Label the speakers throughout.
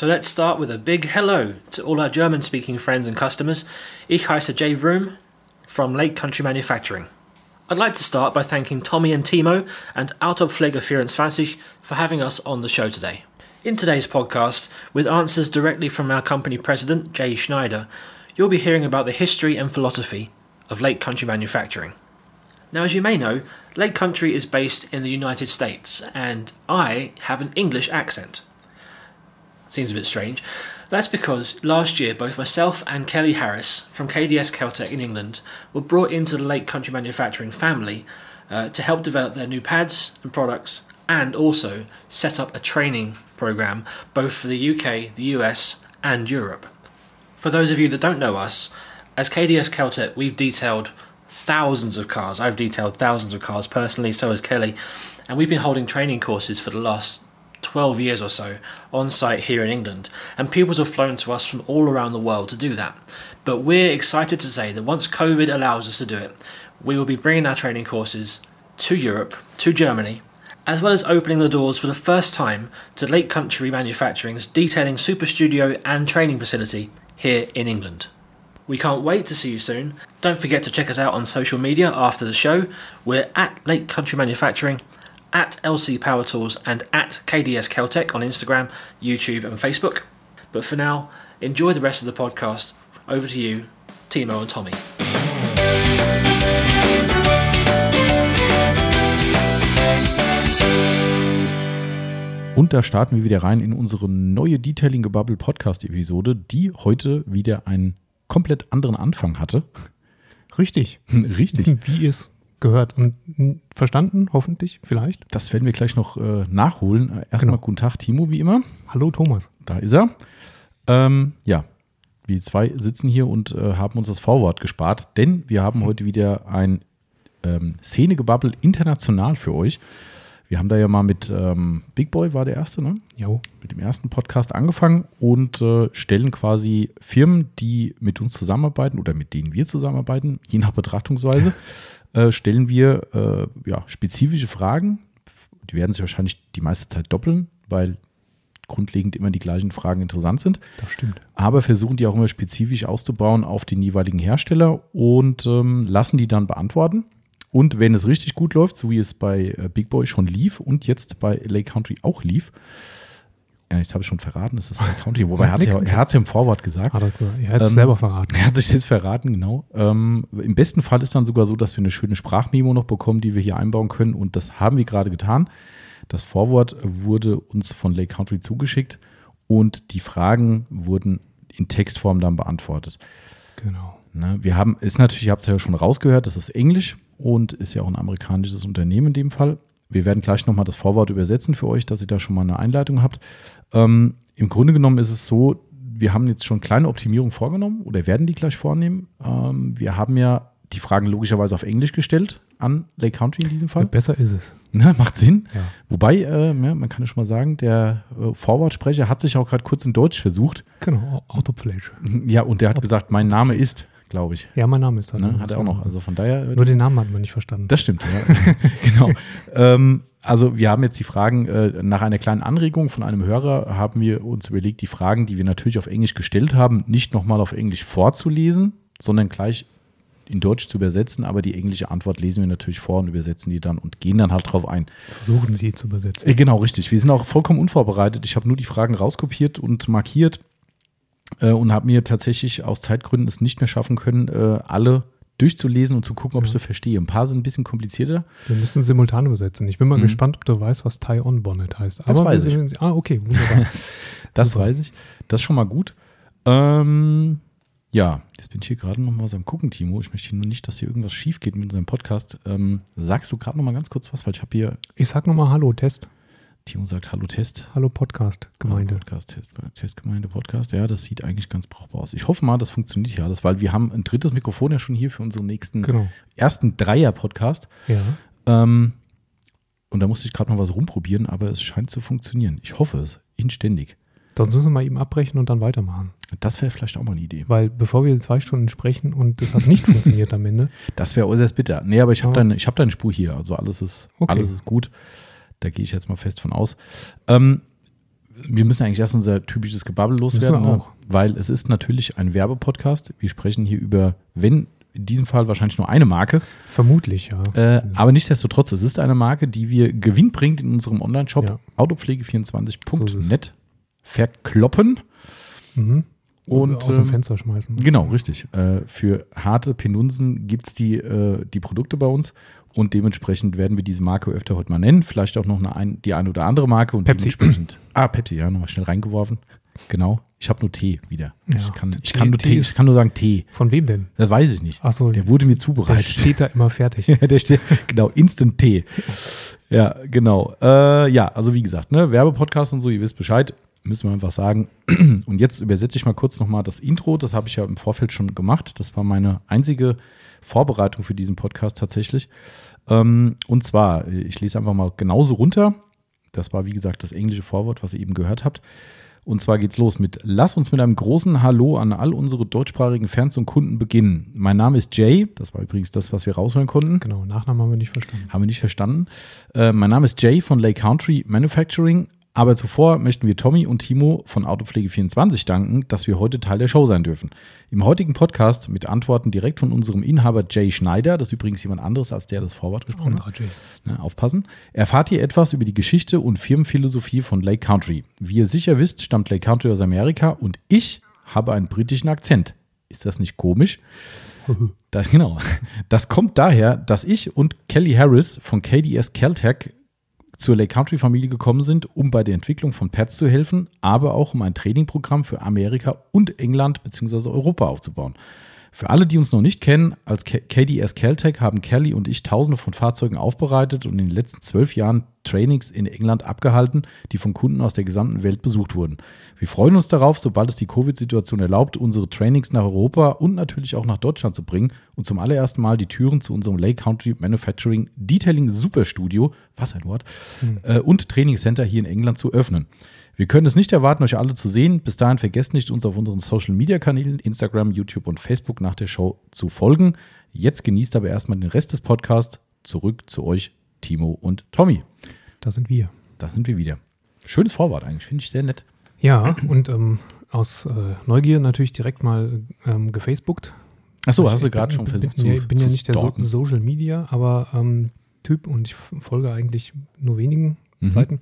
Speaker 1: So let's start with a big hello to all our German speaking friends and customers. Ich heiße Jay Broom from Lake Country Manufacturing. I'd like to start by thanking Tommy and Timo and Autopflege 24 for having us on the show today. In today's podcast, with answers directly from our company president, Jay Schneider, you'll be hearing about the history and philosophy of Lake Country Manufacturing. Now, as you may know, Lake Country is based in the United States, and I have an English accent. Seems a bit strange. That's because last year both myself and Kelly Harris from KDS Caltech in England were brought into the Lake Country Manufacturing family uh, to help develop their new pads and products and also set up a training program both for the UK, the US, and Europe. For those of you that don't know us, as KDS Caltech, we've detailed thousands of cars. I've detailed thousands of cars personally, so has Kelly, and we've been holding training courses for the last 12 years or so on site here in England, and pupils have flown to us from all around the world to do that. But we're excited to say that once COVID allows us to do it, we will be bringing our training courses to Europe, to Germany, as well as opening the doors for the first time to Lake Country Manufacturing's detailing super studio and training facility here in England. We can't wait to see you soon. Don't forget to check us out on social media after the show. We're at Lake Country Manufacturing at LC Power Tools and at KDS Caltech on Instagram, YouTube, and Facebook. But for now, enjoy the rest of the podcast. Over to you, Timo and Tommy.
Speaker 2: Und da starten wir wieder rein in unsere neue Detailing Gebubble Podcast Episode, die heute wieder einen komplett anderen Anfang hatte.
Speaker 3: Richtig.
Speaker 2: Richtig.
Speaker 3: Wie es gehört und verstanden, hoffentlich, vielleicht.
Speaker 2: Das werden wir gleich noch äh, nachholen. Äh, erstmal genau. guten Tag, Timo, wie immer.
Speaker 3: Hallo, Thomas.
Speaker 2: Da ist er. Ähm, ja, wir zwei sitzen hier und äh, haben uns das Vorwort gespart, denn wir haben heute wieder ein ähm, Szenegebabbel international für euch. Wir haben da ja mal mit ähm, Big Boy war der erste, ne?
Speaker 3: Jo.
Speaker 2: Mit dem ersten Podcast angefangen und äh, stellen quasi Firmen, die mit uns zusammenarbeiten oder mit denen wir zusammenarbeiten, je nach Betrachtungsweise, äh, stellen wir äh, ja, spezifische Fragen. Die werden sich wahrscheinlich die meiste Zeit doppeln, weil grundlegend immer die gleichen Fragen interessant sind.
Speaker 3: Das stimmt.
Speaker 2: Aber versuchen die auch immer spezifisch auszubauen auf den jeweiligen Hersteller und ähm, lassen die dann beantworten. Und wenn es richtig gut läuft, so wie es bei äh, Big Boy schon lief und jetzt bei Lake Country auch lief, ja, ich habe schon verraten, das ist Lake Country, wobei er hat es ja, ja, im Vorwort gesagt.
Speaker 3: Hat er, er hat es ähm, selber verraten.
Speaker 2: Er hat sich jetzt verraten, genau. Ähm, Im besten Fall ist dann sogar so, dass wir eine schöne Sprachmemo noch bekommen, die wir hier einbauen können und das haben wir gerade getan. Das Vorwort wurde uns von Lake Country zugeschickt und die Fragen wurden in Textform dann beantwortet.
Speaker 3: Genau.
Speaker 2: Ne, wir haben, ist natürlich, ihr habt es ja schon rausgehört, das ist Englisch und ist ja auch ein amerikanisches Unternehmen in dem Fall. Wir werden gleich nochmal das Vorwort übersetzen für euch, dass ihr da schon mal eine Einleitung habt. Ähm, Im Grunde genommen ist es so, wir haben jetzt schon kleine Optimierungen vorgenommen oder werden die gleich vornehmen. Ähm, wir haben ja die Fragen logischerweise auf Englisch gestellt an Lake Country in diesem Fall.
Speaker 3: Besser ist es.
Speaker 2: Na, macht Sinn. Ja. Wobei, äh, ja, man kann ja schon mal sagen, der äh, Vorwortsprecher hat sich auch gerade kurz in Deutsch versucht.
Speaker 3: Genau, Autoflash.
Speaker 2: Ja, und der hat gesagt, mein Name ist glaube ich.
Speaker 3: Ja, mein Name ist
Speaker 2: halt. Ne? Hat er auch noch. Also von daher.
Speaker 3: Nur den Namen hat man nicht verstanden.
Speaker 2: Das stimmt, ja. genau. ähm, also wir haben jetzt die Fragen, äh, nach einer kleinen Anregung von einem Hörer haben wir uns überlegt, die Fragen, die wir natürlich auf Englisch gestellt haben, nicht nochmal auf Englisch vorzulesen, sondern gleich in Deutsch zu übersetzen, aber die englische Antwort lesen wir natürlich vor und übersetzen die dann und gehen dann halt drauf ein.
Speaker 3: Versuchen die zu übersetzen.
Speaker 2: Äh, genau, richtig. Wir sind auch vollkommen unvorbereitet. Ich habe nur die Fragen rauskopiert und markiert äh, und habe mir tatsächlich aus Zeitgründen es nicht mehr schaffen können, äh, alle durchzulesen und zu gucken, ob ja. ich sie verstehe. Ein paar sind ein bisschen komplizierter.
Speaker 3: Wir müssen simultan übersetzen. Ich bin mal mhm. gespannt, ob du weißt, was Tie-On-Bonnet heißt.
Speaker 2: Aber das weiß ich. Sind,
Speaker 3: ah, okay, wunderbar.
Speaker 2: das Super. weiß ich. Das ist schon mal gut. Ähm, ja, jetzt bin ich hier gerade noch mal was am gucken, Timo. Ich möchte nur nicht, dass hier irgendwas schief geht mit unserem Podcast. Ähm, sagst du gerade noch mal ganz kurz was, weil ich habe hier.
Speaker 3: Ich sag noch mal Hallo, Test.
Speaker 2: Timo sagt Hallo Test.
Speaker 3: Hallo Podcast, Gemeinde.
Speaker 2: Hallo Podcast, Test, Testgemeinde, Podcast. Ja, das sieht eigentlich ganz brauchbar aus. Ich hoffe mal, das funktioniert ja alles, weil wir haben ein drittes Mikrofon ja schon hier für unseren nächsten,
Speaker 3: genau.
Speaker 2: ersten Dreier-Podcast.
Speaker 3: Ja.
Speaker 2: Ähm, und da musste ich gerade mal was rumprobieren, aber es scheint zu funktionieren. Ich hoffe es, inständig.
Speaker 3: Sonst müssen wir mal eben abbrechen und dann weitermachen.
Speaker 2: Das wäre vielleicht auch mal eine Idee.
Speaker 3: Weil bevor wir zwei Stunden sprechen und das hat nicht funktioniert am Ende.
Speaker 2: Das wäre äußerst bitter. Nee, aber ich habe deine, hab deine Spur hier. Also alles ist, okay. alles ist gut. Da gehe ich jetzt mal fest von aus. Ähm, wir müssen eigentlich erst unser typisches Gebabbel loswerden, ne? weil es ist natürlich ein Werbepodcast. Wir sprechen hier über, wenn in diesem Fall wahrscheinlich nur eine Marke.
Speaker 3: Vermutlich,
Speaker 2: ja. Äh, aber nichtsdestotrotz, es ist eine Marke, die wir gewinnbringend in unserem Online-Shop ja. autopflege24.net so verkloppen.
Speaker 3: Mhm. Und, aus dem ähm, Fenster schmeißen.
Speaker 2: Genau, richtig. Äh, für harte Penunsen gibt es die, äh, die Produkte bei uns und dementsprechend werden wir diese Marke öfter heute mal nennen. Vielleicht auch noch eine ein, die eine oder andere Marke und
Speaker 3: Pepsi.
Speaker 2: dementsprechend. Ah, Pepsi, ja, nochmal schnell reingeworfen. Genau. Ich habe nur Tee wieder. Ja, ich, kann, ich, kann nur Tee, ich kann nur sagen Tee.
Speaker 3: Von wem denn?
Speaker 2: Das weiß ich nicht.
Speaker 3: Ach so,
Speaker 2: der wurde mir zubereitet. Der
Speaker 3: steht da immer fertig.
Speaker 2: der steht, genau, Instant Tee. Ja, genau. Äh, ja, also wie gesagt, ne, Werbepodcast und so, ihr wisst Bescheid, müssen wir einfach sagen. Und jetzt übersetze ich mal kurz nochmal das Intro. Das habe ich ja im Vorfeld schon gemacht. Das war meine einzige Vorbereitung für diesen Podcast tatsächlich. Ähm, und zwar, ich lese einfach mal genauso runter. Das war, wie gesagt, das englische Vorwort, was ihr eben gehört habt. Und zwar geht's los mit Lass uns mit einem großen Hallo an all unsere deutschsprachigen Fans und Kunden beginnen. Mein Name ist Jay. Das war übrigens das, was wir rausholen konnten.
Speaker 3: Genau, Nachnamen haben wir nicht verstanden.
Speaker 2: Haben wir nicht verstanden. Äh, mein Name ist Jay von Lake Country Manufacturing aber zuvor möchten wir Tommy und Timo von Autopflege24 danken, dass wir heute Teil der Show sein dürfen. Im heutigen Podcast mit Antworten direkt von unserem Inhaber Jay Schneider, das ist übrigens jemand anderes, als der das Vorwort gesprochen hat. Ne, aufpassen. Erfahrt ihr etwas über die Geschichte und Firmenphilosophie von Lake Country. Wie ihr sicher wisst, stammt Lake Country aus Amerika und ich habe einen britischen Akzent. Ist das nicht komisch? Das, genau. Das kommt daher, dass ich und Kelly Harris von KDS Caltech zur Lake Country Familie gekommen sind, um bei der Entwicklung von Pads zu helfen, aber auch um ein Trainingprogramm für Amerika und England bzw. Europa aufzubauen. Für alle, die uns noch nicht kennen, als KDS Caltech haben Kelly und ich tausende von Fahrzeugen aufbereitet und in den letzten zwölf Jahren Trainings in England abgehalten, die von Kunden aus der gesamten Welt besucht wurden. Wir freuen uns darauf, sobald es die Covid-Situation erlaubt, unsere Trainings nach Europa und natürlich auch nach Deutschland zu bringen und zum allerersten Mal die Türen zu unserem Lake Country Manufacturing Detailing Superstudio, was ein Wort, mhm. äh, und Trainingscenter hier in England zu öffnen. Wir können es nicht erwarten, euch alle zu sehen. Bis dahin vergesst nicht, uns auf unseren Social Media Kanälen, Instagram, YouTube und Facebook nach der Show zu folgen. Jetzt genießt aber erstmal den Rest des Podcasts. Zurück zu euch, Timo und Tommy.
Speaker 3: Da sind wir.
Speaker 2: Da sind wir wieder. Schönes Vorwort eigentlich, finde ich sehr nett.
Speaker 3: Ja, und ähm, aus äh, Neugier natürlich direkt mal ähm, gefacebookt.
Speaker 2: Achso, hast du gerade schon versucht
Speaker 3: zu Ich bin zu ja nicht stalken. der so Social Media, aber ähm, Typ und ich folge eigentlich nur wenigen mhm. Seiten.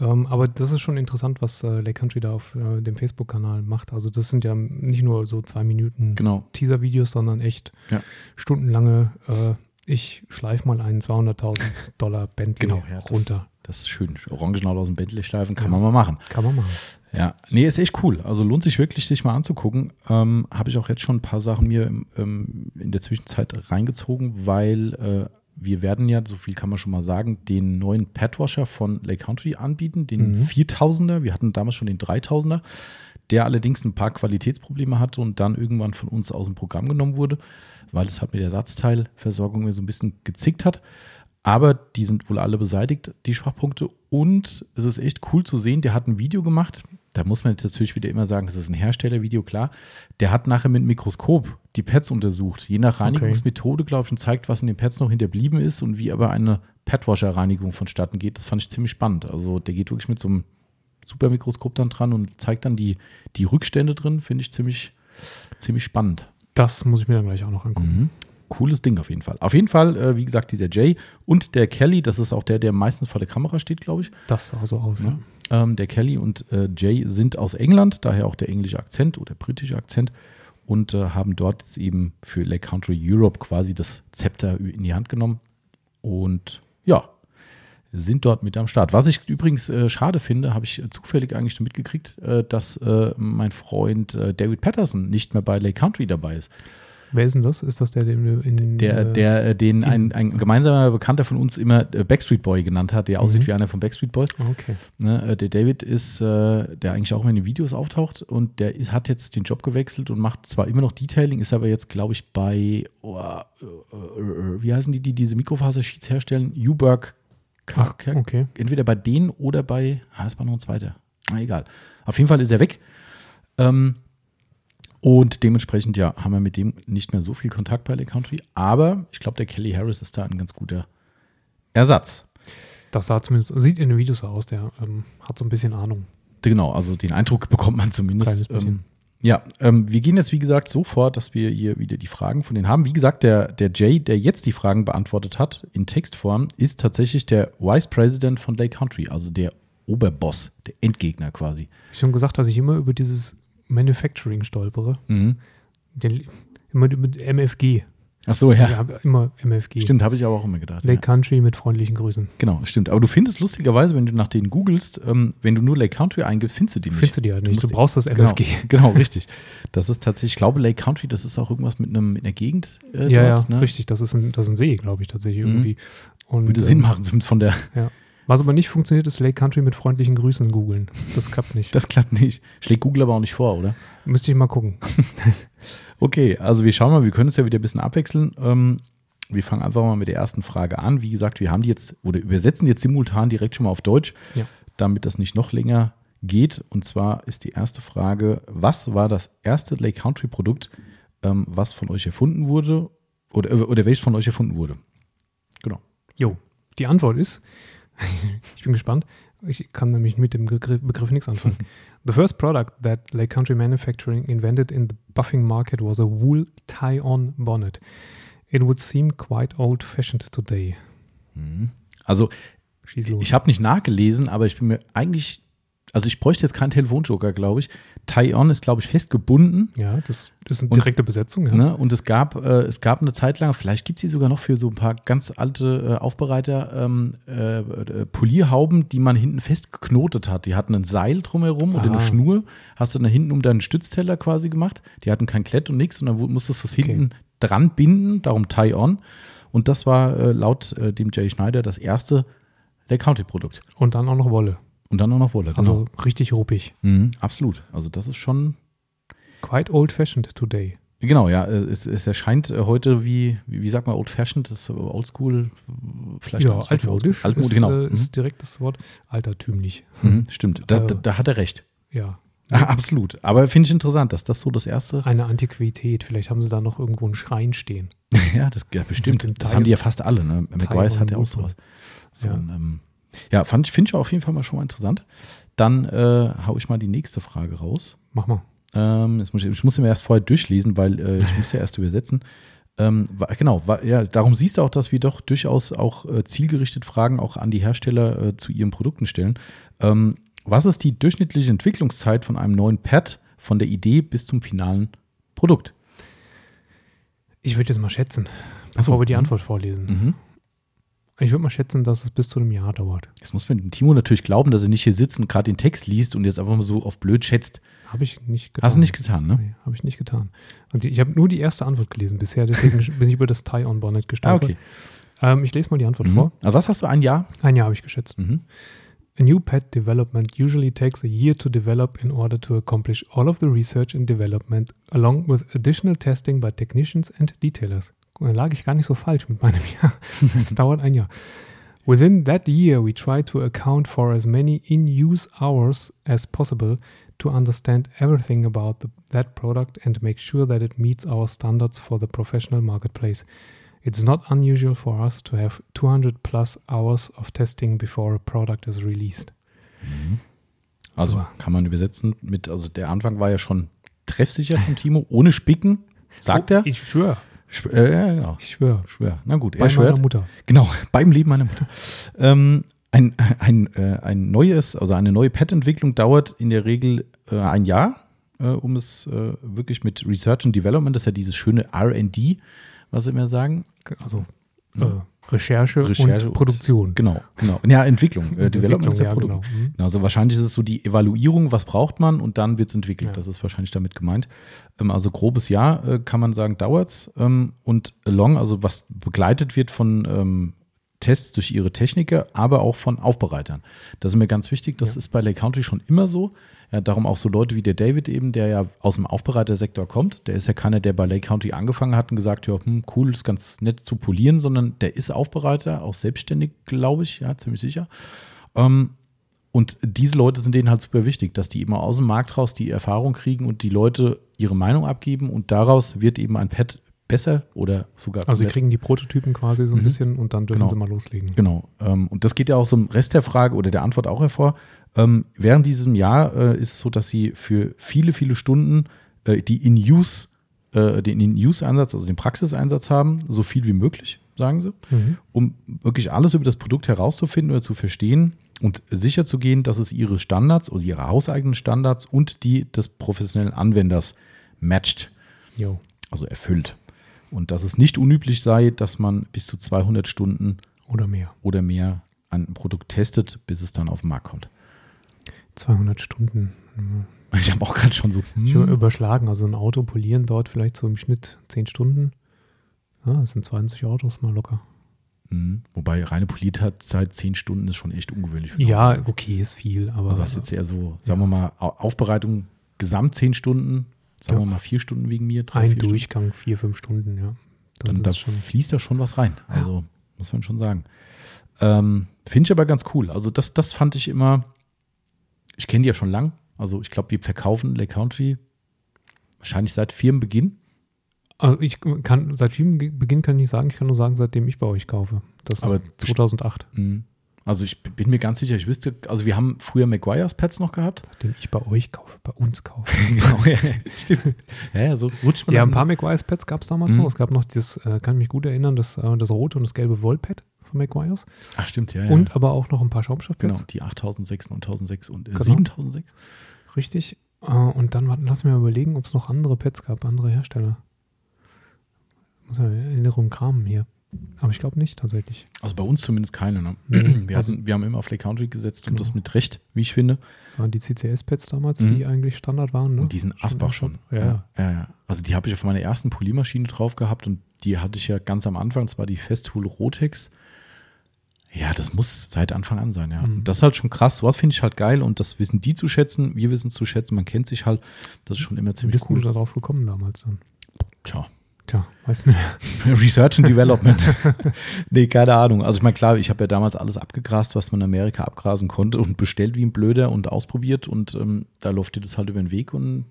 Speaker 3: Ähm, aber das ist schon interessant, was äh, Lake Country da auf äh, dem Facebook-Kanal macht. Also das sind ja nicht nur so zwei Minuten
Speaker 2: genau.
Speaker 3: Teaser-Videos, sondern echt ja. stundenlange, äh, ich schleife mal einen 200.000 Dollar Bentley genau, ja, runter.
Speaker 2: Das, ist schön. Orangenau aus dem Bentley schleifen kann ja. man mal machen.
Speaker 3: Kann man machen.
Speaker 2: Ja, nee, ist echt cool. Also lohnt sich wirklich, sich mal anzugucken. Ähm, Habe ich auch jetzt schon ein paar Sachen mir ähm, in der Zwischenzeit reingezogen, weil äh, wir werden ja, so viel kann man schon mal sagen, den neuen Padwasher von Lake Country anbieten, den mhm. 4000er. Wir hatten damals schon den 3000er, der allerdings ein paar Qualitätsprobleme hatte und dann irgendwann von uns aus dem Programm genommen wurde, weil es halt mit der Ersatzteilversorgung mir so ein bisschen gezickt hat. Aber die sind wohl alle beseitigt, die Schwachpunkte. Und es ist echt cool zu sehen, der hat ein Video gemacht. Da muss man jetzt natürlich wieder immer sagen, das ist ein Herstellervideo, klar. Der hat nachher mit Mikroskop die Pads untersucht. Je nach Reinigungsmethode, glaube ich, und zeigt, was in den Pads noch hinterblieben ist und wie aber eine Padwasher-Reinigung vonstatten geht. Das fand ich ziemlich spannend. Also der geht wirklich mit so einem Supermikroskop dann dran und zeigt dann die, die Rückstände drin. Finde ich ziemlich, ziemlich spannend.
Speaker 3: Das muss ich mir dann gleich auch noch angucken.
Speaker 2: Mhm cooles Ding auf jeden Fall. Auf jeden Fall, äh, wie gesagt, dieser Jay und der Kelly, das ist auch der, der meistens vor der Kamera steht, glaube ich.
Speaker 3: Das sah so aus, ja.
Speaker 2: ja. Ähm, der Kelly und äh, Jay sind aus England, daher auch der englische Akzent oder britische Akzent und äh, haben dort jetzt eben für Lake Country Europe quasi das Zepter in die Hand genommen und ja, sind dort mit am Start. Was ich übrigens äh, schade finde, habe ich zufällig eigentlich schon mitgekriegt, äh, dass äh, mein Freund äh, David Patterson nicht mehr bei Lake Country dabei ist.
Speaker 3: Wer ist denn das? Ist das der, den in den,
Speaker 2: Der, äh, der, äh, den ein, ein gemeinsamer Bekannter von uns immer äh, Backstreet Boy genannt hat, der aussieht mhm. wie einer von Backstreet Boys.
Speaker 3: Okay.
Speaker 2: Ne, der David ist, der eigentlich auch immer in den Videos auftaucht und der hat jetzt den Job gewechselt und macht zwar immer noch Detailing, ist aber jetzt, glaube ich, bei, oh, wie heißen die, die diese Mikrofaser-Sheets herstellen? Uberg.
Speaker 3: Ach, okay.
Speaker 2: Entweder bei denen oder bei, ah, das war noch ein zweiter. Na, egal. Auf jeden Fall ist er weg. Ähm, und dementsprechend, ja, haben wir mit dem nicht mehr so viel Kontakt bei Lake Country. Aber ich glaube, der Kelly Harris ist da ein ganz guter Ersatz.
Speaker 3: Das sah zumindest, sieht in den Videos aus, der ähm, hat so ein bisschen Ahnung.
Speaker 2: Genau, also den Eindruck bekommt man zumindest.
Speaker 3: Kleines bisschen.
Speaker 2: Ähm, ja, ähm, wir gehen jetzt, wie gesagt, so fort, dass wir hier wieder die Fragen von denen haben. Wie gesagt, der, der Jay, der jetzt die Fragen beantwortet hat, in Textform, ist tatsächlich der Vice President von Lake Country, also der Oberboss, der Endgegner quasi.
Speaker 3: Ich schon gesagt, dass ich immer über dieses Manufacturing stolpere.
Speaker 2: Mhm.
Speaker 3: Immer mit MFG.
Speaker 2: Ach so, ja.
Speaker 3: habe immer MFG.
Speaker 2: Stimmt, habe ich aber auch immer gedacht.
Speaker 3: Lake
Speaker 2: Ja.
Speaker 3: Country mit freundlichen Grüßen.
Speaker 2: Genau, stimmt. Aber du findest lustigerweise, wenn du nach denen googelst, ähm, wenn du nur Lake Country eingibst, findest du die nicht.
Speaker 3: Findest du die halt nicht. Du
Speaker 2: musst-
Speaker 3: brauchst das
Speaker 2: Genau,
Speaker 3: MFG.
Speaker 2: genau, richtig. Das ist tatsächlich, ich glaube, Lake Country, das ist auch irgendwas mit, einem, mit einer Gegend äh,
Speaker 3: ja,
Speaker 2: dort.
Speaker 3: ja,
Speaker 2: ne?
Speaker 3: richtig. Das ist ein, das ist ein See, glaube ich, tatsächlich
Speaker 2: Mhm.
Speaker 3: irgendwie. Und,
Speaker 2: Würde
Speaker 3: ähm,
Speaker 2: Sinn machen, zumindest von der.
Speaker 3: Was aber nicht funktioniert, ist Lake Country mit freundlichen Grüßen googeln. Das klappt nicht.
Speaker 2: Das klappt nicht. Schlägt Google aber auch nicht vor, oder?
Speaker 3: Müsste ich mal gucken.
Speaker 2: Okay, also wir schauen mal, wir können es ja wieder ein bisschen abwechseln. Ähm, wir fangen einfach mal mit der ersten Frage an. Wie gesagt, wir haben die jetzt oder übersetzen jetzt simultan direkt schon mal auf Deutsch,
Speaker 3: Ja.
Speaker 2: damit das nicht noch länger geht. Und zwar ist die erste Frage: Was war das erste Lake Country Produkt, ähm, was von euch erfunden wurde oder, oder welches von euch erfunden wurde? Genau.
Speaker 3: Jo, die Antwort ist, ich bin gespannt, ich kann nämlich mit dem Begriff, Begriff nichts anfangen. The first product that Lake Country Manufacturing invented in the buffing market was a wool tie-on bonnet. It would seem quite old-fashioned today.
Speaker 2: Also
Speaker 3: Schieß los.
Speaker 2: Ich habe nicht nachgelesen, aber ich bin mir eigentlich, also ich bräuchte jetzt keinen Telefonjoker, glaube ich. Tie-On ist, glaube ich, festgebunden.
Speaker 3: ja, das ist eine
Speaker 2: Und-
Speaker 3: direkte Besetzung. Ja.
Speaker 2: Ne? Und es gab, äh, es gab eine Zeit lang, vielleicht gibt es sie sogar noch für so ein paar ganz alte äh, Aufbereiter, ähm, äh, äh, Polierhauben, die man hinten festgeknotet hat. Die hatten ein Seil drumherum oder eine
Speaker 3: Ah.
Speaker 2: Schnur. Hast du dann hinten um deinen Stützteller quasi gemacht. Die hatten kein Klett und nichts und dann musstest du es
Speaker 3: Okay.
Speaker 2: hinten dran binden, darum Tie-On. Und das war äh, laut äh, dem Jay Schneider das erste Lake County Produkt.
Speaker 3: Und dann auch noch Wolle.
Speaker 2: Und dann auch noch Wolle.
Speaker 3: Also richtig ruppig.
Speaker 2: Mhm, absolut. Also das ist schon,
Speaker 3: Quite old-fashioned today.
Speaker 2: genau, ja, äh, es, es erscheint äh, heute wie, wie, wie sagt man, old-fashioned, das ist oldschool, äh, vielleicht
Speaker 3: ja,
Speaker 2: gar nicht so
Speaker 3: altmodisch.
Speaker 2: Altmodisch, genau.
Speaker 3: Äh,
Speaker 2: Mhm.
Speaker 3: ist direkt das Wort. Altertümlich.
Speaker 2: Mhm, stimmt, da,
Speaker 3: Äh,
Speaker 2: da, da hat er recht.
Speaker 3: Ja.
Speaker 2: Ah, absolut. Aber finde ich interessant, dass das so das erste,
Speaker 3: Eine Antiquität. Vielleicht haben sie da noch irgendwo einen Schrein stehen.
Speaker 2: ja, das ja, bestimmt. Das haben die ja fast alle, ne? McGuire's hat ja auch sowas. So
Speaker 3: Ja.
Speaker 2: ein, ähm, ja, fand ich, finde ich auf jeden Fall mal schon mal interessant. Dann äh, hau ich mal die nächste Frage raus.
Speaker 3: Mach mal.
Speaker 2: Ähm, jetzt muss ich, ich muss ihn mir erst vorher durchlesen, weil äh, ich muss ja erst übersetzen. Ähm, genau, ja, darum siehst du auch, dass wir doch durchaus auch äh, zielgerichtet Fragen auch an die Hersteller äh, zu ihren Produkten stellen. Ähm, was ist die durchschnittliche Entwicklungszeit von einem neuen Pad von der Idee bis zum finalen Produkt?
Speaker 3: Ich würde jetzt mal schätzen, bevor
Speaker 2: so,
Speaker 3: wir die
Speaker 2: mhm.
Speaker 3: Antwort vorlesen.
Speaker 2: Mhm.
Speaker 3: Ich würde mal schätzen, dass es bis zu einem Jahr dauert.
Speaker 2: Jetzt muss man dem Timo natürlich glauben, dass er nicht hier sitzt und gerade den Text liest und jetzt einfach mal so auf blöd schätzt.
Speaker 3: Habe ich nicht getan.
Speaker 2: Hast du nicht getan, ne?
Speaker 3: Nee, habe ich nicht getan. Und ich habe nur die erste Antwort gelesen bisher, deswegen bin ich über das Tie-on-Bonnet
Speaker 2: Ah,
Speaker 3: gestolpert.
Speaker 2: okay.
Speaker 3: ähm, ich lese mal die Antwort
Speaker 2: Mhm.
Speaker 3: vor.
Speaker 2: Also was hast du, ein Jahr?
Speaker 3: Ein Jahr habe ich geschätzt.
Speaker 2: Mhm.
Speaker 3: A new pet development usually takes a year to develop in order to accomplish all of the research and development, along with additional testing by technicians and detailers. Und da lag ich gar nicht so falsch mit meinem Jahr. Es dauert ein Jahr. Within that year, we try to account for as many in-use hours as possible to understand everything about the, that product and make sure that it meets our standards for the professional marketplace. It's not unusual for us to have 200 plus hours of testing before a product is released.
Speaker 2: Also
Speaker 3: So.
Speaker 2: kann man übersetzen mit, also der Anfang war ja schon treffsicher von Timo, ohne Spicken, sagt
Speaker 3: Oh,
Speaker 2: er.
Speaker 3: Ich schwöre.
Speaker 2: Schw- äh, ja, genau.
Speaker 3: Ich schwöre.
Speaker 2: Schwör. Na gut,
Speaker 3: Bei
Speaker 2: er schwört.
Speaker 3: meiner Mutter.
Speaker 2: Genau, beim Leben meiner Mutter. ähm, ein, ein, äh, ein neues, also eine neue Pad-Entwicklung dauert in der Regel äh, ein Jahr, äh, um es äh, wirklich mit Research and Development, das ist ja dieses schöne RD, was sie immer sagen.
Speaker 3: Also
Speaker 2: Ja.
Speaker 3: Recherche,
Speaker 2: Recherche
Speaker 3: und Produktion.
Speaker 2: Genau, genau. Ja, Entwicklung. Äh, Development ja, Produkt.
Speaker 3: genau. Mhm.
Speaker 2: Genau, also wahrscheinlich ist es so die Evaluierung, was braucht man und dann wird es entwickelt.
Speaker 3: Ja.
Speaker 2: Das ist wahrscheinlich damit gemeint. Ähm, also grobes Jahr äh, kann man sagen, dauert's. Ähm, und along, also was begleitet wird von ähm, Tests durch ihre Techniker, aber auch von Aufbereitern. Das ist mir ganz wichtig. Das
Speaker 3: Ja.
Speaker 2: ist bei Lake Country schon immer so. Ja, darum auch so Leute wie der David eben, der ja aus dem Aufbereitersektor kommt. Der ist ja keiner, der bei Lake Country angefangen hat und gesagt, ja, hm, cool, ist ganz nett zu polieren, sondern der ist Aufbereiter, auch selbstständig, glaube ich, ja, ziemlich sicher. Ähm, und diese Leute sind denen halt super wichtig, dass die eben aus dem Markt raus die Erfahrung kriegen und die Leute ihre Meinung abgeben und daraus wird eben ein Pad besser oder sogar
Speaker 3: Also sie kriegen die Prototypen quasi so ein
Speaker 2: Mhm.
Speaker 3: bisschen und dann dürfen
Speaker 2: Genau.
Speaker 3: sie mal loslegen.
Speaker 2: Genau. Ähm, und das geht ja auch so im Rest der Frage oder der Antwort auch hervor. Ähm, während diesem Jahr äh, ist es so, dass sie für viele, viele Stunden äh, die In-Use, äh, den In-Use-Einsatz, also den Praxiseinsatz haben, so viel wie möglich, sagen sie,
Speaker 3: Mhm.
Speaker 2: um wirklich alles über das Produkt herauszufinden oder zu verstehen und sicher zu gehen, dass es ihre Standards, also ihre hauseigenen Standards und die des professionellen Anwenders matcht
Speaker 3: Jo.
Speaker 2: also erfüllt. Und dass es nicht unüblich sei, dass man bis zu 200 Stunden
Speaker 3: Oder mehr.
Speaker 2: oder mehr an einem Produkt testet, bis es dann auf den Markt kommt.
Speaker 3: 200 Stunden. Mhm.
Speaker 2: Ich habe auch gerade schon so. Hm,
Speaker 3: habe überschlagen. Also ein Auto polieren dort vielleicht so im Schnitt 10 Stunden. Ja, das sind 20 Autos mal locker.
Speaker 2: hm. Wobei reine Polierzeit 10 Stunden ist schon echt ungewöhnlich. für
Speaker 3: Ja, okay, ist viel, aber
Speaker 2: Also hast jetzt eher so, sagen wir mal, Au- Aufbereitung gesamt 10 Stunden, sagen
Speaker 3: Ja.
Speaker 2: wir mal 4 Stunden wegen mir. drei,
Speaker 3: ein
Speaker 2: vier Stunden.
Speaker 3: Durchgang, vier, fünf Stunden, ja.
Speaker 2: Dann,
Speaker 3: sind
Speaker 2: da fließt da schon was rein. Also muss man schon sagen. Ähm, Finde ich aber ganz cool. Also das, das fand ich immer, ich kenne die ja schon lang. Also ich glaube, wir verkaufen Lake Country wahrscheinlich seit Firmenbeginn.
Speaker 3: Also ich kann, seit vielem Ge- Beginn kann ich nicht sagen, ich kann nur sagen, seitdem ich bei euch kaufe. Das ist
Speaker 2: Aber
Speaker 3: 2008,
Speaker 2: Mhm. Also ich bin mir ganz sicher, ich wüsste, also wir haben früher Maguire's Pets noch gehabt.
Speaker 3: seitdem ich bei euch kaufe, bei uns kaufe.
Speaker 2: genau, ja, stimmt. Ja, ja, so rutscht man
Speaker 3: Ja, ein paar McGuire's Pets gab es damals
Speaker 2: Mhm.
Speaker 3: noch. Es gab noch dieses, äh, kann ich mich gut erinnern, das, äh, das rote und das gelbe Wollpad von McGuire's.
Speaker 2: Ach stimmt, ja, ja.
Speaker 3: Und aber auch noch ein paar Schaumstoffpads.
Speaker 2: genau, die 8006, 9006 und äh,
Speaker 3: Genau.
Speaker 2: 7006.
Speaker 3: Richtig. Äh, und dann warten, lass mir mal überlegen, ob es noch andere Pads gab, andere Hersteller. Muss ja in Erinnerung kramen hier. Aber ich glaube nicht tatsächlich.
Speaker 2: Also bei uns zumindest keine. Ne? Wir,
Speaker 3: also-
Speaker 2: hatten, wir haben immer auf Lake Country gesetzt und
Speaker 3: Genau.
Speaker 2: das mit Recht, wie ich finde.
Speaker 3: Das waren die CCS-Pads damals,
Speaker 2: Mhm.
Speaker 3: die eigentlich Standard waren. Ne?
Speaker 2: Und diesen Asbach schon.
Speaker 3: Ja,
Speaker 2: ja, ja. Also die habe ich auf meiner ersten Polymaschine drauf gehabt und die hatte ich ja ganz am Anfang, das war die Festool Rotex. Ja, das muss seit Anfang an sein, ja.
Speaker 3: Mhm.
Speaker 2: Das ist halt schon krass. Sowas finde ich halt geil und das wissen die zu schätzen. Wir wissen es zu schätzen. Man kennt sich halt. Das ist schon immer
Speaker 3: Wie
Speaker 2: ziemlich
Speaker 3: bist du
Speaker 2: cool.
Speaker 3: darauf gekommen damals dann?
Speaker 2: Tja.
Speaker 3: Tja, weißt du nicht.
Speaker 2: Research and Development. nee, keine Ahnung. Also ich meine, klar, ich habe ja damals alles abgegrast, was man in Amerika abgrasen konnte und bestellt wie ein Blöder und ausprobiert und ähm, da läuft dir das halt über den Weg und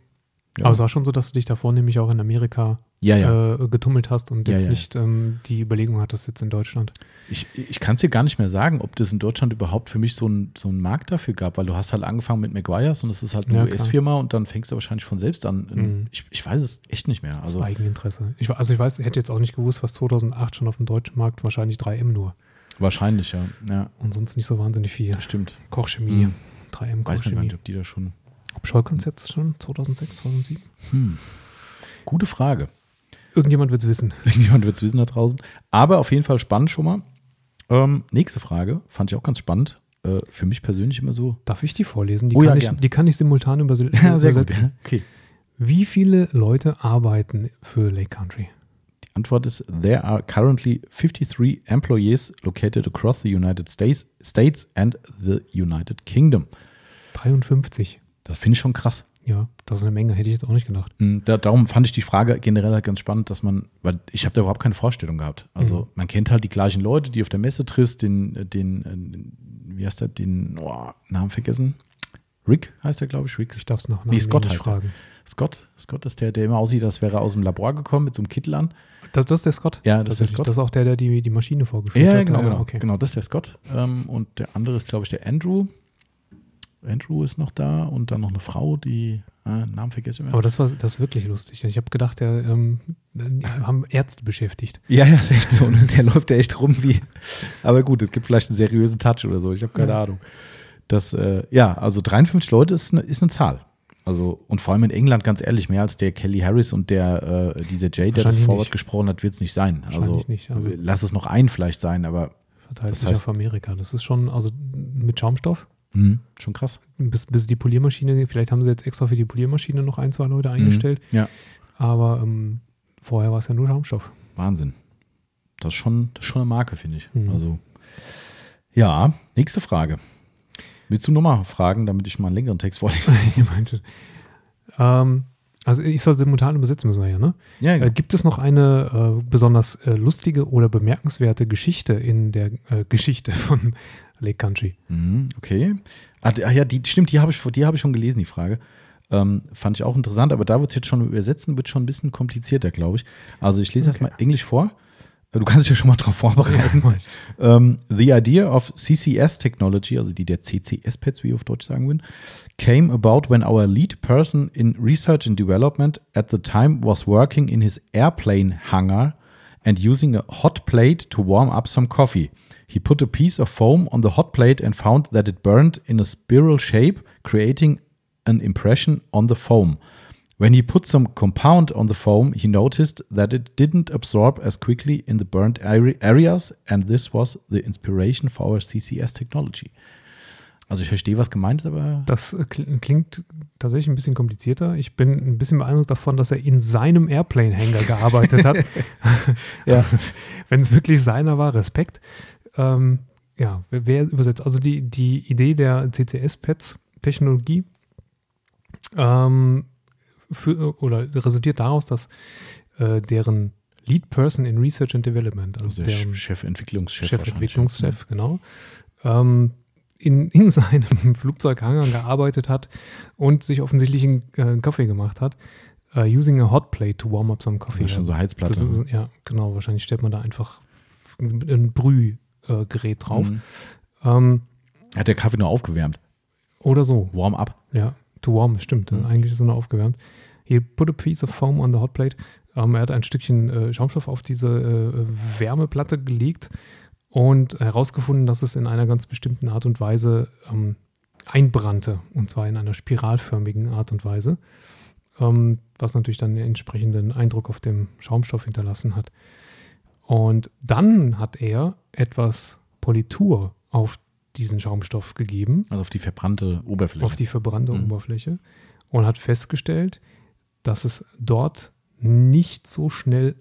Speaker 2: ja.
Speaker 3: Aber es war schon so, dass du dich davor nämlich auch in Amerika
Speaker 2: ja, ja.
Speaker 3: Äh, getummelt hast und jetzt nicht ähm, die Überlegung hattest jetzt in Deutschland.
Speaker 2: Ich, ich kann es dir gar nicht mehr sagen, ob das in Deutschland überhaupt für mich so einen so einen Markt dafür gab, weil du hast halt angefangen mit Maguire's und es ist halt eine. US-Firma und dann fängst du wahrscheinlich von selbst an.
Speaker 3: Mhm.
Speaker 2: Ich, ich weiß es echt nicht mehr.
Speaker 3: Also
Speaker 2: Also
Speaker 3: Eigeninteresse. Ich, also ich weiß, ich hätte jetzt auch nicht gewusst, was 2008 schon auf dem deutschen Markt wahrscheinlich 3M nur.
Speaker 2: wahrscheinlich, ja. Ja,
Speaker 3: Und sonst nicht so wahnsinnig viel.
Speaker 2: das stimmt.
Speaker 3: Kochchemie,
Speaker 2: Mhm.
Speaker 3: 3M
Speaker 2: Weiß man gar
Speaker 3: Kochchemie.
Speaker 2: nicht, ob die da schon.
Speaker 3: Schollkonzept schon 2006, 2007?
Speaker 2: Hm. Gute Frage.
Speaker 3: Irgendjemand wird es wissen.
Speaker 2: Irgendjemand wird es wissen da draußen. Aber auf jeden Fall spannend schon mal. Ähm, nächste Frage, fand ich auch ganz spannend. Äh, für mich persönlich immer so.
Speaker 3: Darf ich die vorlesen? Die,
Speaker 2: Oh ja,
Speaker 3: kann, ich,
Speaker 2: gern.
Speaker 3: die kann ich simultan überse
Speaker 2: Ja, sehr gut.
Speaker 3: übersetzen.
Speaker 2: Ja. Okay.
Speaker 3: Wie viele Leute arbeiten für Lake Country?
Speaker 2: Die Antwort ist: There are currently 53 employees located across the United States, States and the United Kingdom.
Speaker 3: 53.
Speaker 2: Das finde ich schon krass.
Speaker 3: Ja, das ist eine Menge, hätte ich jetzt auch nicht gedacht.
Speaker 2: Mm, Da, darum fand ich die Frage generell halt ganz spannend, dass man, weil ich habe da überhaupt keine Vorstellung gehabt. Also
Speaker 3: Mhm.
Speaker 2: man kennt halt die gleichen Leute, die auf der Messe triffst, den, den, äh, wie heißt der, den oh, Namen vergessen? Rick heißt der, glaube ich. Rick
Speaker 3: Ich darf es noch
Speaker 2: Nee, Scott heißt er.
Speaker 3: fragen.
Speaker 2: Scott. Scott ist der, der immer aussieht, als wäre er aus dem Labor gekommen mit so einem Kittel an.
Speaker 3: Das, das ist der Scott?
Speaker 2: Ja, das ist der. Scott.
Speaker 3: Das ist auch der, der die, die Maschine vorgeführt
Speaker 2: Ja,
Speaker 3: hat.
Speaker 2: genau,
Speaker 3: Ah,
Speaker 2: genau.
Speaker 3: Okay.
Speaker 2: Genau, das ist der Scott. Ähm, und der andere ist, glaube ich, der Andrew. Andrew ist noch da und dann noch eine Frau, die äh, Namen vergesse ich immer.
Speaker 3: Aber das war das ist wirklich lustig. Ich habe gedacht, der ähm, haben Ärzte beschäftigt.
Speaker 2: Ja, ja, ist echt so. Ne? Der läuft ja echt rum wie. Aber gut, es gibt vielleicht einen seriösen Touch oder so. Ich habe keine
Speaker 3: Ja.
Speaker 2: Ahnung. Das, äh, ja, also 53 Leute ist eine, ist eine Zahl. Also, und vor allem in England, ganz ehrlich, mehr als der Kelly Harris und der, äh, dieser Jay, der das Forward
Speaker 3: nicht.
Speaker 2: gesprochen hat, wird es nicht sein. Also,
Speaker 3: nicht, also-
Speaker 2: lass es noch ein vielleicht sein, aber
Speaker 3: Verteilt
Speaker 2: Das
Speaker 3: sich
Speaker 2: heißt-
Speaker 3: auf Amerika. Das ist schon, also mit Schaumstoff,
Speaker 2: mh, schon krass.
Speaker 3: bis, bis die Poliermaschine, vielleicht haben sie jetzt extra für die Poliermaschine noch ein, zwei Leute eingestellt,
Speaker 2: Mhm. Ja,
Speaker 3: aber ähm, vorher war es ja nur Schaumstoff.
Speaker 2: Wahnsinn. Das ist schon, das ist schon eine Marke, finde ich.
Speaker 3: Mhm.
Speaker 2: Also, ja, nächste Frage. Willst du nochmal fragen, damit ich mal einen längeren Text vorlese?
Speaker 3: Ich meinte, ähm, also ich soll simultan übersetzen müssen wir ja, ne?
Speaker 2: ja,
Speaker 3: Äh, gibt es noch eine äh, besonders äh, lustige oder bemerkenswerte Geschichte in der äh, Geschichte von Lake Country?
Speaker 2: Mhm, okay. D- ah, ja, die stimmt, die habe ich, die habe ich schon gelesen, die Frage. Ähm, fand ich auch interessant, aber da wird es jetzt schon übersetzen, wird schon ein bisschen komplizierter, glaube ich. Also ich lese
Speaker 3: Okay.
Speaker 2: erstmal Englisch vor. Du kannst dich ja schon mal drauf vorbereiten.
Speaker 3: ich.
Speaker 2: Um, the idea of CCS technology, also die der CCS-Pads, wie ich auf Deutsch sagen will, came about when our lead person in research and development at the time was working in his airplane hangar and using a hot plate to warm up some coffee. He put a piece of foam on the hot plate and found that it burned in a spiral shape, creating an impression on the foam. When he put some compound on the foam, he noticed that it didn't absorb as quickly in the burnt are- areas, and this was the inspiration for our CCS technology. Also ich verstehe, was gemeint ist, aber
Speaker 3: Das äh, kl- klingt tatsächlich ein bisschen komplizierter. Ich bin ein bisschen beeindruckt davon, dass er in seinem Airplane-Hangar gearbeitet hat.
Speaker 2: Ja.
Speaker 3: Wenn es wirklich seiner war, Respekt. Ähm, ja, wer- übersetzt? Also die, die Idee der CCS-Pads-Technologie ähm, oder resultiert daraus, dass äh, deren Lead Person in Research and Development, also
Speaker 2: der
Speaker 3: deren
Speaker 2: Chef, Entwicklungschef.
Speaker 3: Chefentwicklungschef, genau, ähm, in, in seinem Flugzeughangar gearbeitet hat und sich offensichtlich einen äh, Kaffee gemacht hat, äh, using a hot plate to warm up some coffee.
Speaker 2: Das ist schon so Heizplatte.
Speaker 3: Ist, ja, genau. Wahrscheinlich stellt man da einfach ein Brühgerät drauf.
Speaker 2: Mhm.
Speaker 3: Ähm,
Speaker 2: Hat der Kaffee nur aufgewärmt.
Speaker 3: oder so.
Speaker 2: Warm up.
Speaker 3: Ja, to warm, stimmt.
Speaker 2: Mhm.
Speaker 3: Eigentlich ist er nur aufgewärmt. He put a piece of foam on the hot plate. Ähm, er hat ein Stückchen äh, Schaumstoff auf diese äh, Wärmeplatte gelegt und herausgefunden, dass es in einer ganz bestimmten Art und Weise ähm, einbrannte. Und zwar in einer spiralförmigen Art und Weise. Ähm, was natürlich dann einen entsprechenden Eindruck auf dem Schaumstoff hinterlassen hat. Und dann hat er etwas Politur auf diesen Schaumstoff gegeben
Speaker 2: Also auf die verbrannte Oberfläche.
Speaker 3: auf die verbrannte
Speaker 2: Mhm.
Speaker 3: Oberfläche und hat festgestellt, dass es dort nicht so schnell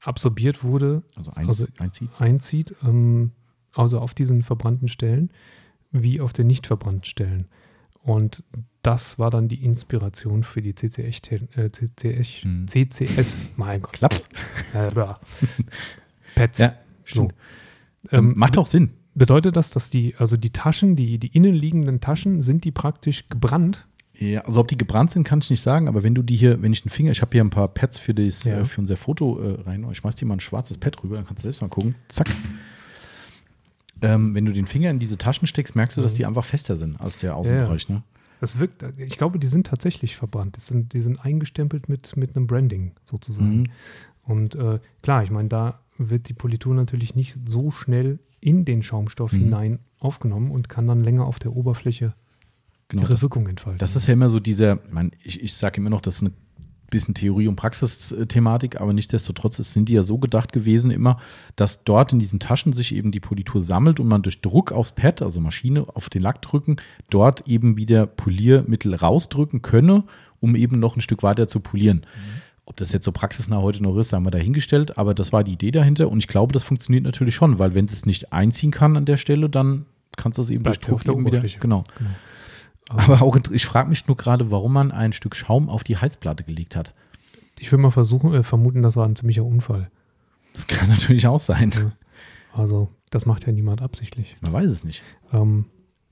Speaker 3: absorbiert wurde,
Speaker 2: also eins,
Speaker 3: also-
Speaker 2: einzieht.
Speaker 3: einzieht, ähm, also auf diesen verbrannten Stellen, wie auf den nicht verbrannten Stellen. Und das war dann die Inspiration für die CCS, äh, CCS. CCS mein Gott.
Speaker 2: Klappt.
Speaker 3: Äh. Pads.
Speaker 2: Ja,
Speaker 3: so.
Speaker 2: stimmt.
Speaker 3: Ähm,
Speaker 2: Macht auch Sinn.
Speaker 3: Bedeutet das, dass die, also die Taschen, die, die innenliegenden Taschen, sind die praktisch gebrannt?
Speaker 2: Ja, also ob die gebrannt sind, kann ich nicht sagen, aber wenn du die hier, wenn ich den Finger, ich habe hier ein paar Pads für, das,
Speaker 3: Ja.
Speaker 2: äh, für unser Foto äh, rein, ich schmeiß dir mal ein schwarzes Pad rüber, dann kannst du selbst mal gucken. Zack. Ähm, wenn du den Finger in diese Taschen steckst, merkst du, dass
Speaker 3: Mhm.
Speaker 2: die einfach fester sind als der Außenbereich. Ne?
Speaker 3: Das wirkt, ich glaube, die sind tatsächlich verbrannt. Das sind, die sind eingestempelt mit, mit einem Branding sozusagen.
Speaker 2: Mhm.
Speaker 3: Und äh, klar, ich meine, da wird die Politur natürlich nicht so schnell in den Schaumstoff
Speaker 2: Mhm.
Speaker 3: hinein aufgenommen und kann dann länger auf der Oberfläche
Speaker 2: Genau,
Speaker 3: ihre
Speaker 2: das,
Speaker 3: Wirkung entfalten.
Speaker 2: das ist ja immer so dieser, ich, ich, ich sage immer noch, das ist eine bisschen Theorie- und Praxisthematik, aber nichtsdestotrotz es sind die ja so gedacht gewesen immer, dass dort in diesen Taschen sich eben die Politur sammelt und man durch Druck aufs Pad, also Maschine auf den Lack drücken, dort eben wieder Poliermittel rausdrücken könne, um eben noch ein Stück weiter zu polieren. Ob das jetzt so praxisnah heute noch ist, haben wir dahingestellt, aber das war die Idee dahinter und ich glaube, das funktioniert natürlich schon, weil wenn es nicht einziehen kann an der Stelle, dann kannst du es eben
Speaker 3: Bleibt
Speaker 2: durch
Speaker 3: auf
Speaker 2: Druck
Speaker 3: der
Speaker 2: wieder, genau.
Speaker 3: Genau.
Speaker 2: Aber auch, ich frage mich nur gerade, warum man ein Stück Schaum auf die Heizplatte gelegt hat.
Speaker 3: Ich würde mal versuchen, äh, vermuten, das war ein ziemlicher Unfall.
Speaker 2: Das kann natürlich auch sein.
Speaker 3: Ja. Also, das macht ja niemand absichtlich.
Speaker 2: Man weiß es nicht.
Speaker 3: Ähm,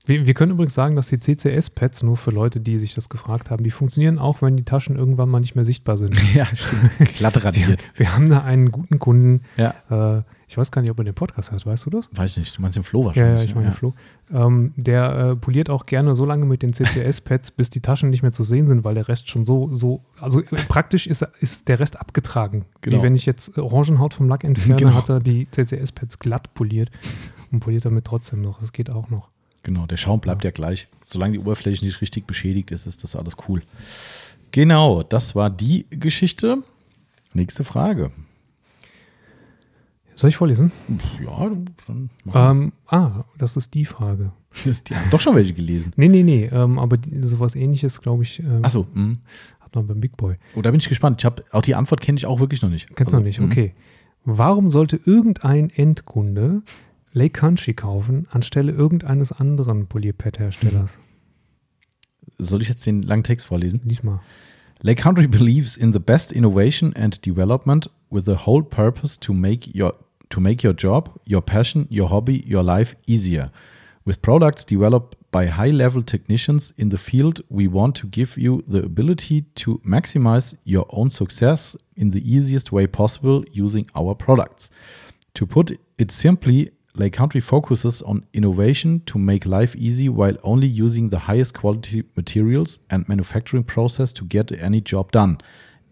Speaker 3: wir, wir können übrigens sagen, dass die CCS-Pads, nur für Leute, die sich das gefragt haben, die funktionieren auch, wenn die Taschen irgendwann mal nicht mehr sichtbar sind.
Speaker 2: Ja, stimmt. Glatt radiert.
Speaker 3: Wir haben da einen guten Kunden,
Speaker 2: Ja,
Speaker 3: äh, ich weiß gar nicht, ob er den Podcast hört, weißt du das?
Speaker 2: weiß ich nicht. Du meinst den Flo
Speaker 3: Ja,
Speaker 2: wahrscheinlich.
Speaker 3: ja, ich meine Flo. Ähm, der äh, poliert auch gerne so lange mit den CCS-Pads, bis die Taschen nicht mehr zu sehen sind, weil der Rest schon so, so, also äh, praktisch ist, ist der Rest abgetragen.
Speaker 2: Genau.
Speaker 3: Wie wenn ich jetzt Orangenhaut vom Lack entferne,
Speaker 2: Genau.
Speaker 3: hat er die CCS-Pads glatt poliert und poliert damit trotzdem noch. Das geht auch noch.
Speaker 2: Genau, der Schaum bleibt ja gleich. Solange die Oberfläche nicht richtig beschädigt ist, ist das alles cool. Genau, das war die Geschichte. Nächste Frage.
Speaker 3: Soll ich vorlesen?
Speaker 2: Ja, dann machen
Speaker 3: Ähm, ah, das ist die Frage.
Speaker 2: wir. die hast doch schon welche gelesen.
Speaker 3: Nee, nee, nee, ähm, aber die, sowas ähnliches, glaube ich, ähm,
Speaker 2: Achso,
Speaker 3: hat man beim Big Boy.
Speaker 2: oh, da bin ich gespannt. Ich hab, auch die Antwort kenne ich auch wirklich noch nicht.
Speaker 3: Kennst
Speaker 2: Also,
Speaker 3: du noch nicht?
Speaker 2: mhm.
Speaker 3: Okay. Warum sollte irgendein Endkunde Lake Country kaufen, anstelle irgendeines anderen Polierpad-Herstellers?
Speaker 2: Soll ich jetzt den langen Text vorlesen?
Speaker 3: Lies mal.
Speaker 2: Lake Country believes in the best innovation and development with the whole purpose to make your to make your job, your passion, your hobby, your life easier. With products developed by high level technicians in the field, we want to give you the ability to maximize your own success in the easiest way possible using our products. To put it simply, Lake Country focuses on innovation to make life easy while only using the highest quality materials and manufacturing process to get any job done.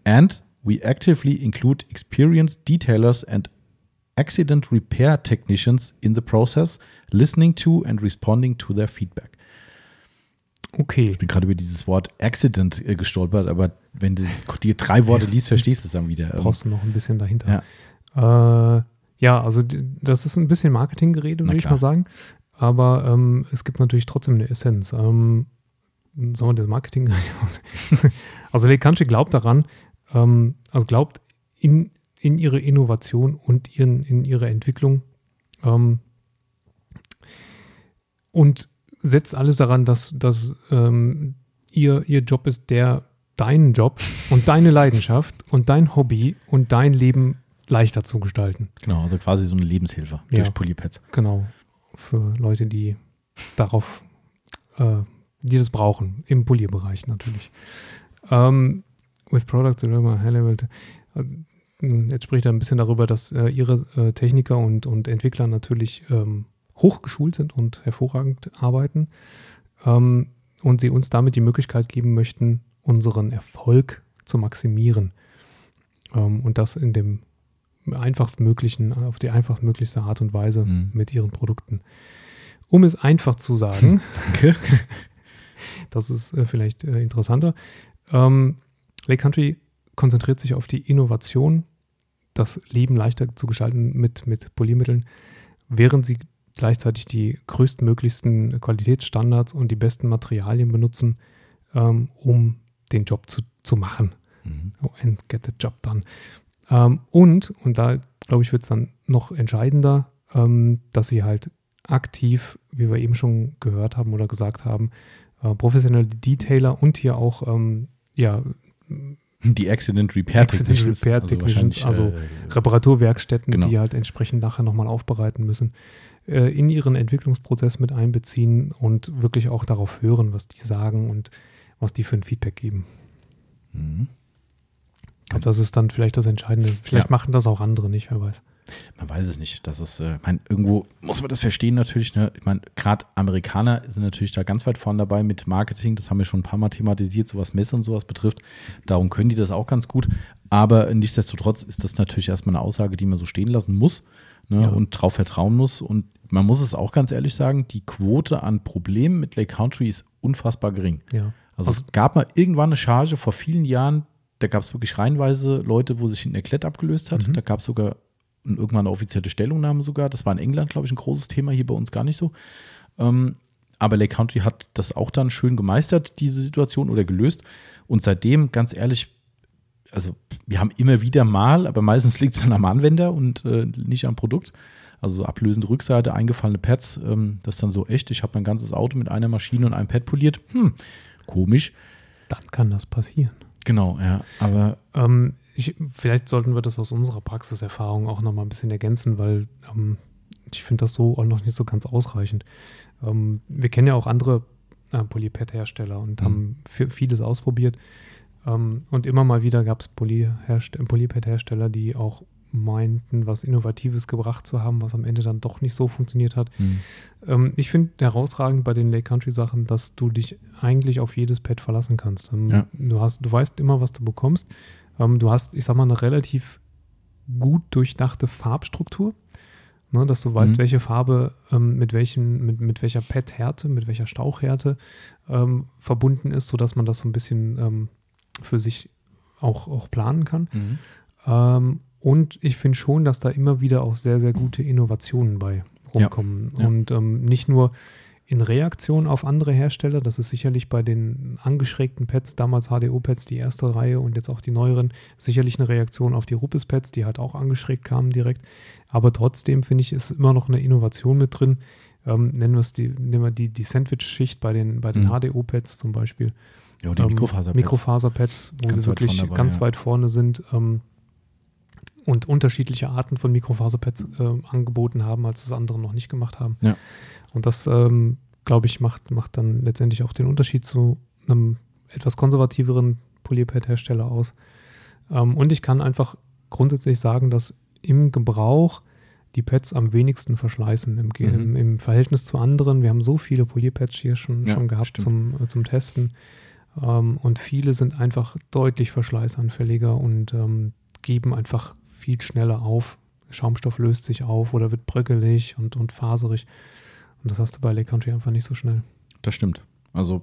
Speaker 2: And we actively include experienced detailers and accident repair technicians in the process, listening to and responding to their feedback.
Speaker 3: Okay.
Speaker 2: Ich bin gerade über dieses Wort Accident äh, gestolpert, aber wenn du die drei Worte liest, verstehst du es dann wieder.
Speaker 3: Brauchst du noch ein bisschen dahinter. Ja, äh, ja also das ist ein bisschen Marketinggerede, würde ich mal sagen. Aber ähm, es gibt natürlich trotzdem eine Essenz. Ähm, sagen wir das Marketing? also Country glaubt daran, ähm, also glaubt in, in ihre Innovation und ihren, in ihre Entwicklung ähm, und setzt alles daran, dass, dass ähm, ihr, ihr Job ist der deinen Job und deine Leidenschaft und dein Hobby und dein Leben leichter zu gestalten.
Speaker 2: Genau, also quasi so eine Lebenshilfe
Speaker 3: Ja.
Speaker 2: durch Polypads.
Speaker 3: Genau. Für Leute, die darauf, äh, die das brauchen, im Polierbereich natürlich. Ähm, with products high level. Äh, Jetzt spricht er ein bisschen darüber, dass äh, ihre äh, Techniker und, und Entwickler natürlich ähm, hochgeschult sind und hervorragend arbeiten ähm, und sie uns damit die Möglichkeit geben möchten, unseren Erfolg zu maximieren. Ähm, und das in dem einfachstmöglichen, auf die einfachstmöglichste Art und Weise
Speaker 2: Mhm.
Speaker 3: mit ihren Produkten. Um es einfach zu sagen,
Speaker 2: Danke.
Speaker 3: das ist äh, vielleicht äh, interessanter. Ähm, Lake Country konzentriert sich auf die Innovation, das Leben leichter zu gestalten mit, mit Poliermitteln, während sie gleichzeitig die größtmöglichsten Qualitätsstandards und die besten Materialien benutzen, ähm, um den Job zu, zu machen.
Speaker 2: Mhm.
Speaker 3: And get the job done. Ähm, und, und da glaube ich, wird es dann noch entscheidender, ähm, dass sie halt aktiv, wie wir eben schon gehört haben oder gesagt haben, äh, professionelle Detailer und hier auch ähm, ja,
Speaker 2: Die Accident Repair
Speaker 3: Accident
Speaker 2: Technicians.
Speaker 3: Repair Technicians,
Speaker 2: wahrscheinlich,
Speaker 3: also
Speaker 2: äh,
Speaker 3: Reparaturwerkstätten,
Speaker 2: Genau.
Speaker 3: die halt entsprechend nachher nochmal aufbereiten müssen, äh, in ihren Entwicklungsprozess mit einbeziehen und wirklich auch darauf hören, was die sagen und was die für ein Feedback geben.
Speaker 2: mhm.
Speaker 3: Ich glaube, das ist dann vielleicht das Entscheidende. Vielleicht
Speaker 2: Ja.
Speaker 3: machen das auch andere nicht, wer weiß.
Speaker 2: Man weiß es nicht. Das ist, äh, ich mein, irgendwo muss man das verstehen natürlich. Ne? Ich meine, gerade Amerikaner sind natürlich da ganz weit vorne dabei mit Marketing. Das haben wir schon ein paar Mal thematisiert, so was Messe und sowas betrifft. Darum können die das auch ganz gut. Aber nichtsdestotrotz ist das natürlich erstmal eine Aussage, die man so stehen lassen muss ne?
Speaker 3: Ja.
Speaker 2: und drauf vertrauen muss. Und man muss es auch ganz ehrlich sagen, die Quote an Problemen mit Lake Country ist unfassbar gering.
Speaker 3: Ja.
Speaker 2: Also, es gab mal irgendwann eine Charge vor vielen Jahren, da gab es wirklich reihenweise Leute, wo sich ein Erklett abgelöst hat.
Speaker 3: Mhm.
Speaker 2: Da gab es sogar irgendwann eine offizielle Stellungnahme sogar. Das war in England, glaube ich, ein großes Thema, hier bei uns gar nicht so. Ähm, aber Lake Country hat das auch dann schön gemeistert, diese Situation oder gelöst. Und seitdem, ganz ehrlich, also wir haben immer wieder mal, aber meistens liegt es dann am Anwender und äh, nicht am Produkt. Also so ablösende Rückseite, eingefallene Pads, ähm, das ist dann so echt. Ich habe mein ganzes Auto mit einer Maschine und einem Pad poliert. Hm, komisch.
Speaker 3: Dann kann das passieren.
Speaker 2: Genau, ja. Aber
Speaker 3: Ähm, ich, vielleicht sollten wir das aus unserer Praxiserfahrung auch nochmal ein bisschen ergänzen, weil ähm, ich finde das so auch noch nicht so ganz ausreichend. Ähm, wir kennen ja auch andere äh, Polypad-Hersteller und
Speaker 2: Mhm.
Speaker 3: haben vi- vieles ausprobiert. Ähm, und immer mal wieder gab es Polypad-Hersteller, die auch meinten, was Innovatives gebracht zu haben, was am Ende dann doch nicht so funktioniert hat.
Speaker 2: hm,
Speaker 3: Ähm, ich finde herausragend bei den Lake Country Sachen, dass du dich eigentlich auf jedes Pad verlassen kannst. Ähm,
Speaker 2: Ja.
Speaker 3: du, hast, du weißt immer, was du bekommst. Ähm, du hast, ich sag mal, eine relativ gut durchdachte Farbstruktur. Ne, dass du weißt,
Speaker 2: Mhm.
Speaker 3: welche Farbe ähm, mit, welchen, mit, mit welcher Pad-Härte, mit welcher Stauchhärte ähm, verbunden ist, sodass man das so ein bisschen ähm, für sich auch, auch planen kann.
Speaker 2: Mhm.
Speaker 3: Ähm, und ich finde schon, dass da immer wieder auch sehr, sehr gute Innovationen bei rumkommen.
Speaker 2: Ja.
Speaker 3: Und ähm, nicht nur in Reaktion auf andere Hersteller, das ist sicherlich bei den angeschrägten Pads, damals HDO-Pads, die erste Reihe und jetzt auch die neueren, sicherlich eine Reaktion auf die Rupes-Pads, die halt auch angeschrägt kamen direkt. Aber trotzdem finde ich, ist immer noch eine Innovation mit drin. Ähm, nennen wir es die, nehmen wir die, die Sandwich-Schicht bei den, bei den
Speaker 2: Mhm.
Speaker 3: HDO-Pads zum Beispiel.
Speaker 2: Ja, die
Speaker 3: Ähm,
Speaker 2: Mikrofaserpads.
Speaker 3: Mikrofaserpads, wo
Speaker 2: Ganz
Speaker 3: sie wirklich
Speaker 2: dabei,
Speaker 3: ganz
Speaker 2: ja.
Speaker 3: weit vorne sind ähm, und unterschiedliche Arten von Mikrofaserpads äh, angeboten haben, als es andere noch nicht gemacht haben.
Speaker 2: Ja.
Speaker 3: Und das ähm, glaube ich, macht, macht dann letztendlich auch den Unterschied zu einem etwas konservativeren Polierpad-Hersteller aus. Ähm, und ich kann einfach grundsätzlich sagen, dass im Gebrauch die Pads am wenigsten verschleißen im,
Speaker 2: Mhm.
Speaker 3: im, Verhältnis zu anderen. Wir haben so viele Polierpads hier schon,
Speaker 2: Ja,
Speaker 3: schon gehabt
Speaker 2: stimmt.
Speaker 3: zum, äh, zum Testen. Ähm, und viele sind einfach deutlich verschleißanfälliger und ähm, geben einfach viel schneller auf. Schaumstoff löst sich auf oder wird bröckelig und, und faserig. Und das hast du bei Lake Country einfach nicht so schnell.
Speaker 2: Das stimmt. Also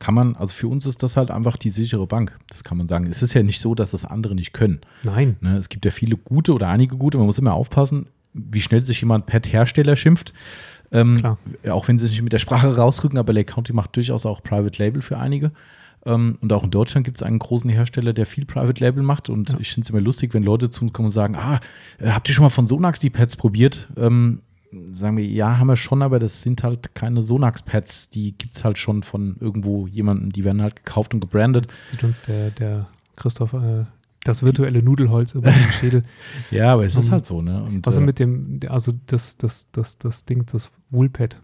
Speaker 2: kann man, also für uns ist das halt einfach die sichere Bank. Das kann man sagen. Es ist ja nicht so, dass das andere nicht können.
Speaker 3: Nein.
Speaker 2: Ne? Es gibt ja viele gute oder einige gute. Man muss immer aufpassen, wie schnell sich jemand Pad-Hersteller schimpft. Ähm,
Speaker 3: Klar.
Speaker 2: auch wenn sie sich nicht mit der Sprache rausrücken, aber Lake County macht durchaus auch Private Label für einige. Ähm, und auch in Deutschland gibt es einen großen Hersteller, der viel Private Label macht. Und
Speaker 3: Ja.
Speaker 2: ich finde es immer lustig, wenn Leute zu uns kommen und sagen: Ah, äh, habt ihr schon mal von Sonax die Pads probiert? Ähm, sagen wir, ja, haben wir schon, aber das sind halt keine Sonax-Pads. Die gibt es halt schon von irgendwo jemandem. Die werden halt gekauft und gebrandet.
Speaker 3: Jetzt sieht uns der, der Christoph äh, das virtuelle Nudelholz über den Schädel.
Speaker 2: Ja, aber es ist
Speaker 3: Ähm,
Speaker 2: halt so, ne? Und,
Speaker 3: Was
Speaker 2: äh,
Speaker 3: mit dem, also das, das, das, das Ding, das Woolpad?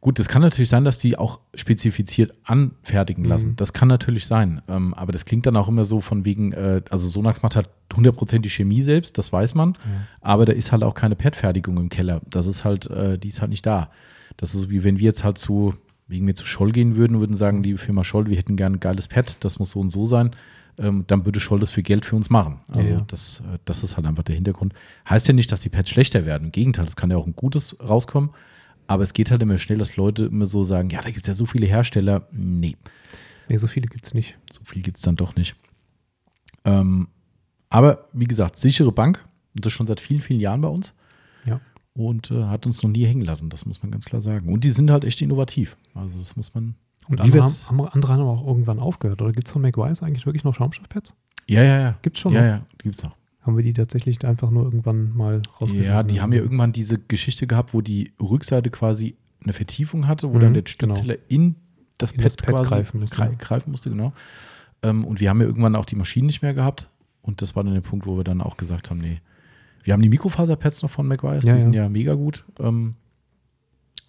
Speaker 2: Gut, das kann natürlich sein, dass die auch spezifiziert anfertigen lassen.
Speaker 3: Mhm.
Speaker 2: Das kann natürlich sein. Ähm, aber das klingt dann auch immer so von wegen, äh, also Sonax macht halt 100% die Chemie selbst, das weiß man. Aber da ist halt auch keine Pad-Fertigung im Keller. Das ist halt, äh, die ist halt nicht da. Das ist so wie wenn wir jetzt halt zu, wegen mir zu Scholl gehen würden, und würden sagen, die Firma Scholl, wir hätten gern ein geiles Pad, das muss so und so sein. Ähm, dann würde Scholl das für Geld für uns machen. Also
Speaker 3: ja.
Speaker 2: Das, äh, das ist halt einfach der Hintergrund. Heißt ja nicht, dass die Pads schlechter werden. Im Gegenteil, es kann ja auch ein gutes rauskommen. Aber es geht halt immer schnell, dass Leute immer so sagen, ja, da gibt es ja so viele Hersteller. Nee,
Speaker 3: Nee, so viele gibt es nicht.
Speaker 2: so viel gibt es dann doch nicht. Ähm, aber wie gesagt, sichere Bank, und das schon seit vielen, vielen Jahren bei uns.
Speaker 3: Ja.
Speaker 2: Und äh, hat uns noch nie hängen lassen, das muss man ganz klar sagen. Und die sind halt echt innovativ. Also das muss man.
Speaker 3: Und andere haben, andere haben auch irgendwann aufgehört. Oder gibt es von McWise eigentlich wirklich noch Schaumstoffpads?
Speaker 2: Ja, ja, ja.
Speaker 3: Gibt's schon
Speaker 2: Ja,
Speaker 3: noch?
Speaker 2: ja, die gibt's noch.
Speaker 3: Haben wir die tatsächlich einfach nur irgendwann mal rausgeschmissen?
Speaker 2: Ja, die haben ja irgendwann diese Geschichte gehabt, wo die Rückseite quasi eine Vertiefung hatte, wo
Speaker 3: Mhm,
Speaker 2: dann der
Speaker 3: genau.
Speaker 2: Stützteller in das
Speaker 3: In
Speaker 2: Pad,
Speaker 3: das Pad
Speaker 2: quasi
Speaker 3: greifen musste, ja.
Speaker 2: greifen musste, genau. Ähm, und wir haben ja irgendwann auch die Maschinen nicht mehr gehabt. Und das war dann der Punkt, wo wir dann auch gesagt haben, nee, wir haben die Mikrofaserpads noch von McWise,
Speaker 3: Ja,
Speaker 2: die sind
Speaker 3: ja.
Speaker 2: ja mega gut. Ähm,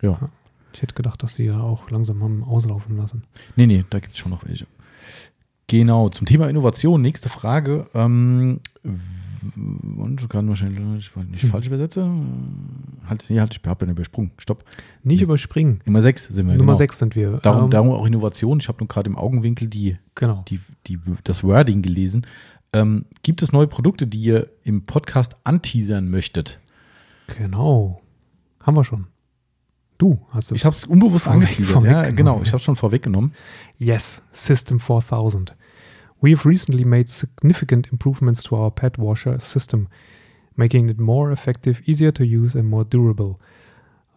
Speaker 2: ja,
Speaker 3: Ich hätte gedacht, dass sie ja auch langsam haben auslaufen lassen.
Speaker 2: nee, nee, da gibt es schon noch welche. Genau, zum Thema Innovation, nächste Frage. Ähm, und kann wahrscheinlich nicht
Speaker 3: Hm.
Speaker 2: falsch übersetze. Halt, nee, halt, ich habe ja übersprungen. Stopp.
Speaker 3: Nicht überspringen.
Speaker 2: Nummer 6 sind wir.
Speaker 3: Nummer
Speaker 2: genau.
Speaker 3: 6 sind wir.
Speaker 2: Darum,
Speaker 3: Ähm,
Speaker 2: darum auch Innovation. Ich habe nur gerade im Augenwinkel die,
Speaker 3: Genau.
Speaker 2: die, die, das Wording gelesen. Ähm, gibt es neue Produkte, die ihr im Podcast anteasern möchtet?
Speaker 3: Genau. Haben wir schon. Du hast es.
Speaker 2: Ich habe es unbewusst angeteasert. Ja, genau. Ich habe es schon vorweggenommen.
Speaker 3: Yes, System 4000. We have recently made significant improvements to our pad washer system, making it more effective, easier to use, and more durable.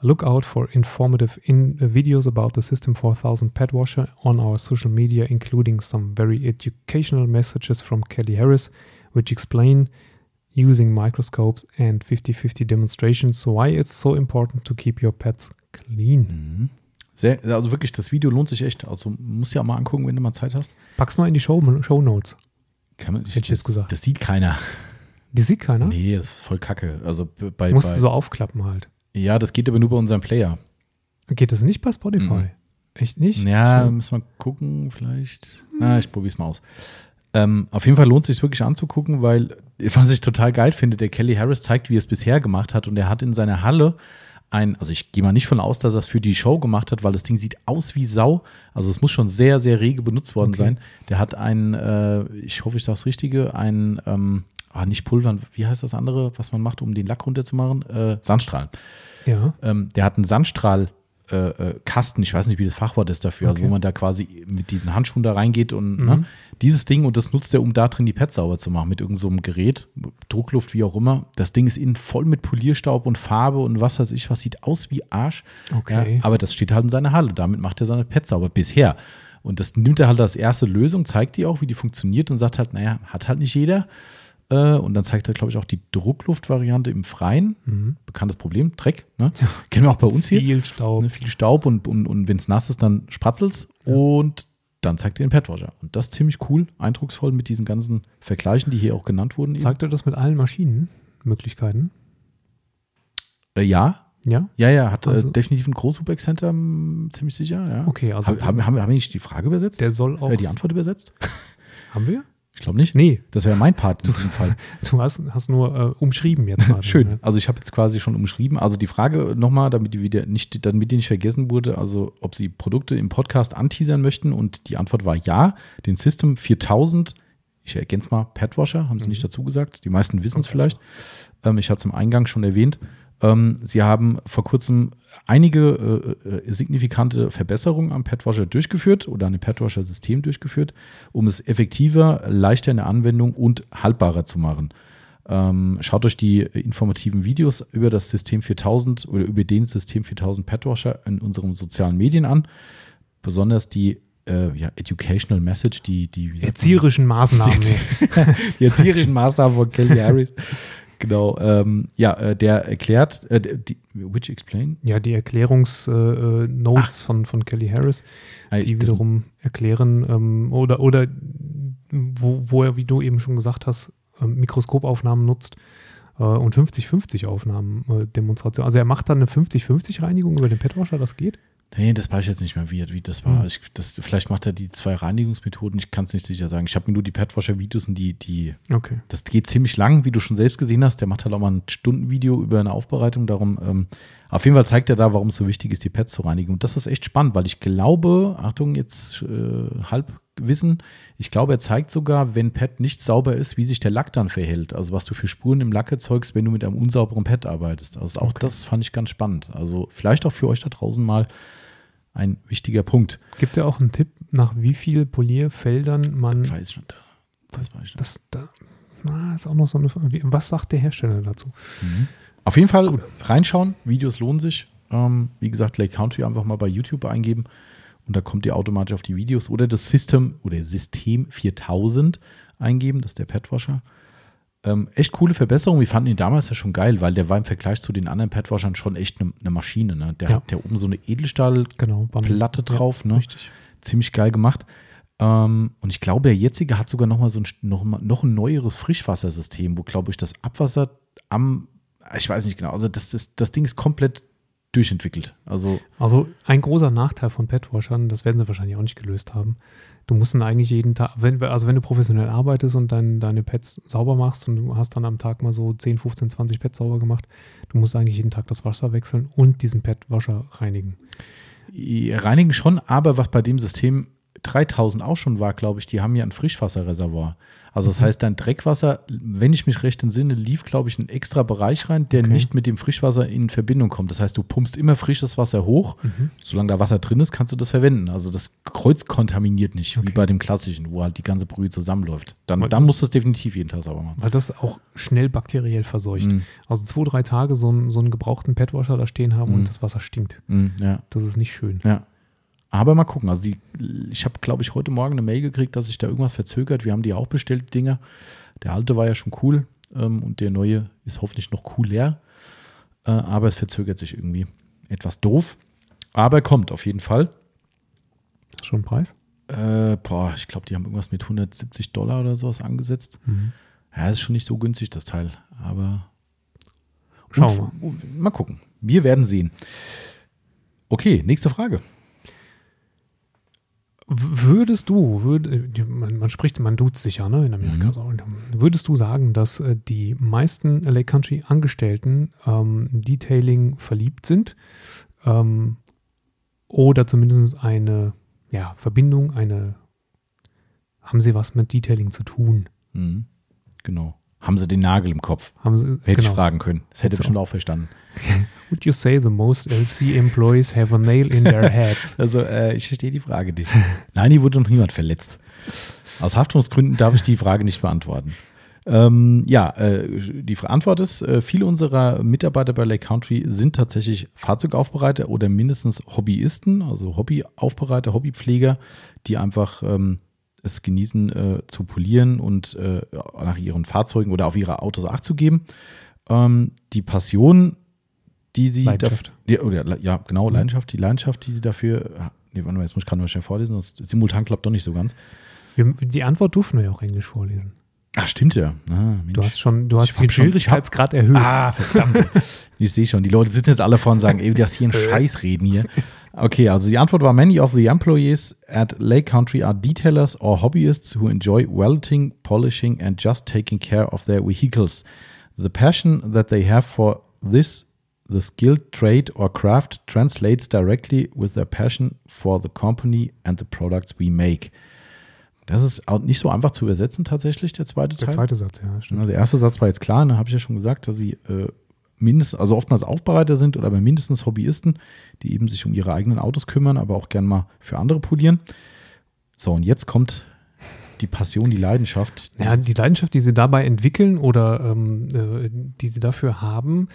Speaker 3: Look out for informative in uh, videos about the System 4000 pad washer on our social media, including some very educational messages from Kelly Harris, which explain using microscopes and 50-50 demonstrations why it's so important to keep your pads clean.
Speaker 2: Mhm. Sehr, also wirklich, das Video lohnt sich echt. Also musst du ja mal angucken, wenn du mal Zeit hast.
Speaker 3: Pack's mal in die Show, Show Notes.
Speaker 2: Kann man,
Speaker 3: Hätte ich jetzt
Speaker 2: das,
Speaker 3: gesagt.
Speaker 2: Das sieht keiner.
Speaker 3: Die sieht keiner.
Speaker 2: Nee, das ist voll kacke. Also bei,
Speaker 3: Musst
Speaker 2: bei
Speaker 3: du so aufklappen halt.
Speaker 2: Ja, das geht aber nur bei unserem Player.
Speaker 3: Geht das nicht bei Spotify?
Speaker 2: Mhm.
Speaker 3: Echt nicht?
Speaker 2: Ja,
Speaker 3: Schön.
Speaker 2: müssen wir gucken, vielleicht. Na, ich probiere es mal aus. Ähm, auf jeden Fall lohnt es sich wirklich anzugucken, weil, was ich total geil finde, der Kelly Harris zeigt, wie er es bisher gemacht hat und er hat in seiner Halle ein, also ich gehe mal nicht von aus, dass er es für die Show gemacht hat, weil das Ding sieht aus wie Sau. Also es muss schon sehr, sehr rege benutzt worden
Speaker 3: Okay.
Speaker 2: sein. Der hat ein, äh, ich hoffe, ich sage das Richtige, ein, ähm, ah, nicht Pulvern, wie heißt das andere, was man macht, um den Lack runterzumachen? Äh, Sandstrahlen.
Speaker 3: Ja.
Speaker 2: Ähm, der hat einen Sandstrahl. Äh, äh, Kasten, ich weiß nicht, wie das Fachwort ist dafür, also
Speaker 3: Okay.
Speaker 2: wo man da quasi mit diesen Handschuhen da reingeht und
Speaker 3: Mhm.
Speaker 2: ne, dieses Ding und das nutzt er, um da drin die Pads sauber zu machen mit irgendeinem so einem Gerät, Druckluft, wie auch immer. Das Ding ist innen voll mit Polierstaub und Farbe und was weiß ich, was sieht aus wie Arsch.
Speaker 3: Okay.
Speaker 2: Ja, aber das steht halt in seiner Halle, damit macht er seine Pads sauber bisher. Und das nimmt er halt als erste Lösung, zeigt die auch, wie die funktioniert und sagt halt, naja, hat halt nicht jeder. Äh, Und dann zeigt er, glaube ich, auch die Druckluft-Variante im Freien.
Speaker 3: Mhm.
Speaker 2: Bekanntes Problem, Dreck. Ne? Kennen wir auch bei uns hier.
Speaker 3: Viel Staub.
Speaker 2: Ne, viel Staub und, und, und wenn es nass ist, dann spratzelt's und dann zeigt er den Padwasher. Und das ist ziemlich cool, eindrucksvoll mit diesen ganzen Vergleichen, die hier auch genannt wurden. eben.
Speaker 3: Zeigt er das mit allen Maschinenmöglichkeiten?
Speaker 2: Äh, ja,
Speaker 3: Ja?
Speaker 2: Ja, ja, hat
Speaker 3: Also-
Speaker 2: äh, definitiv ein m, ziemlich sicher, ja.
Speaker 3: Okay, also
Speaker 2: Haben, haben, haben wir nicht die Frage übersetzt?
Speaker 3: der soll auch.
Speaker 2: äh, die Antwort übersetzt?
Speaker 3: Haben wir?
Speaker 2: Ich glaube nicht.
Speaker 3: Nee,
Speaker 2: Das wäre mein Part in diesem Fall.
Speaker 3: du hast, hast nur äh, umschrieben jetzt gerade.
Speaker 2: Schön. Also ich habe jetzt quasi schon umschrieben. Also die Frage nochmal, damit die wieder nicht, damit die nicht vergessen wurde, also ob Sie Produkte im Podcast anteasern möchten und die Antwort war ja. Den System 4000, ich ergänze mal, Padwasher, haben Sie nicht dazu gesagt. Die meisten wissen es vielleicht. Ähm, ich hatte es im Eingang schon erwähnt. Ähm, Sie haben vor kurzem einige äh, äh, signifikante Verbesserungen am Padwasher durchgeführt oder an dem Padwasher-System durchgeführt, um es effektiver, leichter in der Anwendung und haltbarer zu machen. Ähm, schaut euch die informativen Videos über das System 4000 oder über den System 4000 Padwasher in unseren sozialen Medien an. Besonders die äh, ja, Educational Message, die, die?
Speaker 3: Erzieherischen Maßnahmen.
Speaker 2: die erzieherischen Maßnahmen von Kelly Harris. Genau, ähm, ja, äh, der erklärt, äh, die, which explain?
Speaker 3: ja, die Erklärungsnotes äh, Notes von, von Kelly Harris,
Speaker 2: Ah,
Speaker 3: die wiederum erklären ähm, oder, oder wo, wo er, wie du eben schon gesagt hast, ähm, Mikroskopaufnahmen nutzt äh, und 50-50 Aufnahmen äh, Demonstration. Also er macht dann eine 50-50 Reinigung über den Petwasher, das geht?
Speaker 2: Nee, das weiß ich jetzt nicht mehr, wie, wie das war.
Speaker 3: Hm.
Speaker 2: Ich, das, vielleicht macht er die zwei Reinigungsmethoden, ich kann es nicht sicher sagen. Ich habe mir nur die Padwasher-Videos und die, die,
Speaker 3: Okay.
Speaker 2: das geht ziemlich lang, wie du schon selbst gesehen hast. Der macht halt auch mal ein Stundenvideo über eine Aufbereitung. Darum, ähm, auf jeden Fall zeigt er da, warum es so wichtig ist, die Pads zu reinigen. Und das ist echt spannend, weil ich glaube, Achtung, jetzt äh, Halbwissen, ich glaube, er zeigt sogar, wenn Pad nicht sauber ist, wie sich der Lack dann verhält. Also was du für Spuren im Lack erzeugst, wenn du mit einem unsauberen Pad arbeitest. Also auch
Speaker 3: Okay.
Speaker 2: das fand ich ganz spannend. Also vielleicht auch für euch da draußen mal ein wichtiger Punkt.
Speaker 3: Gibt er auch einen Tipp, nach wie viel Polierfeldern man
Speaker 2: Ich weiß nicht. Das weiß ich nicht.
Speaker 3: das da, na, ist auch noch so eine Frage. Was sagt der Hersteller dazu?
Speaker 2: Auf jeden Fall reinschauen, Videos lohnen sich. Ähm, wie gesagt, Lake Country einfach mal bei YouTube eingeben und da kommt ihr automatisch auf die Videos oder das System oder System 4000 eingeben, das ist der Padwasher. Ähm, echt coole Verbesserung. Wir fanden ihn damals ja schon geil, weil der war im Vergleich zu den anderen Padwashern schon echt eine ne Maschine. Ne? Der
Speaker 3: Ja.
Speaker 2: hat ja oben so eine Edelstahlplatte
Speaker 3: Genau.
Speaker 2: drauf. ne?
Speaker 3: Richtig.
Speaker 2: Ziemlich geil gemacht. Ähm, und ich glaube, der jetzige hat sogar noch mal so ein, noch, mal- noch ein neueres Frischwassersystem, wo, glaube ich, das Abwasser am, ich weiß nicht genau, also das, das, das Ding ist komplett durchentwickelt. Also,
Speaker 3: Also ein großer Nachteil von Petwashern, das werden sie wahrscheinlich auch nicht gelöst haben. Du musst dann eigentlich jeden Tag, wenn, also wenn du professionell arbeitest und dein, deine Pads sauber machst und du hast dann am Tag mal so 10, 15, 20 Pads sauber gemacht, du musst eigentlich jeden Tag das Wasser wechseln und diesen Padwasher reinigen.
Speaker 2: reinigen schon, aber was bei dem System 3000 auch schon war, glaube ich, die haben ja ein Frischwasserreservoir. Also das heißt, dein Dreckwasser, wenn ich mich recht entsinne, lief, glaube ich, in einen extra Bereich rein, der
Speaker 3: Okay.
Speaker 2: nicht mit dem Frischwasser in Verbindung kommt. Das heißt, du pumpst immer frisches Wasser hoch. Solange da Wasser drin ist, kannst du das verwenden. Also das Kreuz kontaminiert nicht, wie
Speaker 3: Okay.
Speaker 2: bei dem klassischen, wo halt die ganze Brühe zusammenläuft. Dann,
Speaker 3: Weil-
Speaker 2: dann musst du es definitiv jeden Tag sauber machen.
Speaker 3: Weil das auch schnell bakteriell verseucht.
Speaker 2: Mhm.
Speaker 3: Also zwei, drei Tage so einen, so einen gebrauchten Padwasher da stehen haben
Speaker 2: Mhm.
Speaker 3: und das Wasser stinkt.
Speaker 2: Mhm, ja.
Speaker 3: Das ist nicht schön.
Speaker 2: Ja. Aber mal gucken. Also die, ich habe, glaube ich, heute Morgen eine Mail gekriegt, dass sich da irgendwas verzögert. Wir haben die auch bestellt, die Dinger. Der alte war ja schon cool ähm, und der neue ist hoffentlich noch cooler. Äh, aber es verzögert sich irgendwie etwas doof. Aber kommt auf jeden Fall.
Speaker 3: Ist schon ein Preis?
Speaker 2: Äh, boah, ich glaube, die haben irgendwas mit 170 Dollar oder sowas angesetzt. Ja, ist schon nicht so günstig, das Teil. Aber
Speaker 3: Schauen wir mal.
Speaker 2: Mal gucken. Wir werden sehen. Okay, nächste Frage.
Speaker 3: Würdest du, würd, äh, man, man spricht, man duzt sich ja, ne, in Amerika.
Speaker 2: Mhm.
Speaker 3: So, ähm, würdest du sagen, dass äh, die meisten LA Country Angestellten ähm, Detailing verliebt sind? Ähm, oder zumindest eine ja, Verbindung, eine, haben sie was mit Detailing zu tun?
Speaker 2: Mhm. Genau. Haben sie den Nagel im Kopf?
Speaker 3: Haben sie,
Speaker 2: Hätte
Speaker 3: genau.
Speaker 2: ich fragen können. Das hätte bestimmt
Speaker 3: du
Speaker 2: auch verstanden.
Speaker 3: Would you say the most LC employees have a nail in their heads?
Speaker 2: Also, äh, ich verstehe die Frage nicht. Nein, hier wurde noch niemand verletzt. Aus Haftungsgründen darf ich die Frage nicht beantworten. Ähm, ja, äh, die Antwort ist, äh, viele unserer Mitarbeiter bei Lake Country sind tatsächlich Fahrzeugaufbereiter oder mindestens Hobbyisten, also Hobbyaufbereiter, Hobbypfleger, die einfach ähm, es genießen äh, zu polieren und äh, nach ihren Fahrzeugen oder auf ihre Autos Acht zu geben. Ähm, die Passion, die sie
Speaker 3: Leidenschaft.
Speaker 2: die, oder, ja, genau, Leidenschaft, die Leidenschaft, die sie dafür, nee, warte mal, jetzt muss ich gerade mal schnell vorlesen, das simultan klappt doch nicht so ganz.
Speaker 3: Wir, die Antwort durften wir ja auch Englisch vorlesen.
Speaker 2: Ach, stimmt ja. Ah,
Speaker 3: Du hast schon, du hast den Schwierigkeitsgrad erhöht.
Speaker 2: Ah, verdammt. ich sehe schon, die Leute sitzen jetzt alle vor und sagen, ey, das hier ein Scheiß reden hier. Okay, also die Antwort war, many of the employees at Lake Country are detailers or hobbyists who enjoy welding, polishing and just taking care of their vehicles. The passion that they have for this, the skilled trade or craft translates directly with their passion for the company and the products we make. Das ist auch nicht so einfach zu übersetzen tatsächlich, der zweite
Speaker 3: Der
Speaker 2: Teil.
Speaker 3: zweite Satz, ja, stimmt.
Speaker 2: Der erste Satz war jetzt klar, da habe ich ja schon gesagt, dass sie äh, mindestens, also oftmals Aufbereiter sind oder aber mindestens Hobbyisten, die eben sich um ihre eigenen Autos kümmern, aber auch gern mal für andere polieren. So, und jetzt kommt die Passion, die Leidenschaft.
Speaker 3: Ja, die Leidenschaft, die sie dabei entwickeln oder ähm, äh, die sie dafür haben,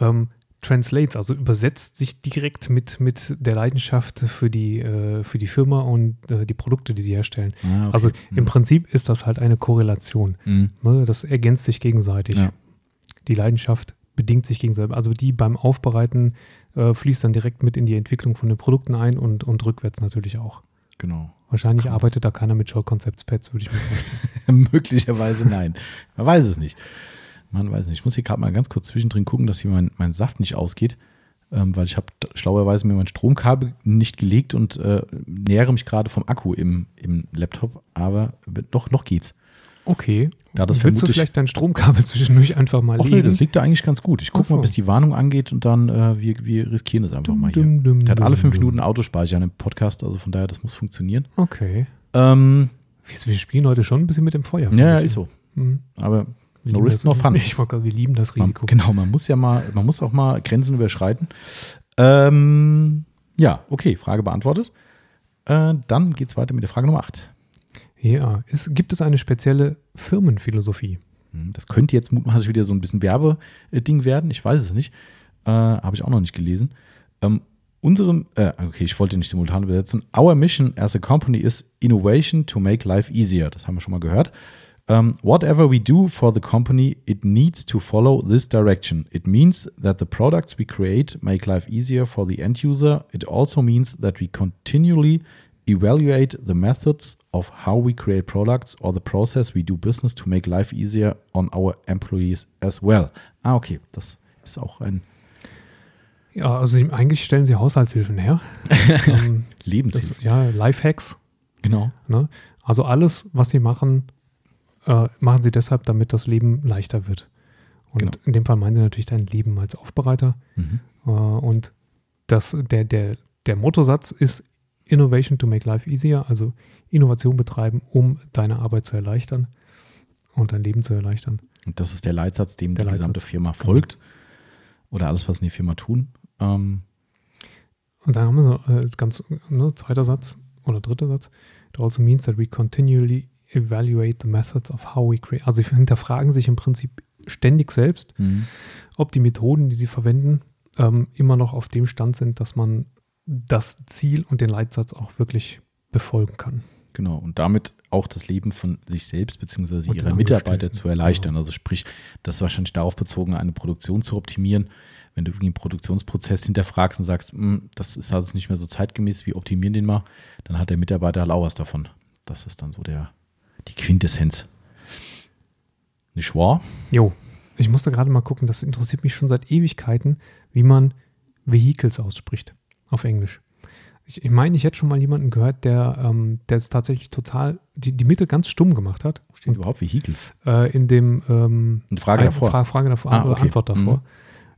Speaker 3: ähm, translates, also übersetzt sich direkt mit, mit der Leidenschaft für die, äh, für die Firma und äh, die Produkte, die sie herstellen.
Speaker 2: Ah, okay.
Speaker 3: Also im
Speaker 2: Mhm.
Speaker 3: Prinzip ist das halt eine Korrelation.
Speaker 2: Mhm.
Speaker 3: Ne? Das ergänzt sich gegenseitig.
Speaker 2: Ja.
Speaker 3: Die Leidenschaft bedingt sich gegenseitig. Also die beim Aufbereiten äh, fließt dann direkt mit in die Entwicklung von den Produkten ein und, und rückwärts natürlich auch.
Speaker 2: Genau.
Speaker 3: Wahrscheinlich
Speaker 2: Krass.
Speaker 3: arbeitet da keiner mit Show Concepts Pads, würde ich mir vorstellen.
Speaker 2: Möglicherweise nein. Man weiß es nicht. Man weiß nicht. Ich muss hier gerade mal ganz kurz zwischendrin gucken, dass hier mein, mein Saft nicht ausgeht, ähm, weil ich habe schlauerweise mir mein Stromkabel nicht gelegt und äh, nähere mich gerade vom Akku im, im Laptop, aber doch noch geht's.
Speaker 3: Okay.
Speaker 2: Da das
Speaker 3: Willst du vielleicht dein Stromkabel zwischendurch einfach mal
Speaker 2: Ach nee,
Speaker 3: legen?
Speaker 2: das liegt da eigentlich ganz gut. Ich gucke
Speaker 3: so.
Speaker 2: mal, bis die Warnung angeht und dann äh, wir, wir riskieren das einfach
Speaker 3: Dum,
Speaker 2: mal hier.
Speaker 3: dum, dum,
Speaker 2: Der hat alle fünf. Minuten Autospeicher im Podcast, also von daher, das muss funktionieren.
Speaker 3: Okay.
Speaker 2: Ähm,
Speaker 3: Wir, spielen heute schon ein bisschen mit dem Feuer.
Speaker 2: ja, ist so.
Speaker 3: Mhm.
Speaker 2: Aber
Speaker 3: Wir
Speaker 2: No risk, no fun.
Speaker 3: Ich wollte gerade, wir lieben das
Speaker 2: Man,
Speaker 3: Risiko.
Speaker 2: genau, man muss ja mal, man muss auch mal Grenzen überschreiten. Ähm, ja, okay, Frage beantwortet. Äh, dann geht es weiter mit der Frage Nummer 8.
Speaker 3: Ja. Ist, gibt es eine spezielle Firmenphilosophie?
Speaker 2: Hm, Das könnte jetzt mutmaßlich wieder so ein bisschen Werbeding werden. Ich weiß es nicht. Äh, Habe ich auch noch nicht gelesen. Ähm, unserem, äh, okay, ich wollte nicht simultan übersetzen. Our mission as a company is innovation to make life easier. Das haben wir schon mal gehört. Um, whatever we do for the company, it needs to follow this direction. It means that the products we create make life easier for the end user. It also means that we continually evaluate the methods of how we create products or the process we do business to make life easier on our employees as well. Ah, okay, das ist auch ein
Speaker 3: Ja, also eigentlich stellen sie Haushaltshilfen her. ähm,
Speaker 2: Lebenshilfe.
Speaker 3: das, ja, Lifehacks.
Speaker 2: genau.
Speaker 3: Ne? Also alles, was sie machen, äh, machen sie deshalb, damit das Leben leichter wird. Und
Speaker 2: Genau.
Speaker 3: in dem Fall meinen sie natürlich dein Leben als Aufbereiter.
Speaker 2: Mhm.
Speaker 3: Äh, und das, der, der, der Mottosatz ist Innovation to make life easier, also Innovation betreiben, um deine Arbeit zu erleichtern und dein Leben zu erleichtern.
Speaker 2: Und das ist der Leitsatz, dem
Speaker 3: Der
Speaker 2: die gesamte
Speaker 3: Leitsatz.
Speaker 2: Firma folgt. Oder alles, was in die Firma tun. Ähm,
Speaker 3: Und dann haben wir so äh, ganz, ne, zweiter Satz oder dritter Satz. It also means that we continually evaluate the methods of how we create. Also sie hinterfragen sich im Prinzip ständig selbst, ob die Methoden, die sie verwenden, ähm, immer noch auf dem Stand sind, dass man das Ziel und den Leitsatz auch wirklich befolgen kann.
Speaker 2: Genau, und damit auch das Leben von sich selbst bzw. Ihrer Mitarbeiter zu erleichtern. Also sprich, das ist wahrscheinlich darauf bezogen, eine Produktion zu optimieren. Wenn du irgendwie einen Produktionsprozess hinterfragst und sagst, "Hm, das ist also nicht mehr so zeitgemäß, wir optimieren den mal, dann hat der Mitarbeiter halt auch was davon. Das ist dann so der, die Quintessenz. Nicht wahr?
Speaker 3: Jo, ich musste gerade mal gucken, das interessiert mich schon seit Ewigkeiten, wie man Vehicles ausspricht auf Englisch. Ich, ich meine, ich hätte schon mal jemanden gehört, der, ähm, der es tatsächlich total die, die Mitte ganz stumm gemacht hat.
Speaker 2: Steht überhaupt Vehicles?
Speaker 3: Äh, in dem ähm,
Speaker 2: Eine Frage davor.
Speaker 3: Fra Frage davor,
Speaker 2: Ah, okay.
Speaker 3: Antwort davor.
Speaker 2: Mhm.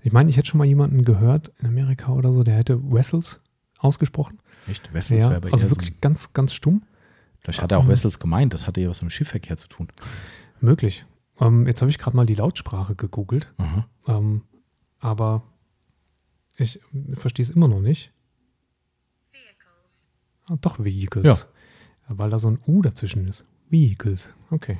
Speaker 3: Ich meine, ich hätte schon mal jemanden gehört in Amerika oder so, der hätte Vessels ausgesprochen.
Speaker 2: Echt? Wessels
Speaker 3: Ja,
Speaker 2: wäre bei
Speaker 3: also wirklich
Speaker 2: so,
Speaker 3: ganz, ganz stumm.
Speaker 2: Vielleicht hat er auch Wessels gemeint, das hatte ja was mit dem Schiffverkehr zu tun.
Speaker 3: Möglich. Ähm, jetzt habe ich gerade mal die Lautsprache gegoogelt.
Speaker 2: Aha.
Speaker 3: Ähm, aber ich verstehe es immer noch nicht. Ah, doch, Vehicles.
Speaker 2: Ja.
Speaker 3: Weil da so ein U dazwischen ist. Vehicles. Okay.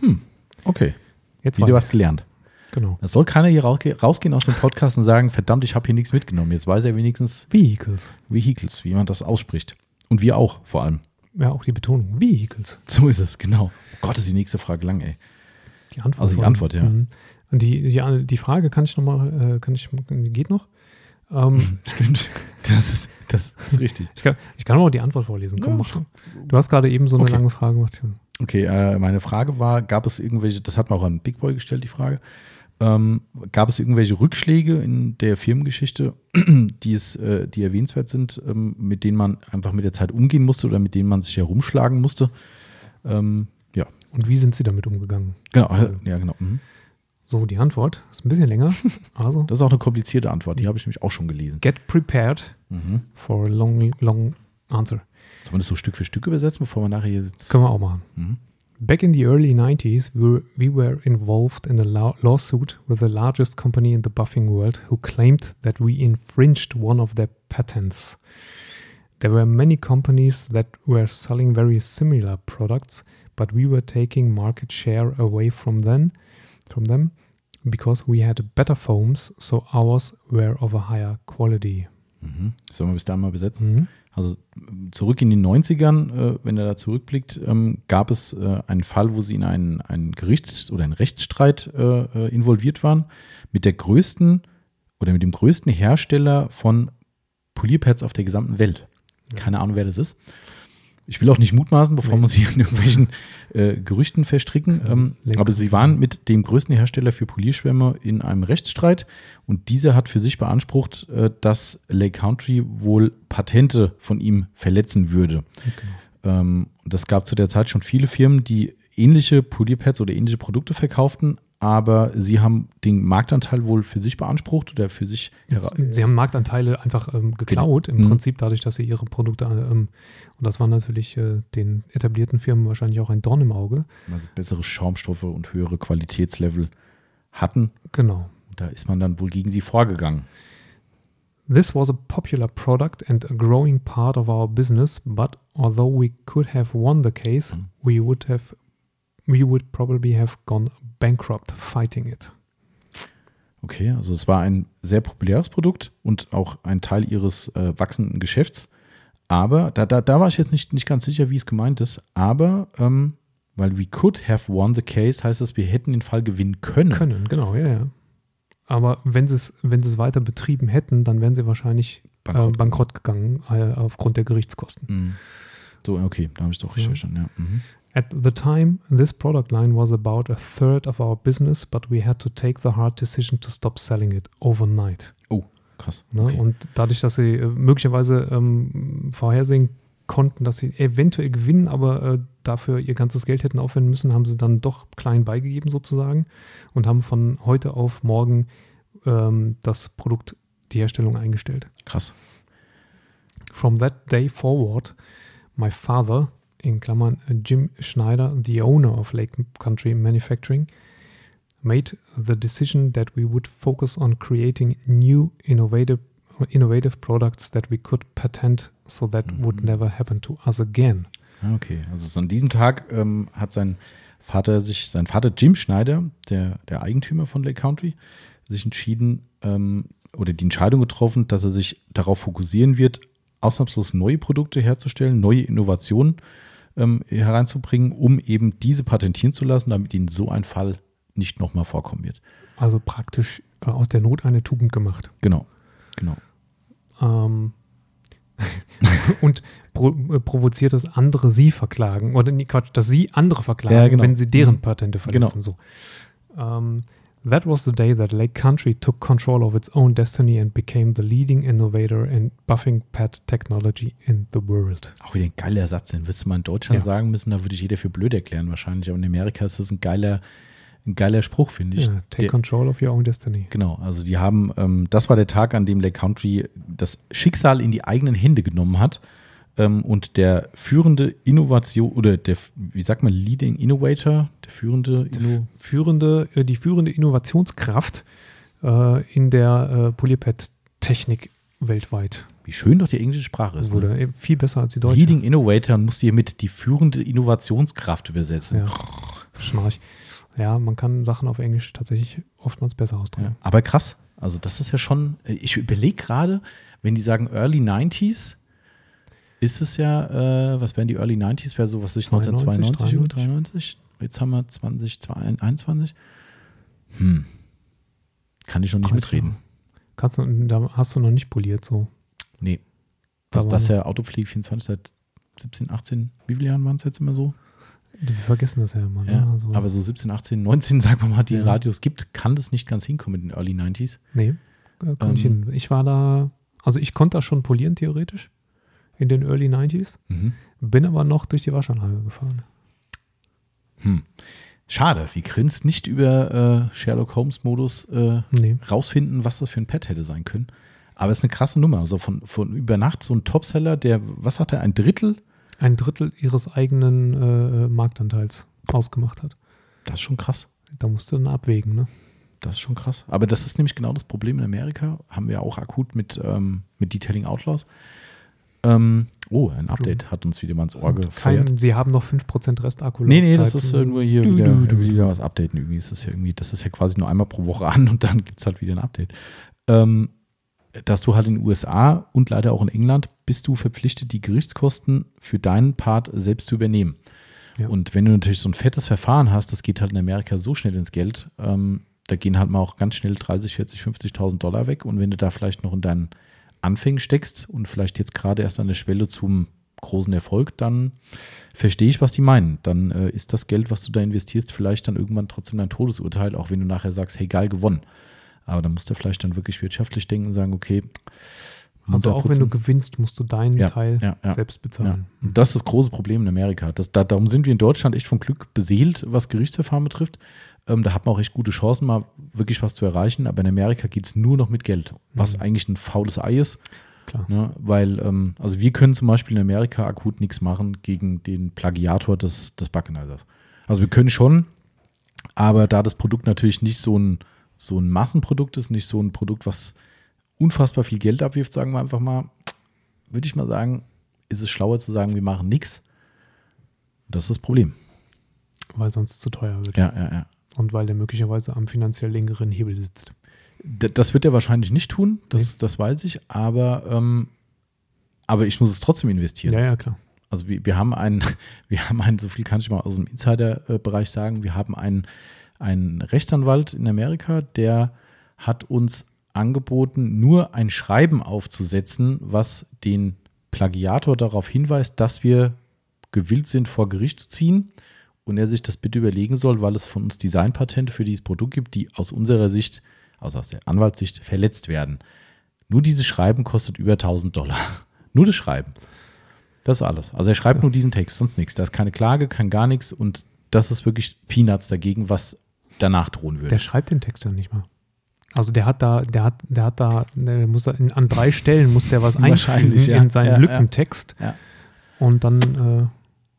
Speaker 2: Okay,
Speaker 3: Jetzt
Speaker 2: wieder was
Speaker 3: ich's.
Speaker 2: gelernt.
Speaker 3: Genau.
Speaker 2: Es soll keiner hier rausgehen aus dem Podcast und sagen, verdammt, ich habe hier nichts mitgenommen. Jetzt weiß er wenigstens
Speaker 3: Vehicles.
Speaker 2: Vehicles, wie man das ausspricht. Und wir auch, vor allem.
Speaker 3: Ja, auch die Betonung. Vehicles.
Speaker 2: So ist es, genau. Oh Gott, ist die nächste Frage lang, ey.
Speaker 3: Die Antwort.
Speaker 2: Also die Antwort, ja.
Speaker 3: Mhm. Und die, die, die Frage kann ich nochmal, äh, kann ich, geht noch. Ähm,
Speaker 2: Stimmt. Das ist, das ist richtig.
Speaker 3: ich, kann, ich kann auch die Antwort vorlesen. Komm,
Speaker 2: Ja,
Speaker 3: du. Du hast gerade eben so eine
Speaker 2: Okay.
Speaker 3: lange Frage gemacht.
Speaker 2: Okay, äh, meine Frage war, gab es irgendwelche, das hat man auch an Big Boy gestellt, die Frage, ähm, gab es irgendwelche Rückschläge in der Firmengeschichte, die, es, äh, die erwähnenswert sind, ähm, mit denen man einfach mit der Zeit umgehen musste oder mit denen man sich herumschlagen musste? Ähm, ja.
Speaker 3: Und wie sind Sie damit umgegangen?
Speaker 2: Genau, äh, ja, genau. Mhm.
Speaker 3: So, die Antwort ist ein bisschen länger. Also,
Speaker 2: Das ist auch eine komplizierte Antwort, die habe ich nämlich auch schon gelesen.
Speaker 3: get prepared
Speaker 2: Mhm.
Speaker 3: for a long, long answer.
Speaker 2: Sollen wir das so Stück für Stück übersetzen, bevor wir nachher jetzt.
Speaker 3: Können wir auch machen.
Speaker 2: Mhm.
Speaker 3: Back in the early 90s, we were, we were involved in a law- lawsuit with the largest company in the buffing world who claimed that we infringed one of their patents. There were many companies that were selling very similar products, but we were taking market share away from them, from them because we had better foams, so ours were of a higher quality.
Speaker 2: Mhm. Sollen wir bis dahin mal besetzen?
Speaker 3: Mhm.
Speaker 2: Also zurück in den 90ern, äh, wenn er da zurückblickt, ähm, gab es äh, einen Fall, wo sie in einen, einen Gerichts- oder einen Rechtsstreit äh, äh, involviert waren mit der größten oder mit dem größten Hersteller von Polierpads auf der gesamten Welt. Keine Ahnung, wer das ist. Ich will auch nicht mutmaßen, bevor
Speaker 3: Nee.
Speaker 2: uns hier in irgendwelchen äh, Gerüchten verstricken. Ähm, aber sie waren mit dem größten Hersteller für Polierschwämme in einem Rechtsstreit und dieser hat für sich beansprucht, äh, dass Lake Country wohl Patente von ihm verletzen würde.
Speaker 3: Genau.
Speaker 2: Ähm, das gab zu der Zeit schon viele Firmen, die ähnliche Polierpads oder ähnliche Produkte verkauften, aber sie haben den Marktanteil wohl für sich beansprucht oder für sich.
Speaker 3: Sie haben Marktanteile einfach ähm, geklaut, im
Speaker 2: Mhm.
Speaker 3: Prinzip dadurch, dass sie ihre Produkte, ähm, und das war natürlich äh, den etablierten Firmen wahrscheinlich auch ein Dorn im Auge.
Speaker 2: also bessere Schaumstoffe und höhere Qualitätslevel hatten.
Speaker 3: Genau.
Speaker 2: Da ist man dann wohl gegen sie vorgegangen.
Speaker 3: This was a popular product and a growing part of our business, but although we could have won the case,
Speaker 2: Mhm.
Speaker 3: we would have we would probably have gone bankrupt fighting it.
Speaker 2: Okay, also es war ein sehr populäres Produkt und auch ein Teil ihres äh, wachsenden Geschäfts. Aber da, da, da war ich jetzt nicht, nicht ganz sicher, wie es gemeint ist. Aber ähm, weil we could have won the case, heißt das, wir hätten den Fall gewinnen können.
Speaker 3: Können, genau, ja, ja. Aber wenn sie es, wenn sie es weiter betrieben hätten, dann wären sie wahrscheinlich bankrott,
Speaker 2: Bankrott.
Speaker 3: äh, bankrott gegangen äh, aufgrund der Gerichtskosten.
Speaker 2: Mhm. So, okay, da habe ich doch richtig
Speaker 3: Ja.
Speaker 2: verstanden. Ja. Mhm.
Speaker 3: At the time, this product line was about a third of our business, but we had to take the hard decision to stop selling it overnight.
Speaker 2: Krass.
Speaker 3: Ne?
Speaker 2: Okay.
Speaker 3: Und dadurch, dass sie äh, möglicherweise ähm, vorhersehen konnten, dass sie eventuell gewinnen, aber äh, dafür ihr ganzes Geld hätten aufwenden müssen, haben sie dann doch klein beigegeben sozusagen und haben von heute auf morgen ähm, das Produkt, die Herstellung eingestellt.
Speaker 2: Krass.
Speaker 3: From that day forward, my father, in Klammern äh, Jim Schneider, the owner of Lake Country Manufacturing, made the decision that we would focus on creating new innovative innovative products that we could patent so that would
Speaker 2: Mhm.
Speaker 3: never happen to us again.
Speaker 2: Okay, also so an diesem Tag ähm, hat sein Vater sich, sein Vater Jim Schneider, der, der Eigentümer von Lake Country, sich entschieden ähm, oder die Entscheidung getroffen, dass er sich darauf fokussieren wird, ausnahmslos neue Produkte herzustellen, neue Innovationen ähm, hereinzubringen, um eben diese patentieren zu lassen, damit ihnen so ein Fall nicht nochmal vorkommen wird.
Speaker 3: Also praktisch äh, aus der Not eine Tugend gemacht.
Speaker 2: Genau, genau.
Speaker 3: Ähm, und pro, äh, provoziert, dass andere sie verklagen. Oder nee, Quatsch, dass sie andere verklagen,
Speaker 2: Ja, genau.
Speaker 3: wenn sie deren
Speaker 2: Mhm.
Speaker 3: Patente
Speaker 2: Genau.
Speaker 3: verletzen. So. Ähm, that was the day that Lake Country took control of its own destiny and became the leading innovator in buffing pad technology in the world.
Speaker 2: Auch wieder ein geiler Satz, den wirst du mal in Deutschland
Speaker 3: Ja.
Speaker 2: sagen müssen, da würde ich jeder für blöd erklären wahrscheinlich, aber in Amerika ist das ein geiler, ein geiler Spruch, finde ich.
Speaker 3: Ja, take
Speaker 2: Der-
Speaker 3: control of your own destiny.
Speaker 2: Genau, also die haben, ähm, das war der Tag, an dem Lake Country das Schicksal in die eigenen Hände genommen hat ähm, und der führende Innovation oder der, wie sagt man, Leading Innovator, der führende
Speaker 3: Die
Speaker 2: Inno
Speaker 3: führende, äh, die führende Innovationskraft äh, in der äh, Polypad-Technik weltweit
Speaker 2: wie schön doch die englische Sprache ist.
Speaker 3: wurde
Speaker 2: Ne?
Speaker 3: äh, viel besser als die deutsche.
Speaker 2: Leading Innovator musst hier mit die führende Innovationskraft übersetzen.
Speaker 3: Ja, Schnarch. Ja, man kann Sachen auf Englisch tatsächlich oftmals besser
Speaker 2: Ja,
Speaker 3: ausdrücken.
Speaker 2: aber krass. Also das ist ja schon, ich überlege gerade, wenn die sagen Early 90s, ist es ja, äh, was wären die Early 90s, wäre so, was ich
Speaker 3: 92,
Speaker 2: 1992, 93. Jetzt haben wir 2021. Hm. Kann ich noch nicht
Speaker 3: Weiß
Speaker 2: mitreden.
Speaker 3: Kannst du, da hast du noch nicht poliert so.
Speaker 2: Nee.
Speaker 3: Da
Speaker 2: Das, das ist ja Autopflege 24 seit 17, 18, wie viele Jahren waren es jetzt immer so?
Speaker 3: Wir vergessen das ja immer. Ne?
Speaker 2: Ja,
Speaker 3: Also,
Speaker 2: aber so 17, 18, 19, sagen wir mal, die
Speaker 3: Ja.
Speaker 2: Radios gibt, kann das nicht ganz hinkommen in den Early 90s.
Speaker 3: nee, äh, ich
Speaker 2: Ähm.
Speaker 3: hin. Ich war da, also ich konnte das schon polieren, theoretisch, in den Early 90s,
Speaker 2: Mhm.
Speaker 3: bin aber noch durch die Waschanlage gefahren.
Speaker 2: Hm. Schade, können es nicht über äh, Sherlock Holmes-Modus äh,
Speaker 3: Nee.
Speaker 2: rausfinden, was das für ein Pad hätte sein können. Aber es ist eine krasse Nummer. Also von, von über Nacht so ein Topseller, der, was hat er, ein Drittel?
Speaker 3: Ein Drittel ihres eigenen äh, Marktanteils ausgemacht hat.
Speaker 2: Das ist schon krass.
Speaker 3: Da musst du dann abwägen, ne?
Speaker 2: Das ist schon krass. Aber das ist nämlich genau das Problem in Amerika. Haben wir auch akut mit, ähm, mit Detailing Outlaws. Ähm, oh, ein Update hat uns wieder mal ins Ohr
Speaker 3: Und kein, sie haben noch 5% Restakku.
Speaker 2: Nee, nee, das ist äh, nur hier
Speaker 3: Du,
Speaker 2: wieder,
Speaker 3: du, du,
Speaker 2: wieder was updaten. Irgendwie ist das ja irgendwie, das ist ja quasi nur einmal pro Woche an und dann gibt es halt wieder ein Update. Ähm, dass du halt in den USA und leider auch in England bist du verpflichtet, die Gerichtskosten für deinen Part selbst zu übernehmen.
Speaker 3: Ja.
Speaker 2: Und wenn du natürlich so ein fettes Verfahren hast, das geht halt in Amerika so schnell ins Geld, ähm, da gehen halt mal auch ganz schnell 30, 40, 50.000 Dollar weg. Und wenn du da vielleicht noch in deinen Anfängen steckst und vielleicht jetzt gerade erst an der Schwelle zum großen Erfolg, dann verstehe ich, was die meinen. Dann äh, ist das Geld, was du da investierst, vielleicht dann irgendwann trotzdem dein Todesurteil, auch wenn du nachher sagst, hey, geil, gewonnen. Aber da musst du vielleicht dann wirklich wirtschaftlich denken und sagen, okay,
Speaker 3: Also auch wenn du gewinnst, musst du deinen
Speaker 2: Ja,
Speaker 3: Teil
Speaker 2: ja, ja.
Speaker 3: selbst bezahlen.
Speaker 2: Und das ist das große Problem in Amerika. Das, da, darum sind wir in Deutschland echt von Glück beseelt, was Gerichtsverfahren betrifft. Ähm, da hat man auch echt gute Chancen, mal wirklich was zu erreichen. Aber in Amerika geht es nur noch mit Geld, was
Speaker 3: Mhm.
Speaker 2: eigentlich ein faules Ei ist.
Speaker 3: Klar.
Speaker 2: Ne? Weil, ähm, also wir können zum Beispiel in Amerika akut nichts machen gegen den Plagiator des, des Buckenheisers. Also wir können schon, aber da das Produkt natürlich nicht so ein, so ein Massenprodukt ist, nicht so ein Produkt, was unfassbar viel Geld abwirft, sagen wir einfach mal, würde ich mal sagen, ist es schlauer zu sagen, wir machen nichts. Das ist das Problem.
Speaker 3: Weil sonst zu teuer wird.
Speaker 2: Ja, ja, ja.
Speaker 3: Und weil der möglicherweise am finanziell längeren Hebel sitzt.
Speaker 2: Das wird er wahrscheinlich nicht tun, das, das weiß ich, aber, ähm, aber ich muss es trotzdem investieren.
Speaker 3: Ja, ja, klar.
Speaker 2: Also wir, wir haben einen, wir haben einen, so viel kann ich mal aus dem Insider-Bereich sagen, wir haben einen, einen Rechtsanwalt in Amerika, der hat uns angeboten, nur ein Schreiben aufzusetzen, was den Plagiator darauf hinweist, dass wir gewillt sind, vor Gericht zu ziehen und er sich das bitte überlegen soll, weil es von uns Designpatente für dieses Produkt gibt, die aus unserer Sicht, also aus der Anwaltssicht, verletzt werden. Nur dieses Schreiben kostet über 1000 Dollar. Nur das Schreiben. Das ist alles. Also er schreibt nur diesen Text, sonst nichts. Da ist keine Klage, kein gar nichts und das ist wirklich Peanuts dagegen, was danach drohen würde.
Speaker 3: Der schreibt den Text ja nicht mal. Also der hat da, der hat, der hat da, der muss da in, an drei Stellen muss der was einfügen
Speaker 2: Wahrscheinlich, ja.
Speaker 3: in seinen
Speaker 2: Ja, ja.
Speaker 3: Lückentext.
Speaker 2: Ja.
Speaker 3: Und dann, äh,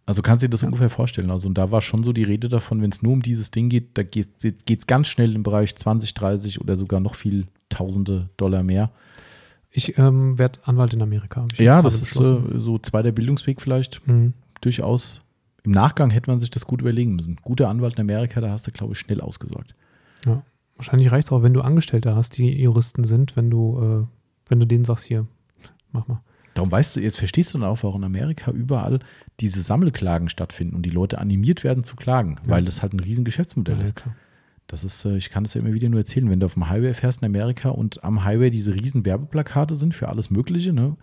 Speaker 2: Also kannst du dir das ungefähr vorstellen. Also und da war schon so die Rede davon, wenn es nur um dieses Ding geht, da geht es ganz schnell im Bereich 20, 30 oder sogar noch viel Tausende Dollar mehr.
Speaker 3: ich ähm, werde Anwalt in Amerika.
Speaker 2: Ja, das ist äh, so zweiter Bildungsweg vielleicht.
Speaker 3: Mhm.
Speaker 2: Durchaus. Im Nachgang hätte man sich das gut überlegen müssen. Guter Anwalt in Amerika, da hast du, glaube ich, schnell ausgesorgt.
Speaker 3: Ja. Wahrscheinlich reicht es auch, wenn du Angestellte hast, die Juristen sind, wenn du, äh, wenn du denen sagst, hier, mach mal.
Speaker 2: Darum weißt du, jetzt verstehst du dann auch, warum in Amerika überall diese Sammelklagen stattfinden und die Leute animiert werden zu klagen,
Speaker 3: Ja.
Speaker 2: weil das halt ein riesen Geschäftsmodell
Speaker 3: Ja,
Speaker 2: ist.
Speaker 3: klar.
Speaker 2: Das ist, äh, ich kann das ja immer wieder nur erzählen, wenn du auf dem Highway fährst in Amerika und am Highway diese riesen Werbeplakate sind für alles Mögliche, ne,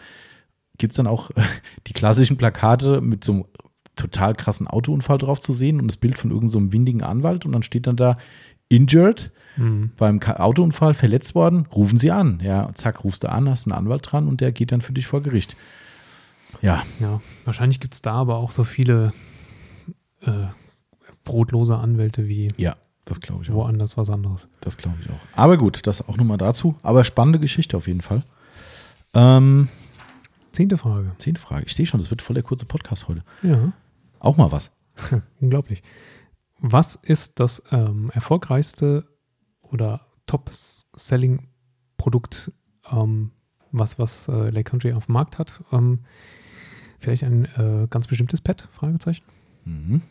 Speaker 2: gibt es dann auch die klassischen Plakate mit so einem total krassen Autounfall drauf zu sehen und das Bild von irgendeinem so windigen Anwalt und dann steht dann da injured,
Speaker 3: Mhm.
Speaker 2: beim Autounfall verletzt worden, rufen Sie an. Ja, zack, rufst du an, hast einen Anwalt dran und der geht dann für dich vor Gericht. Ja,
Speaker 3: Ja, wahrscheinlich gibt es da aber auch so viele äh, brotlose Anwälte wie
Speaker 2: ja, das glaube ich auch.
Speaker 3: woanders was anderes.
Speaker 2: Das glaube ich auch. Aber gut, das auch nochmal dazu. Aber spannende Geschichte auf jeden Fall. Ähm,
Speaker 3: Zehnte Frage.
Speaker 2: zehnte Frage. Ich sehe schon, das wird voll der kurze Podcast heute.
Speaker 3: Ja,
Speaker 2: Auch mal was.
Speaker 3: unglaublich. Was ist das ähm, erfolgreichste oder Top-Selling-Produkt, ähm, was, was äh, Lake Country auf dem Markt hat? Ähm, vielleicht ein äh, ganz bestimmtes Pad? Fragezeichen.
Speaker 2: Mhm.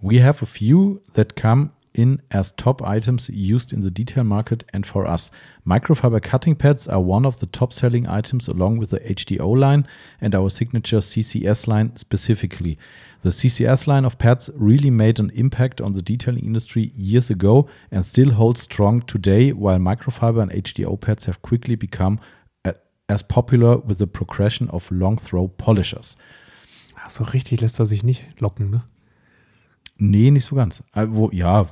Speaker 2: We have a few that come in as top items used in the detail market and for us. Microfiber cutting pads are one of the top selling items along with the HDO line and our signature CCS line specifically. The CCS line of pads really made an impact on the detailing industry years ago and still holds strong today, while microfiber and HDO pads have quickly become uh, as popular with the progression of long throw polishers.
Speaker 3: Ach, so richtig lässt er sich nicht locken, ne?
Speaker 2: Nee, nicht so ganz. Äh, wo, ja,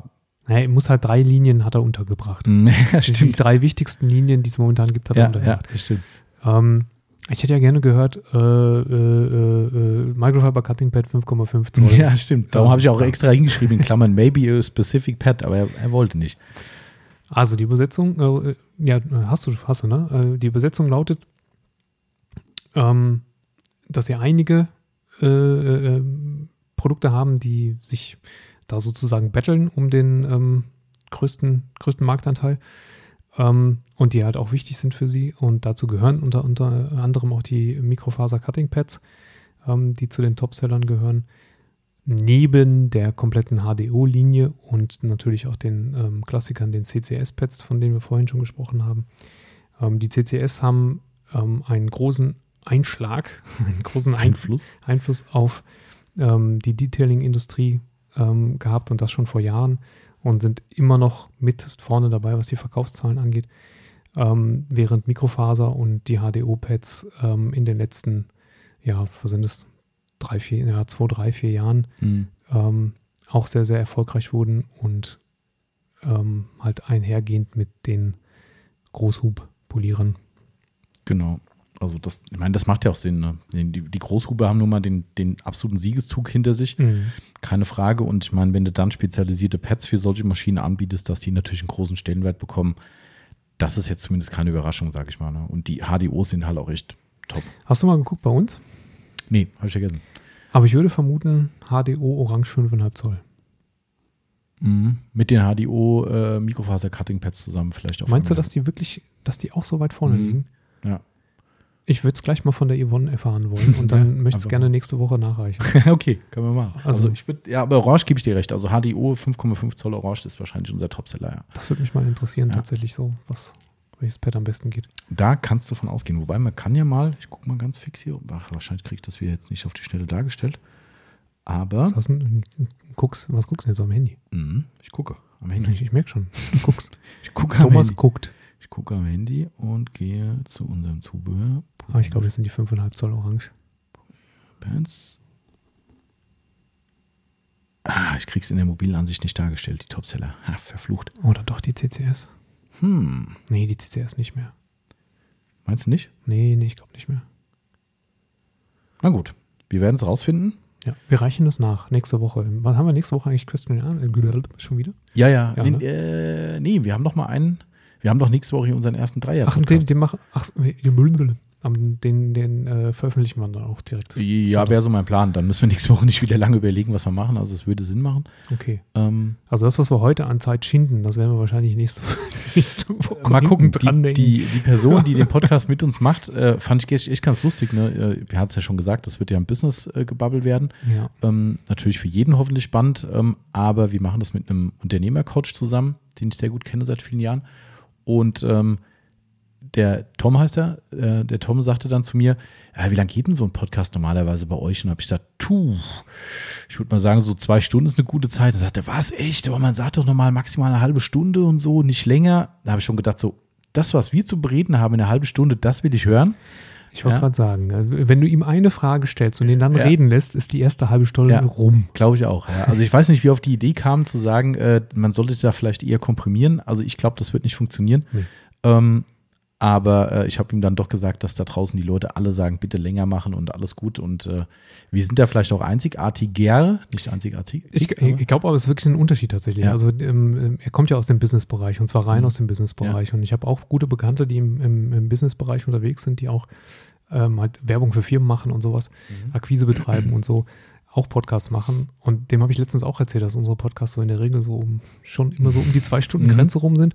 Speaker 3: Naja, er muss halt drei Linien hat er untergebracht.
Speaker 2: ja,
Speaker 3: Die
Speaker 2: stimmt.
Speaker 3: drei wichtigsten Linien, die es momentan gibt, hat er
Speaker 2: Ja, ja,
Speaker 3: untergebracht.
Speaker 2: das stimmt.
Speaker 3: Ähm, ich hätte ja gerne gehört, äh, äh, äh, äh, Microfiber Cutting Pad 5,5 Zoll.
Speaker 2: Ja, stimmt. Darum
Speaker 3: Ja.
Speaker 2: habe ich auch extra hingeschrieben in Klammern, maybe a specific pad, aber er, er wollte nicht.
Speaker 3: Also die Übersetzung, äh, ja, hast du, hast du, ne? Die Übersetzung lautet, ähm, dass sie einige Produkte haben, die sich da sozusagen betteln um den ähm, größten, größten Marktanteil ähm, und die halt auch wichtig sind für sie. Und dazu gehören unter, unter anderem auch die Mikrofaser-Cutting-Pads, ähm, die zu den Topsellern gehören. Neben der kompletten HDO-Linie und natürlich auch den ähm, Klassikern, den CCS-Pads, von denen wir vorhin schon gesprochen haben. Ähm, die CCS haben ähm, einen großen Einschlag, einen großen Einfluss, Einfluss auf ähm, die Detailing-Industrie ähm, gehabt und das schon vor Jahren und sind immer noch mit vorne dabei, was die Verkaufszahlen angeht. Ähm, während Mikrofaser und die HDO-Pads ähm, in den letzten, ja, was sind es, drei, vier, ja, zwei, drei, vier Jahren
Speaker 2: Hm.
Speaker 3: ähm, auch sehr, sehr erfolgreich wurden und ähm, halt einhergehend mit den Großhub-Polierern.
Speaker 2: Genau. Also das, ich meine, das macht ja auch Sinn. Ne? Die, die Großhuber haben nun mal den, den absoluten Siegeszug hinter sich, keine Frage. Und ich meine, wenn du dann spezialisierte Pads für solche Maschinen anbietest, dass die natürlich einen großen Stellenwert bekommen, das ist jetzt zumindest keine Überraschung, sage ich mal. Ne? Und die HDOs sind halt auch echt top.
Speaker 3: Hast du mal geguckt bei uns?
Speaker 2: Nee, habe ich vergessen.
Speaker 3: Aber ich würde vermuten, HDO Orange 5,5 Zoll.
Speaker 2: Mhm. Mit den HDO äh, Mikrofaser Cutting Pads zusammen vielleicht auch.
Speaker 3: Meinst du, dass die wirklich, dass die auch so weit vorne
Speaker 2: Mhm.
Speaker 3: liegen?
Speaker 2: Ja.
Speaker 3: Ich würde es gleich mal von der Yvonne erfahren wollen und dann
Speaker 2: Ja,
Speaker 3: möchte ich es
Speaker 2: einfach
Speaker 3: gerne nächste Woche nachreichen.
Speaker 2: okay, können wir machen. Also,
Speaker 3: Also-
Speaker 2: ich würde, ja, aber Orange gebe ich dir recht. Also HDO 5,5 Zoll Orange ist wahrscheinlich unser Topseller. Ja.
Speaker 3: Das würde mich mal interessieren,
Speaker 2: Ja.
Speaker 3: tatsächlich so, was, welches Pad am besten geht.
Speaker 2: Da kannst du von ausgehen. Wobei man kann ja mal, ich gucke mal ganz fix hier, ach, wahrscheinlich kriege ich das wieder jetzt nicht auf die Schnelle dargestellt. Aber
Speaker 3: Was, hast du, guckst, was guckst du jetzt am Handy?
Speaker 2: Mhm, ich gucke am Handy.
Speaker 3: Ich, ich merke schon, du guckst.
Speaker 2: Ich gucke am
Speaker 3: Thomas guckt.
Speaker 2: Ich gucke am Handy und gehe zu unserem Zubehör.
Speaker 3: Aber ich glaube, das sind die 5,5 Zoll Orange.
Speaker 2: Pads. Ah, ich krieg's in der mobilen Ansicht nicht dargestellt, die Topseller. Ha, verflucht.
Speaker 3: Oder doch die CCS?
Speaker 2: Hm,
Speaker 3: Nee, die CCS nicht mehr.
Speaker 2: meinst du nicht?
Speaker 3: Nee, nee, ich glaube nicht mehr.
Speaker 2: Na gut, wir werden es rausfinden.
Speaker 3: Ja, wir reichen das nach nächste Woche. Was haben wir nächste Woche eigentlich Question Answer? Schon wieder?
Speaker 2: Ja, ja.
Speaker 3: Ja,
Speaker 2: nee,
Speaker 3: ne?
Speaker 2: äh, nee, wir haben noch mal einen. Wir haben doch nächste Woche hier unseren ersten Dreier.
Speaker 3: Ach, den, den machen. Ach, den, den, den äh, veröffentlichen wir dann auch direkt.
Speaker 2: Ja, wäre so mein Plan. Dann müssen wir nächste Woche nicht wieder lange überlegen, was wir machen. Also es würde Sinn machen.
Speaker 3: Okay.
Speaker 2: Ähm,
Speaker 3: Also das, was wir heute an Zeit schinden, das werden wir wahrscheinlich nächste, nächste Woche
Speaker 2: mal gucken.
Speaker 3: dran
Speaker 2: Die, die, die Person, die den Podcast mit uns macht, äh, fand ich echt, ganz lustig. Ne? Äh, Wir hatten es ja schon gesagt, das wird ja ein Business-Gebabbel werden.
Speaker 3: Ja.
Speaker 2: Ähm, natürlich für jeden hoffentlich spannend, ähm, aber wir machen das mit einem Unternehmercoach zusammen, den ich sehr gut kenne seit vielen Jahren. Und ähm, der Tom heißt er, äh, der Tom sagte dann zu mir, ja, wie lange geht denn so ein Podcast normalerweise bei euch? Und habe ich gesagt, tu, ich würde mal sagen, so zwei Stunden ist eine gute Zeit. Dann sagte was, echt? Aber man sagt doch normal maximal eine halbe Stunde und so, nicht länger. Da habe ich schon gedacht, so, das, was wir zu bereden haben in einer halben Stunde, das will ich hören.
Speaker 3: Ich wollte
Speaker 2: Ja.
Speaker 3: gerade sagen, also wenn du ihm eine Frage stellst und ihn dann
Speaker 2: Ja.
Speaker 3: reden lässt, ist die erste halbe Stunde
Speaker 2: Ja.
Speaker 3: rum.
Speaker 2: Glaube ich auch. Also ich weiß nicht, wie auf die Idee kam zu sagen, äh, man sollte es da vielleicht eher komprimieren. Also ich glaube, das wird nicht funktionieren.
Speaker 3: Nee.
Speaker 2: Ähm, aber äh, ich habe ihm dann doch gesagt, dass da draußen die Leute alle sagen, bitte länger machen und alles gut. Und äh, wir sind da vielleicht auch einzigartiger, nicht einzigartig.
Speaker 3: Ich, ich glaube aber, es ist wirklich ein Unterschied tatsächlich.
Speaker 2: Ja.
Speaker 3: Also ähm, er kommt ja aus dem Businessbereich und zwar rein
Speaker 2: Mhm.
Speaker 3: aus dem Businessbereich. Und ich habe auch gute Bekannte, die im, im, im Businessbereich unterwegs sind, die auch ähm, halt Werbung für Firmen machen und sowas,
Speaker 2: Mhm.
Speaker 3: Akquise betreiben und so, auch Podcasts machen. Und dem habe ich letztens auch erzählt, dass unsere Podcasts so in der Regel so um, schon immer so um die zwei Stunden
Speaker 2: Mhm.
Speaker 3: Grenze rum sind.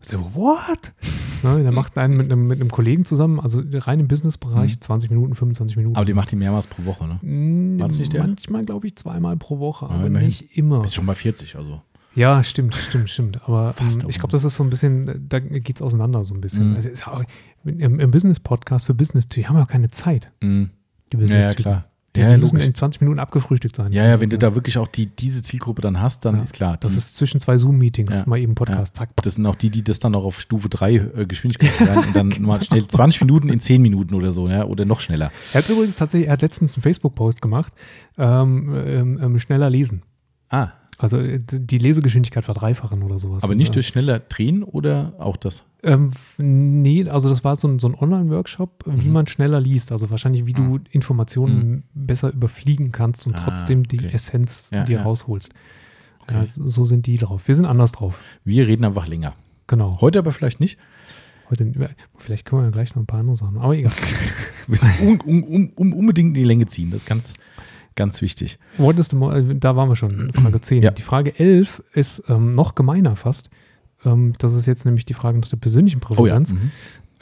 Speaker 3: Ich so, what? Ne, der macht einen mit einem, mit einem Kollegen zusammen, also rein im Businessbereich,
Speaker 2: Mhm.
Speaker 3: 20 Minuten, 25 Minuten.
Speaker 2: aber die macht die mehrmals pro Woche, ne?
Speaker 3: Mm,
Speaker 2: War das nicht der?
Speaker 3: Manchmal, glaube ich, zweimal pro Woche,
Speaker 2: Ja,
Speaker 3: aber
Speaker 2: immerhin.
Speaker 3: nicht immer.
Speaker 2: Bist schon bei 40, also.
Speaker 3: Ja, stimmt, stimmt, stimmt. Aber
Speaker 2: Fast
Speaker 3: ähm, ich glaube, das ist so ein bisschen, da geht es auseinander so ein bisschen.
Speaker 2: Mhm.
Speaker 3: Also ist auch, im, im Business-Podcast für Business, die haben ja auch keine Zeit,
Speaker 2: Mhm.
Speaker 3: die
Speaker 2: Ja,
Speaker 3: business
Speaker 2: ja, klar.
Speaker 3: Die,
Speaker 2: Ja,
Speaker 3: die müssen
Speaker 2: logisch.
Speaker 3: in 20 Minuten abgefrühstückt sein.
Speaker 2: Ja, ja, wenn
Speaker 3: das
Speaker 2: du da wirklich auch die, diese Zielgruppe dann hast, dann
Speaker 3: Ja,
Speaker 2: ist klar.
Speaker 3: Das ist zwischen zwei Zoom-Meetings
Speaker 2: Ja.
Speaker 3: mal eben Podcast, zack.
Speaker 2: Das sind auch die, die das dann auch auf Stufe 3 äh, Geschwindigkeit lernen und dann mal schnell 20 Minuten in 10 Minuten oder so, ja, oder noch schneller.
Speaker 3: Er hat übrigens tatsächlich, er hat letztens einen Facebook-Post gemacht, ähm, ähm, ähm, schneller lesen.
Speaker 2: Ah,
Speaker 3: Also äh, die Lesegeschwindigkeit verdreifachen oder sowas.
Speaker 2: aber nicht
Speaker 3: Äh,
Speaker 2: durch schneller Drehen oder auch das?
Speaker 3: Ähm, nee, also das war so ein, so ein Online-Workshop, wie
Speaker 2: Mhm.
Speaker 3: man schneller liest. Also wahrscheinlich, wie du Informationen besser überfliegen kannst und
Speaker 2: Ah,
Speaker 3: trotzdem die
Speaker 2: okay.
Speaker 3: Essenz
Speaker 2: Ja,
Speaker 3: dir
Speaker 2: ja.
Speaker 3: rausholst.
Speaker 2: Okay.
Speaker 3: Ja, so sind die drauf. Wir sind anders drauf.
Speaker 2: Wir reden einfach länger.
Speaker 3: Genau.
Speaker 2: Heute aber vielleicht nicht.
Speaker 3: Heute, vielleicht können wir ja gleich noch ein paar andere Sachen. Aber egal.
Speaker 2: Um, um, um, unbedingt in die Länge ziehen. Das ist ganz, ganz wichtig.
Speaker 3: Wolltest du mal, äh, da waren wir schon, Frage 10.
Speaker 2: Ja.
Speaker 3: Die Frage 11 ist ähm, noch gemeiner fast. Ähm, das ist jetzt nämlich die Frage nach der persönlichen
Speaker 2: Oh ja.
Speaker 3: Präferenz.
Speaker 2: Mhm.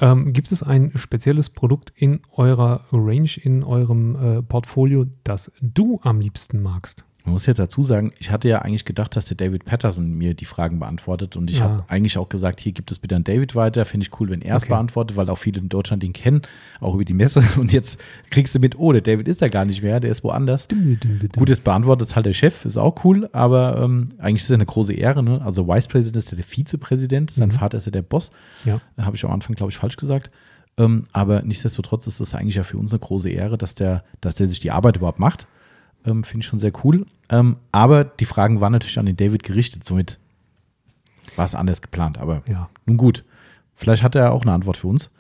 Speaker 3: Ähm, gibt es ein spezielles Produkt in eurer Range, in eurem äh, Portfolio, das du am liebsten magst?
Speaker 2: Man muss jetzt dazu sagen, ich hatte ja eigentlich gedacht, dass der David Patterson mir die Fragen beantwortet und ich
Speaker 3: Ja.
Speaker 2: habe eigentlich auch gesagt, hier gibt es bitte an David weiter. Finde ich cool, wenn er es
Speaker 3: Okay.
Speaker 2: beantwortet, weil auch viele in Deutschland ihn kennen, auch über die Messe. Und jetzt kriegst du mit, oh, der David ist da gar nicht mehr, der ist woanders. Gut, es beantwortet halt der Chef, ist auch cool, aber ähm, eigentlich ist es eine große Ehre. Ne? Also Vice President ist ja der Vizepräsident, sein
Speaker 3: Mhm.
Speaker 2: Vater ist ja der Boss.
Speaker 3: Ja.
Speaker 2: Habe ich am Anfang, glaube ich, falsch gesagt. Ähm, aber nichtsdestotrotz ist es eigentlich ja für uns eine große Ehre, dass der, dass der sich die Arbeit überhaupt macht. Ähm, Finde ich schon sehr cool. Ähm, aber die Fragen waren natürlich an den David gerichtet, somit war es anders geplant. Aber
Speaker 3: Ja.
Speaker 2: nun gut, vielleicht hat er auch eine Antwort für uns.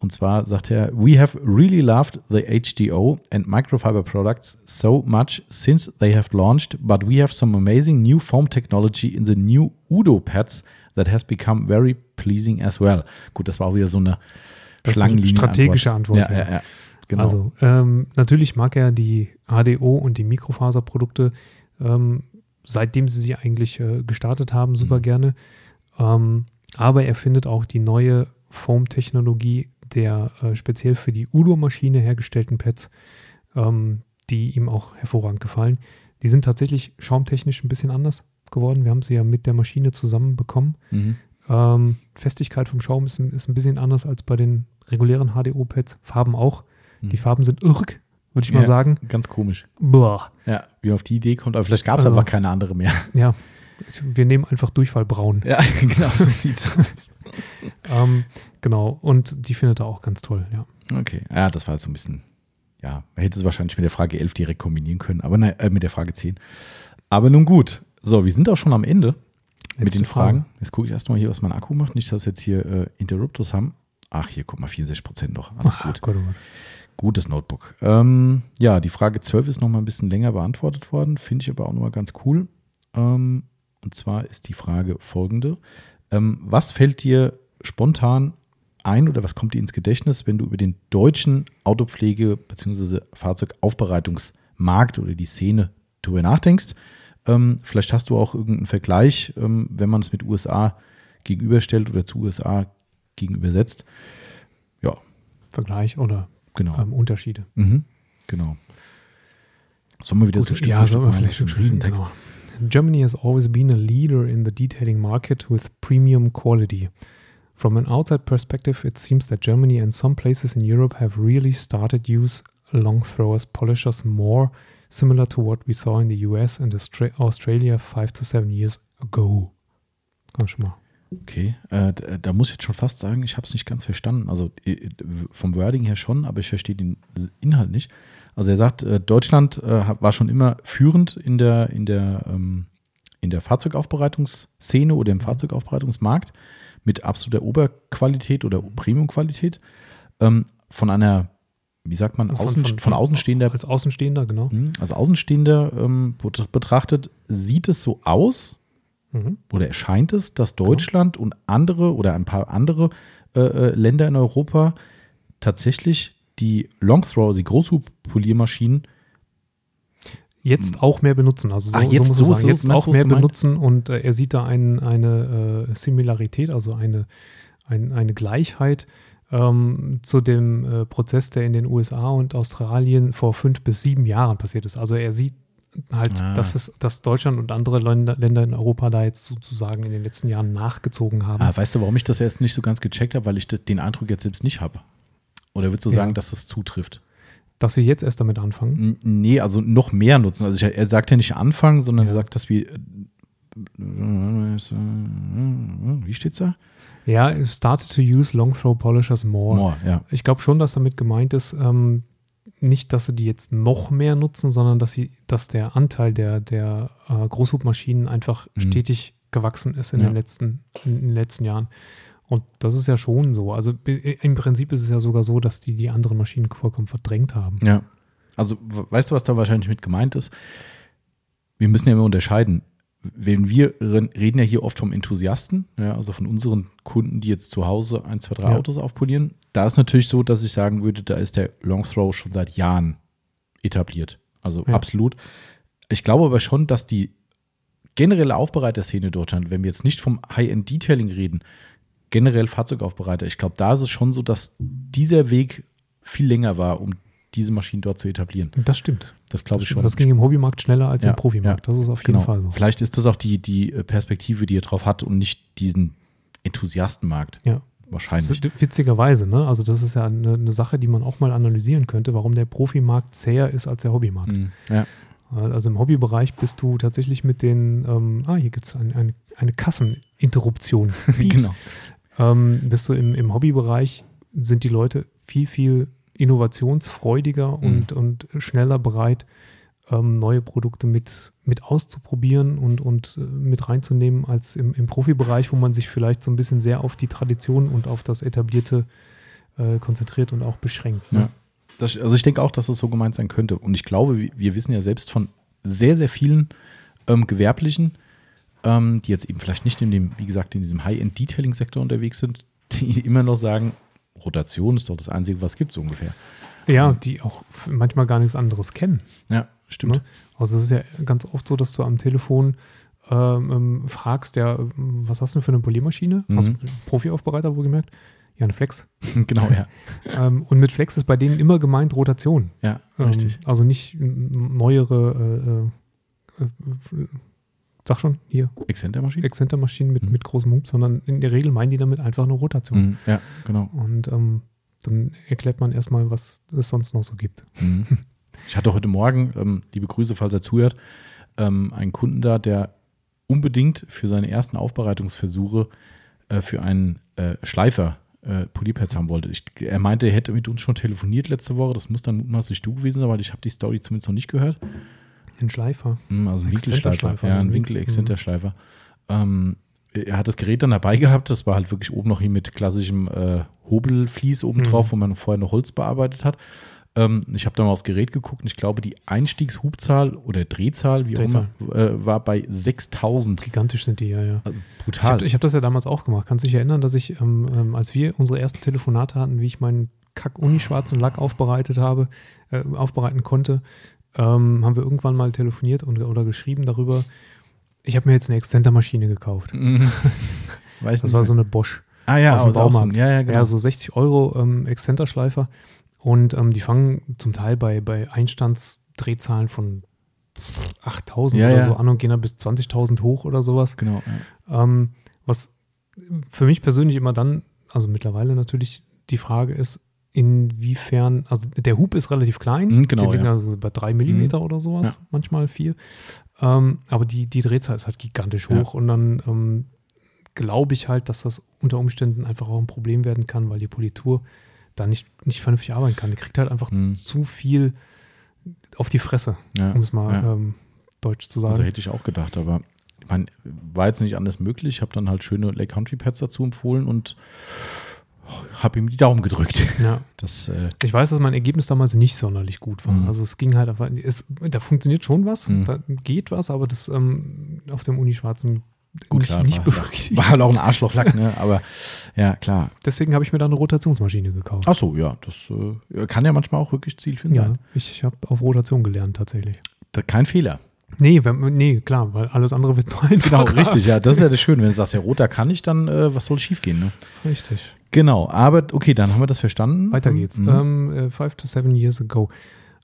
Speaker 2: Und zwar sagt er, we have really loved the HDO and microfiber products so much since they have launched, but we have some amazing new foam technology in the new Udo pads that has become very pleasing as well. Gut, das war auch wieder so eine
Speaker 3: Das
Speaker 2: Schlangenlinie.
Speaker 3: strategische Antwort,
Speaker 2: Ja,
Speaker 3: ja.
Speaker 2: ja, Genau.
Speaker 3: Also, ähm, natürlich mag er die HDO und die Mikrofaserprodukte, ähm, seitdem sie sie eigentlich äh, gestartet haben, super
Speaker 2: Mhm.
Speaker 3: gerne. Ähm, aber er findet auch die neue Foam-Technologie der äh, speziell für die Udo-Maschine hergestellten Pads, ähm, die ihm auch hervorragend gefallen. Die sind tatsächlich schaumtechnisch ein bisschen anders geworden. Wir haben sie ja mit der Maschine zusammen bekommen.
Speaker 2: mhm.
Speaker 3: Ähm, Festigkeit vom Schaum ist, ist ein bisschen anders als bei den regulären HDO-Pads. Farben auch. Die
Speaker 2: Mhm.
Speaker 3: Farben sind irg, würde ich mal
Speaker 2: Ja.
Speaker 3: sagen.
Speaker 2: Ganz komisch.
Speaker 3: Boah.
Speaker 2: Ja, wie man auf die Idee kommt, aber vielleicht gab es
Speaker 3: Also-
Speaker 2: einfach keine andere mehr.
Speaker 3: Ja, wir nehmen einfach Durchfallbraun.
Speaker 2: Ja, genau, so sieht's aus.
Speaker 3: Ähm, genau, und die findet er auch ganz toll, ja.
Speaker 2: Okay, ja, das war jetzt so ein bisschen, ja, man hätte es wahrscheinlich mit der Frage 11 direkt kombinieren können, aber nein, äh, mit der Frage 10. Aber nun gut. So, wir sind auch schon am Ende mit
Speaker 3: Letzte
Speaker 2: den Fragen.
Speaker 3: Frage.
Speaker 2: Jetzt gucke ich erstmal hier, was mein Akku macht. Nicht, dass wir jetzt hier äh, Interruptus haben. Ach, hier, guck mal, 64 Prozent noch. Alles
Speaker 3: Ah,
Speaker 2: gut.
Speaker 3: Gott, oh Gott.
Speaker 2: Gutes Notebook. Ähm, ja, die Frage 12 ist noch mal ein bisschen länger beantwortet worden, finde ich aber auch nochmal ganz cool. Ähm, und zwar ist die Frage folgende. Ähm, was fällt dir spontan ein oder was kommt dir ins Gedächtnis, wenn du über den deutschen Autopflege- bzw. Fahrzeugaufbereitungsmarkt oder die Szene darüber nachdenkst? Ähm, vielleicht hast du auch irgendeinen Vergleich, ähm, wenn man es mit USA gegenüberstellt oder zu USA gegenübersetzt. Ja,
Speaker 3: Vergleich oder
Speaker 2: genau.
Speaker 3: ähm, Unterschiede.
Speaker 2: Mhm, genau. Sollen wir wieder so
Speaker 3: Gut,
Speaker 2: Stück
Speaker 3: ja,
Speaker 2: für Stück
Speaker 3: wir vielleicht
Speaker 2: ein Riesentext.
Speaker 3: Genau. Germany has always been a leader in the detailing market with premium quality. From an outside perspective, it seems that Germany and some places in Europe have really started use long throwers polishers more, similar to what we saw in the US and Austra Australia five to seven years ago. Komm schon mal.
Speaker 2: Okay, äh, da, da muss ich jetzt schon fast sagen, ich habe es nicht ganz verstanden. Also äh, vom Wording her schon, aber ich verstehe den Inhalt nicht. Also er sagt, äh, Deutschland äh, war schon immer führend in der, in der, ähm, in der Fahrzeugaufbereitungsszene oder im Fahrzeugaufbereitungsmarkt mit absoluter Oberqualität oder Premiumqualität. Ähm, von einer, wie sagt man,
Speaker 3: Also von-
Speaker 2: Außen,
Speaker 3: von-
Speaker 2: von, Außenstehender
Speaker 3: Als Außenstehender, genau.
Speaker 2: Mhm. Als Außenstehender ähm, bet- betrachtet, sieht es so aus,
Speaker 3: Mhm.
Speaker 2: oder erscheint es, dass Deutschland und andere oder ein paar andere äh, äh, Länder in Europa tatsächlich die Long Throw, die Großhub-Poliermaschinen,
Speaker 3: Jetzt auch mehr benutzen. Also so,
Speaker 2: Ach, jetzt
Speaker 3: so muss
Speaker 2: so-
Speaker 3: sagen. Jetzt auch mehr
Speaker 2: gemeint?
Speaker 3: benutzen und äh, er sieht da ein, eine äh, Similarität, also eine, ein, eine Gleichheit ähm, zu dem äh, Prozess, der in den USA und Australien vor fünf bis sieben Jahren passiert ist. Also er sieht halt,
Speaker 2: Ah.
Speaker 3: dass, es, dass Deutschland und andere Länder, Länder in Europa da jetzt sozusagen in den letzten Jahren nachgezogen haben.
Speaker 2: ah, weißt du, warum ich das erst nicht so ganz gecheckt habe, weil ich den Eindruck jetzt selbst nicht habe? Oder würdest du
Speaker 3: Ja.
Speaker 2: sagen, dass das zutrifft?
Speaker 3: Dass wir jetzt erst damit anfangen.
Speaker 2: N- Nee, also noch mehr nutzen. Also ich, er sagt ja nicht Anfang, sondern
Speaker 3: Ja.
Speaker 2: er sagt, dass wir. Wie steht's da?
Speaker 3: Ja, started to use long throw polishers more.
Speaker 2: More, ja.
Speaker 3: Ich glaube schon, dass damit gemeint ist, ähm, nicht, dass sie die jetzt noch mehr nutzen, sondern dass sie, dass der Anteil der, der äh, Großhubmaschinen einfach
Speaker 2: Mhm.
Speaker 3: stetig gewachsen ist in,
Speaker 2: Ja.
Speaker 3: den letzten, in den letzten Jahren. Und das ist ja schon so. Also im Prinzip ist es ja sogar so, dass die die anderen Maschinen vollkommen verdrängt haben.
Speaker 2: Ja. Also, we- weißt du, was da wahrscheinlich mit gemeint ist? Wir müssen ja immer unterscheiden. Wenn wir re- reden ja hier oft vom Enthusiasten, ja, also von unseren Kunden, die jetzt zu Hause ein, zwei, drei
Speaker 3: Ja.
Speaker 2: Autos aufpolieren. Da ist natürlich so, dass ich sagen würde, da ist der Long Throw schon seit Jahren etabliert. Also
Speaker 3: Ja.
Speaker 2: absolut. Ich glaube aber schon, dass die generelle Aufbereiterszene in Deutschland, wenn wir jetzt nicht vom High-End-Detailing reden, generell Fahrzeugaufbereiter, ich glaube, da ist es schon so, dass dieser Weg viel länger war, um diese Maschinen dort zu etablieren.
Speaker 3: Das stimmt.
Speaker 2: Das glaube ich schon.
Speaker 3: das ging im Hobbymarkt schneller als
Speaker 2: Ja,
Speaker 3: im Profimarkt.
Speaker 2: ja.
Speaker 3: Das ist auf jeden
Speaker 2: genau.
Speaker 3: Fall so.
Speaker 2: Vielleicht ist das auch die, die Perspektive, die er drauf hat und nicht diesen Enthusiastenmarkt.
Speaker 3: Ja.
Speaker 2: Wahrscheinlich.
Speaker 3: Witzigerweise, ne? Also das ist ja eine, eine Sache, die man auch mal analysieren könnte, warum der Profimarkt zäher ist als der Hobbymarkt.
Speaker 2: Mhm. Ja.
Speaker 3: Also im Hobbybereich bist du tatsächlich mit den, ähm, ah, hier gibt es ein, eine, eine Kasseninterruption.
Speaker 2: Genau.
Speaker 3: ähm, bist du im, im Hobbybereich, sind die Leute viel, viel innovationsfreudiger und, und schneller bereit, ähm, neue Produkte mit, mit auszuprobieren und, und äh, mit reinzunehmen, als im, im Profibereich, wo man sich vielleicht so ein bisschen sehr auf die Tradition und auf das Etablierte äh, konzentriert und auch beschränkt. ne?
Speaker 2: Ja. Das, also ich denke auch, dass das so gemeint sein könnte. Und ich glaube, wir, wir wissen ja selbst von sehr, sehr vielen ähm, Gewerblichen, ähm, die jetzt eben vielleicht nicht in dem, wie gesagt, in diesem High-End-Detailing-Sektor unterwegs sind, die immer noch sagen, Rotation ist doch das Einzige, was gibt so ungefähr.
Speaker 3: Ja, die auch manchmal gar nichts anderes kennen.
Speaker 2: Ja, stimmt.
Speaker 3: Ne? Also es ist ja ganz oft so, dass du am Telefon ähm, ähm, fragst, ja, was hast du denn für eine Poliermaschine?
Speaker 2: Mhm.
Speaker 3: Hast du einen Profi-Aufbereiter wohlgemerkt? Ja, eine Flex.
Speaker 2: genau, ja.
Speaker 3: ähm, und mit Flex ist bei denen immer gemeint Rotation.
Speaker 2: Ja,
Speaker 3: Ähm,
Speaker 2: richtig.
Speaker 3: also nicht neuere, äh, äh, äh, sag schon, hier,
Speaker 2: Exzentermaschine?
Speaker 3: Exzentermaschinen mit,
Speaker 2: Mhm.
Speaker 3: mit großem Hub, sondern in der Regel meinen die damit einfach eine Rotation.
Speaker 2: Mhm. Ja, genau.
Speaker 3: Und ähm, dann erklärt man erstmal, was es sonst noch so gibt.
Speaker 2: Mhm. Ich hatte heute Morgen, ähm, liebe Grüße, falls er zuhört, ähm, einen Kunden da, der unbedingt für seine ersten Aufbereitungsversuche äh, für einen äh, Schleifer äh, Polierpads haben wollte. Ich, er meinte, er hätte mit uns schon telefoniert letzte Woche. Das muss dann mutmaßlich du gewesen sein, weil ich habe die Story zumindest noch nicht gehört.
Speaker 3: Ein Schleifer.
Speaker 2: Hm, Also ein Winkelschleifer. Ja, ein? Winkel-Exzenterschleifer. Ähm, er hat das Gerät dann dabei gehabt. Das war halt wirklich oben noch hier mit klassischem äh, Hobelflies oben drauf,
Speaker 3: Mhm.
Speaker 2: wo man vorher noch Holz bearbeitet hat. Ähm, ich habe dann mal aufs Gerät geguckt und ich glaube, die Einstiegshubzahl oder Drehzahl, wie
Speaker 3: Drehzahl.
Speaker 2: auch immer, äh, war bei 6000.
Speaker 3: Gigantisch sind die, ja, ja.
Speaker 2: Also
Speaker 3: Ich
Speaker 2: brutal.
Speaker 3: habe hab das ja damals auch gemacht. Kannst dich erinnern, dass ich, ähm, ähm, als wir unsere ersten Telefonate hatten, wie ich meinen Kack-Uni-schwarzen Lack aufbereitet habe, äh, aufbereiten konnte, ähm, haben wir irgendwann mal telefoniert und, oder geschrieben darüber. Ich habe mir jetzt eine Exzentermaschine gekauft.
Speaker 2: Mhm. Weiß
Speaker 3: Das war
Speaker 2: mehr.
Speaker 3: so eine Bosch.
Speaker 2: ah, ja,
Speaker 3: aus dem
Speaker 2: Baumarkt.
Speaker 3: Baumarkt.
Speaker 2: Ja, ja, genau.
Speaker 3: Ja, so 60 Euro ähm, Exzenterschleifer. Und ähm, die fangen zum Teil bei, bei Einstandsdrehzahlen von 8000
Speaker 2: Ja,
Speaker 3: oder
Speaker 2: ja.
Speaker 3: so an und gehen dann bis 20.000 hoch oder sowas.
Speaker 2: genau. Ja.
Speaker 3: Ähm, was für mich persönlich immer dann, also mittlerweile natürlich die Frage ist, inwiefern, also der Hub ist relativ klein,
Speaker 2: Mhm, genau, ja.
Speaker 3: also bei drei Millimeter oder sowas,
Speaker 2: Ja.
Speaker 3: manchmal vier. Ähm, aber die, die Drehzahl ist halt gigantisch
Speaker 2: Ja.
Speaker 3: hoch und dann ähm, glaube ich halt, dass das unter Umständen einfach auch ein Problem werden kann, weil die Politur da nicht, nicht vernünftig arbeiten kann. Die kriegt halt einfach
Speaker 2: Mhm.
Speaker 3: zu viel auf die Fresse,
Speaker 2: Ja.
Speaker 3: um es mal
Speaker 2: ja.
Speaker 3: ähm, deutsch zu sagen.
Speaker 2: Also hätte ich auch gedacht, aber ich meine, war jetzt nicht anders möglich. Ich habe dann halt schöne Lake Country Pads dazu empfohlen und habe ihm die Daumen gedrückt.
Speaker 3: ja.
Speaker 2: Das, äh,
Speaker 3: Ich weiß, dass mein Ergebnis damals nicht sonderlich gut war.
Speaker 2: Mhm.
Speaker 3: Also es ging halt einfach, es, da funktioniert schon was,
Speaker 2: Mhm.
Speaker 3: da geht was, aber das ähm, auf dem Unischwarzen
Speaker 2: Gut,
Speaker 3: nicht,
Speaker 2: klar,
Speaker 3: nicht
Speaker 2: war-
Speaker 3: befriedigt.
Speaker 2: war halt auch ein Arschlochlack, ne? Aber ja, klar.
Speaker 3: Deswegen habe ich mir da eine Rotationsmaschine gekauft.
Speaker 2: Ach so, ja, das äh, kann ja manchmal auch wirklich zielführend
Speaker 3: ja,
Speaker 2: sein.
Speaker 3: ich habe auf Rotation gelernt tatsächlich.
Speaker 2: Da, kein Fehler.
Speaker 3: Nee, wenn, nee, klar, weil alles andere wird nur
Speaker 2: Genau,
Speaker 3: einfacher.
Speaker 2: richtig, ja, das ist ja das Schöne. Wenn du sagst, ja, roter kann ich, dann äh, was soll schief gehen, ne?
Speaker 3: Richtig.
Speaker 2: Genau, aber okay, dann haben wir das verstanden.
Speaker 3: Weiter geht's.
Speaker 2: Mhm.
Speaker 3: Um, uh, five to seven years ago.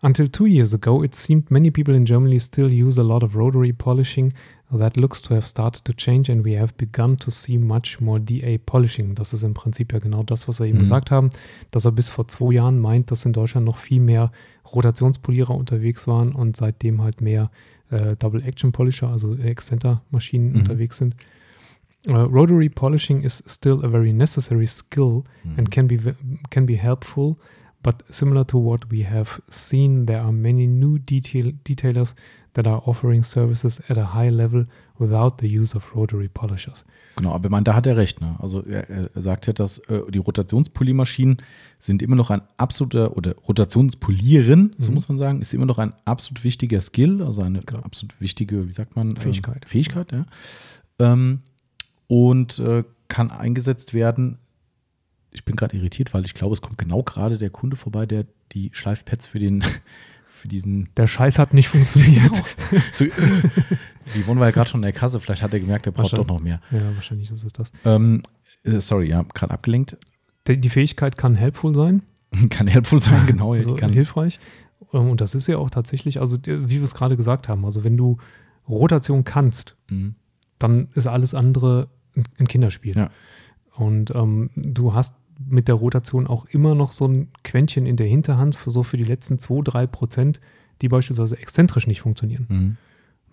Speaker 3: Until two years ago, it seemed many people in Germany still use a lot of rotary polishing. That looks to have started to change and we have begun to see much more DA polishing. Das ist im Prinzip ja genau das, was wir eben
Speaker 2: Mhm.
Speaker 3: gesagt haben, dass er bis vor zwei Jahren meint, dass in Deutschland noch viel mehr Rotationspolierer unterwegs waren und seitdem halt mehr äh, Double-Action-Polisher, also Excenter-Maschinen
Speaker 2: Mhm.
Speaker 3: unterwegs sind. Uh, rotary polishing is still a very necessary skill
Speaker 2: Mhm.
Speaker 3: and can be can be helpful, but similar to what we have seen, there are many new detail detailers that are offering services at a high level without the use of rotary polishers.
Speaker 2: Genau, aber ich meine, da hat er recht. Ne? Also er, er sagt ja, dass äh, die Rotationspoliermaschinen sind immer noch ein absoluter, oder Rotationspolieren, so
Speaker 3: Mhm.
Speaker 2: muss man sagen, ist immer noch ein absolut wichtiger Skill, also eine
Speaker 3: Genau.
Speaker 2: absolut wichtige, wie sagt man? ähm,
Speaker 3: Fähigkeit.
Speaker 2: Fähigkeit, ja. Ähm, und äh, kann eingesetzt werden. Ich bin gerade irritiert, weil ich glaube, es kommt genau gerade der Kunde vorbei, der die Schleifpads für den, für diesen
Speaker 3: Der Scheiß hat nicht funktioniert.
Speaker 2: so, die wohnen wir ja gerade schon in der Kasse. Vielleicht hat er gemerkt, er braucht doch noch mehr.
Speaker 3: Ja, wahrscheinlich ist es das.
Speaker 2: Ähm, äh, sorry, ja, gerade abgelenkt.
Speaker 3: Die die Fähigkeit kann helpful sein,
Speaker 2: Kann helpful sein, genau.
Speaker 3: also
Speaker 2: kann,
Speaker 3: hilfreich. Ähm, Und das ist ja auch tatsächlich, also äh, wie wir es gerade gesagt haben, also wenn du Rotation kannst,
Speaker 2: Mhm.
Speaker 3: Dann ist alles andere ein- Kinderspiel.
Speaker 2: Ja.
Speaker 3: Und ähm, du hast mit der Rotation auch immer noch so ein Quäntchen in der Hinterhand für so für die letzten 2, 3 Prozent, die beispielsweise exzentrisch nicht funktionieren.
Speaker 2: Mhm.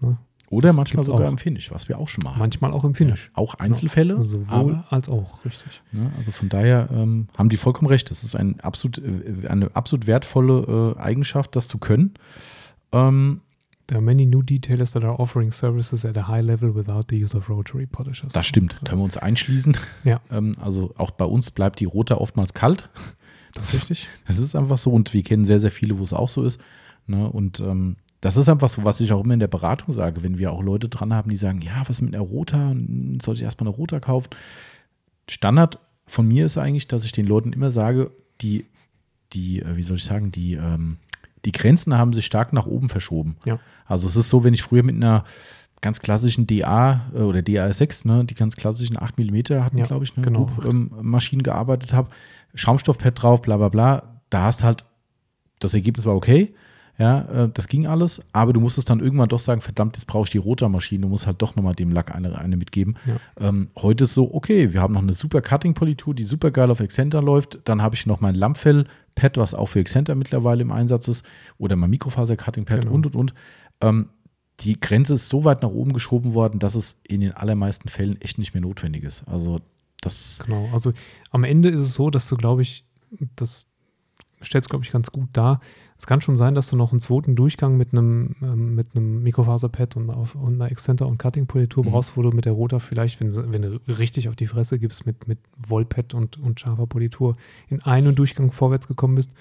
Speaker 3: Ne?
Speaker 2: Oder
Speaker 3: Das
Speaker 2: manchmal sogar
Speaker 3: auch.
Speaker 2: im Finish, was wir auch schon mal hatten.
Speaker 3: Manchmal auch im Finish.
Speaker 2: Auch Einzelfälle,
Speaker 3: Sowohl
Speaker 2: aber,
Speaker 3: als auch, richtig.
Speaker 2: ne, also von daher ähm, haben die vollkommen recht. Das ist ein absolut, äh, eine absolut wertvolle äh, Eigenschaft, das zu können. Ähm,
Speaker 3: There are many new detailers that are offering services at a high level without the use of rotary polishers.
Speaker 2: das stimmt, können wir uns einschließen.
Speaker 3: Ja.
Speaker 2: Ähm, also auch bei uns bleibt die Rota oftmals kalt.
Speaker 3: Das ist richtig.
Speaker 2: Es ist einfach so und wir kennen sehr, sehr viele, wo es auch so ist. Ne? Und ähm, das ist einfach so, was ich auch immer in der Beratung sage, wenn wir auch Leute dran haben, die sagen, ja, was mit einer Rota? Hm, Soll ich erstmal eine Rota kaufen? Standard von mir ist eigentlich, dass ich den Leuten immer sage, die, die, äh, wie soll ich sagen, die, ähm, die Grenzen haben sich stark nach oben verschoben.
Speaker 3: Ja.
Speaker 2: Also es ist so, wenn ich früher mit einer ganz klassischen DA äh, oder DA6, ne, die ganz klassischen 8 mm hatten,
Speaker 3: Ja,
Speaker 2: glaube ich, ne,
Speaker 3: genau.
Speaker 2: Ähm, Maschinen gearbeitet habe, Schaumstoffpad drauf, bla bla bla, da hast halt, das Ergebnis war okay, ja, äh, das ging alles, aber du musstest dann irgendwann doch sagen, verdammt, jetzt brauche ich die Rotormaschine, du musst halt doch nochmal dem Lack eine, eine mitgeben.
Speaker 3: Ja.
Speaker 2: Ähm, heute ist so, okay, wir haben noch eine super Cutting-Politur, die super geil auf Exzenter läuft, dann habe ich noch mein Lammfell-Pad, was auch für Exzenter mittlerweile im Einsatz ist, oder mein Mikrofaser-Cutting-Pad
Speaker 3: Genau.
Speaker 2: und, und, und. Ähm, die Grenze ist so weit nach oben geschoben worden, dass es in den allermeisten Fällen echt nicht mehr notwendig ist. Also das,
Speaker 3: Genau. Also am Ende ist es so, dass du, glaube ich, das stellt es, glaube ich, ganz gut dar. Es kann schon sein, dass du noch einen zweiten Durchgang mit einem, ähm, mit einem Mikrofaserpad und, auf, und einer Exzenter- und Cutting-Politur
Speaker 2: Mhm.
Speaker 3: brauchst, wo du mit der Rota vielleicht, wenn, wenn du richtig auf die Fresse gibst, mit, mit Wollpad und, und scharfer Politur in einem Durchgang vorwärts gekommen bist.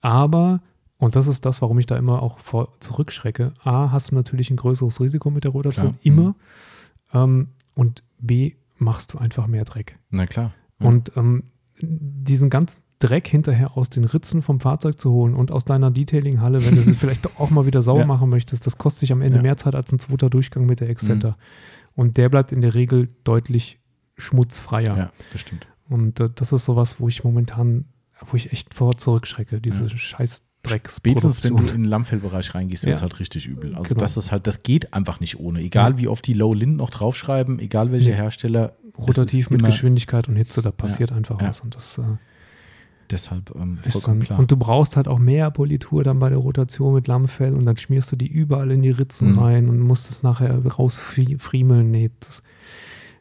Speaker 3: Aber, und das ist das, warum ich da immer auch vor, zurückschrecke, A, hast du natürlich ein größeres Risiko mit der Rotation, immer.
Speaker 2: Mhm.
Speaker 3: Ähm, und B, machst du einfach mehr Dreck.
Speaker 2: na klar. Ja.
Speaker 3: Und ähm, diesen ganzen Dreck hinterher aus den Ritzen vom Fahrzeug zu holen und aus deiner Detailing-Halle, wenn du sie vielleicht auch mal wieder sauber
Speaker 2: Ja.
Speaker 3: machen möchtest, das kostet dich am Ende
Speaker 2: Ja. Mhm.
Speaker 3: mehr Zeit als ein zweiter Durchgang mit der Excenter. Und der bleibt in der Regel deutlich schmutzfreier.
Speaker 2: ja, das stimmt.
Speaker 3: Und äh, das ist sowas, wo ich momentan, wo ich echt vor zurückschrecke, diese
Speaker 2: Ja.
Speaker 3: scheiß
Speaker 2: Spätestens, wenn du in den Lammfellbereich reingehst, wird es
Speaker 3: Ja.
Speaker 2: halt richtig übel. Also
Speaker 3: Genau.
Speaker 2: das ist halt, das geht einfach nicht ohne. Egal
Speaker 3: Ja.
Speaker 2: wie oft die Low Lint noch draufschreiben, egal welcher. Hersteller.
Speaker 3: Rotativ mit Geschwindigkeit und Hitze, da passiert einfach was. Und das äh,
Speaker 2: Deshalb ähm,
Speaker 3: ist
Speaker 2: vollkommen
Speaker 3: dann,
Speaker 2: klar.
Speaker 3: Und du brauchst halt auch mehr Politur dann bei der Rotation mit Lammfell und dann schmierst du die überall in die Ritzen
Speaker 2: Mhm.
Speaker 3: rein und musst es nachher rausfriemeln. Nee, das,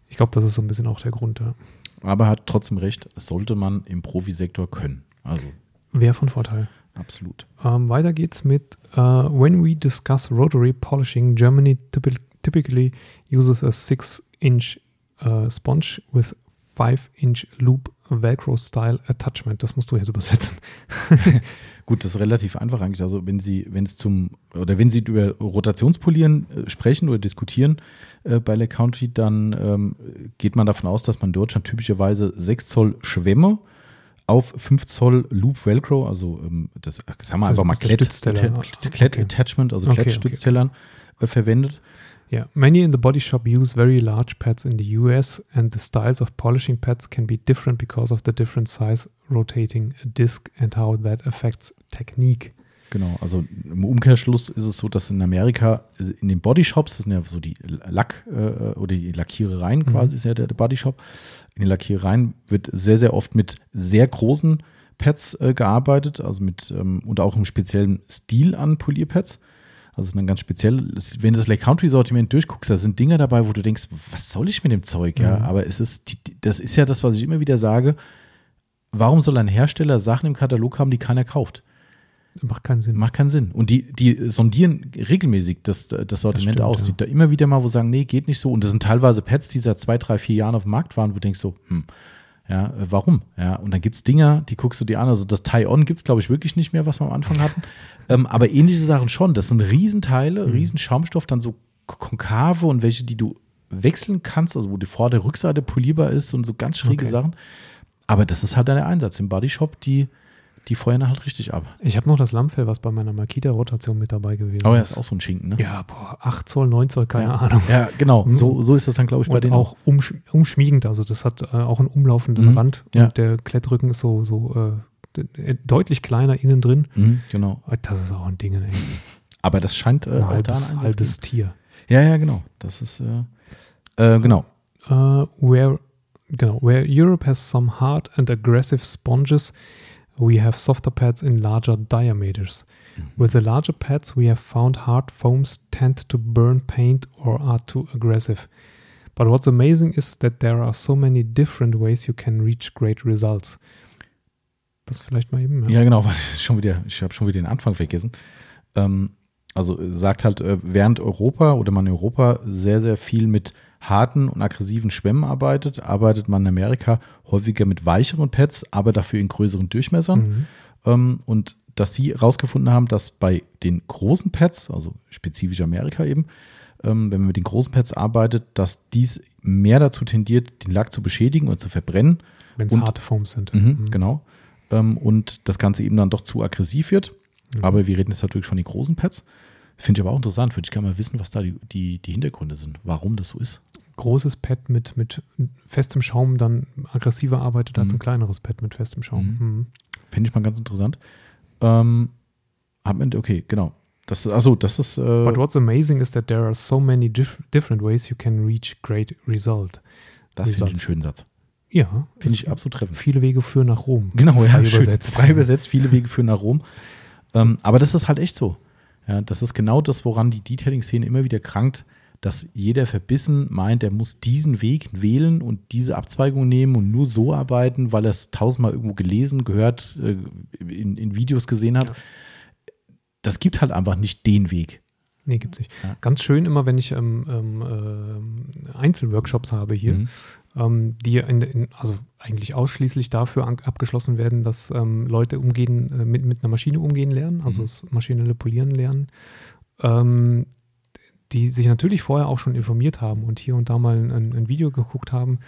Speaker 3: ich glaube, das ist so ein bisschen auch der Grund. Ja.
Speaker 2: Aber hat trotzdem recht, das sollte man im Profisektor können. Also
Speaker 3: Wäre von Vorteil.
Speaker 2: absolut.
Speaker 3: Ähm, weiter geht's mit uh, When we discuss rotary polishing, Germany typi- typically uses a 6-inch uh, sponge with 5-inch loop Velcro-style attachment. Das musst du jetzt übersetzen.
Speaker 2: Gut, das ist relativ einfach eigentlich. Also wenn Sie, wenn es zum, oder wenn Sie über Rotationspolieren äh, sprechen oder diskutieren äh, bei Le Country, dann ähm, geht man davon aus, dass man in Deutschland typischerweise 6 Zoll Schwämme auf 5 Zoll Loop Velcro, also ähm, das sagen wir einfach mal Klett. Klett, Klett
Speaker 3: Okay.
Speaker 2: Attachment, also
Speaker 3: Okay, okay,
Speaker 2: Klettstütztellern äh, verwendet.
Speaker 3: Yeah, many in the body shop use very large pads in the US, and the styles of polishing pads can be different because of the different size rotating disc and how that affects technique.
Speaker 2: Genau, also im Umkehrschluss ist es so, dass in Amerika in den Bodyshops, das sind ja so die Lack- äh, oder die Lackierereien quasi, ist ja der, der Bodyshop. In den Lackierereien wird sehr, sehr oft mit sehr großen Pads äh, gearbeitet, also mit ähm, und auch einem speziellen Stil an Polierpads. Also es ist ein ganz speziell, wenn du das Lake Country Sortiment durchguckst, da sind Dinge dabei, wo du denkst, was soll ich mit dem Zeug, ja?
Speaker 3: Mhm.
Speaker 2: Aber es ist, das ist ja das, was ich immer wieder sage. warum soll ein Hersteller Sachen im Katalog haben, die keiner kauft?
Speaker 3: Macht keinen Sinn.
Speaker 2: Macht keinen Sinn. Und die, die sondieren regelmäßig das, das Sortiment
Speaker 3: stimmt,
Speaker 2: aus.
Speaker 3: ja.
Speaker 2: Sieht da immer wieder mal, wo sie sagen, nee, geht nicht so. Und das sind teilweise Pads, die seit zwei, drei, vier Jahren auf dem Markt waren, wo du denkst so, hm, ja, warum? Ja, und dann gibt es Dinger, die guckst du dir an. Also das Tie-On gibt es, glaube ich, wirklich nicht mehr, was wir am Anfang hatten. ähm, aber ähnliche Sachen schon. Das sind Riesenteile,
Speaker 3: Mhm.
Speaker 2: Riesenschaumstoff, dann so konkave und welche, die du wechseln kannst, also wo die Vor- der Rückseite polierbar ist und so ganz schräge
Speaker 3: Okay.
Speaker 2: Sachen. Aber das ist halt der Einsatz. Im Bodyshop, die, die feuern halt richtig ab.
Speaker 3: Ich habe noch das Lammfell, was bei meiner Makita-Rotation mit dabei gewesen
Speaker 2: Aber er ist auch so ein Schinken, ne?
Speaker 3: Ja, boah, 8 Zoll, 9 Zoll, keine
Speaker 2: ja.
Speaker 3: Ahnung.
Speaker 2: Ja, genau. So, so ist das dann, glaube ich, bei
Speaker 3: Und
Speaker 2: denen
Speaker 3: auch umsch umschmiegend, also das hat äh, auch einen umlaufenden
Speaker 2: Mhm.
Speaker 3: Rand
Speaker 2: Ja.
Speaker 3: und der Klettrücken ist so, so äh, deutlich kleiner innen drin.
Speaker 2: Mhm, genau.
Speaker 3: Ah, Das ist auch ein Ding, ey.
Speaker 2: Aber das scheint äh,
Speaker 3: Ein halbes,
Speaker 2: Einsatz
Speaker 3: halbes. Tier.
Speaker 2: Ja, ja, genau. Das ist, äh, äh, genau.
Speaker 3: Uh, where, genau, where Europe has some hard and aggressive sponges, we have softer pads in larger diameters. With the larger pads, we have found hard foams tend to burn paint or are too aggressive. But what's amazing is that there are so many different ways you can reach great results. Das vielleicht mal eben.
Speaker 2: Ja, genau. weil Schon wieder, ich habe schon wieder den Anfang vergessen. Ähm, also sagt halt, äh, während Europa oder man in Europa sehr, sehr viel mit harten und aggressiven Schwämmen arbeitet, arbeitet man in Amerika häufiger mit weicheren Pads, aber dafür in größeren Durchmessern.
Speaker 3: Mhm.
Speaker 2: ähm, und dass sie herausgefunden haben, dass bei den großen Pads, also spezifisch Amerika eben, ähm, wenn man mit den großen Pads arbeitet, dass dies mehr dazu tendiert, den Lack zu beschädigen und zu verbrennen.
Speaker 3: Wenn es harte Foams sind.
Speaker 2: Mhm, Genau. Ähm, und das Ganze eben dann doch zu aggressiv wird.
Speaker 3: Mhm.
Speaker 2: Aber wir reden jetzt natürlich von den großen Pads. Finde ich aber auch interessant. Würde ich gerne mal wissen, was da die, die, die Hintergründe sind, warum das so ist.
Speaker 3: Großes Pad mit, mit festem Schaum dann aggressiver arbeitet als
Speaker 2: Mhm.
Speaker 3: ein kleineres Pad mit festem Schaum.
Speaker 2: Mhm.
Speaker 3: Mhm.
Speaker 2: Finde ich mal ganz interessant. Ähm, am Ende, okay, genau. Das ist, achso, das ist. Äh,
Speaker 3: But what's amazing is that there are so many dif different ways you can reach great result.
Speaker 2: das finde ich einen
Speaker 3: Satz.
Speaker 2: schönen Satz.
Speaker 3: Ja,
Speaker 2: Finde
Speaker 3: ist-
Speaker 2: ich absolut treffend.
Speaker 3: Viele Wege führen nach Rom.
Speaker 2: Genau,
Speaker 3: Frei
Speaker 2: ja, schön.
Speaker 3: übersetzt.
Speaker 2: Frei übersetzt, viele Wege führen nach Rom. Ähm, aber das ist halt echt so. Ja, das ist genau das, woran die Detailing-Szene immer wieder krankt, dass jeder verbissen meint, er muss diesen Weg wählen und diese Abzweigung nehmen und nur so arbeiten, weil er es tausendmal irgendwo gelesen, gehört, äh, in, in Videos gesehen hat.
Speaker 3: Ja.
Speaker 2: Das gibt halt einfach nicht den Weg.
Speaker 3: Nee, gibt's nicht.
Speaker 2: Ja.
Speaker 3: Ganz schön immer, wenn ich ähm, ähm, ähm, Einzelworkshops habe hier,
Speaker 2: Mhm.
Speaker 3: Ähm, die in, in, also eigentlich ausschließlich dafür an, abgeschlossen werden, dass ähm, Leute umgehen, äh, mit, mit einer Maschine umgehen lernen, also
Speaker 2: Mhm.
Speaker 3: das maschinelle Polieren lernen, ähm, die sich natürlich vorher auch schon informiert haben und hier und da mal ein, ein Video geguckt haben.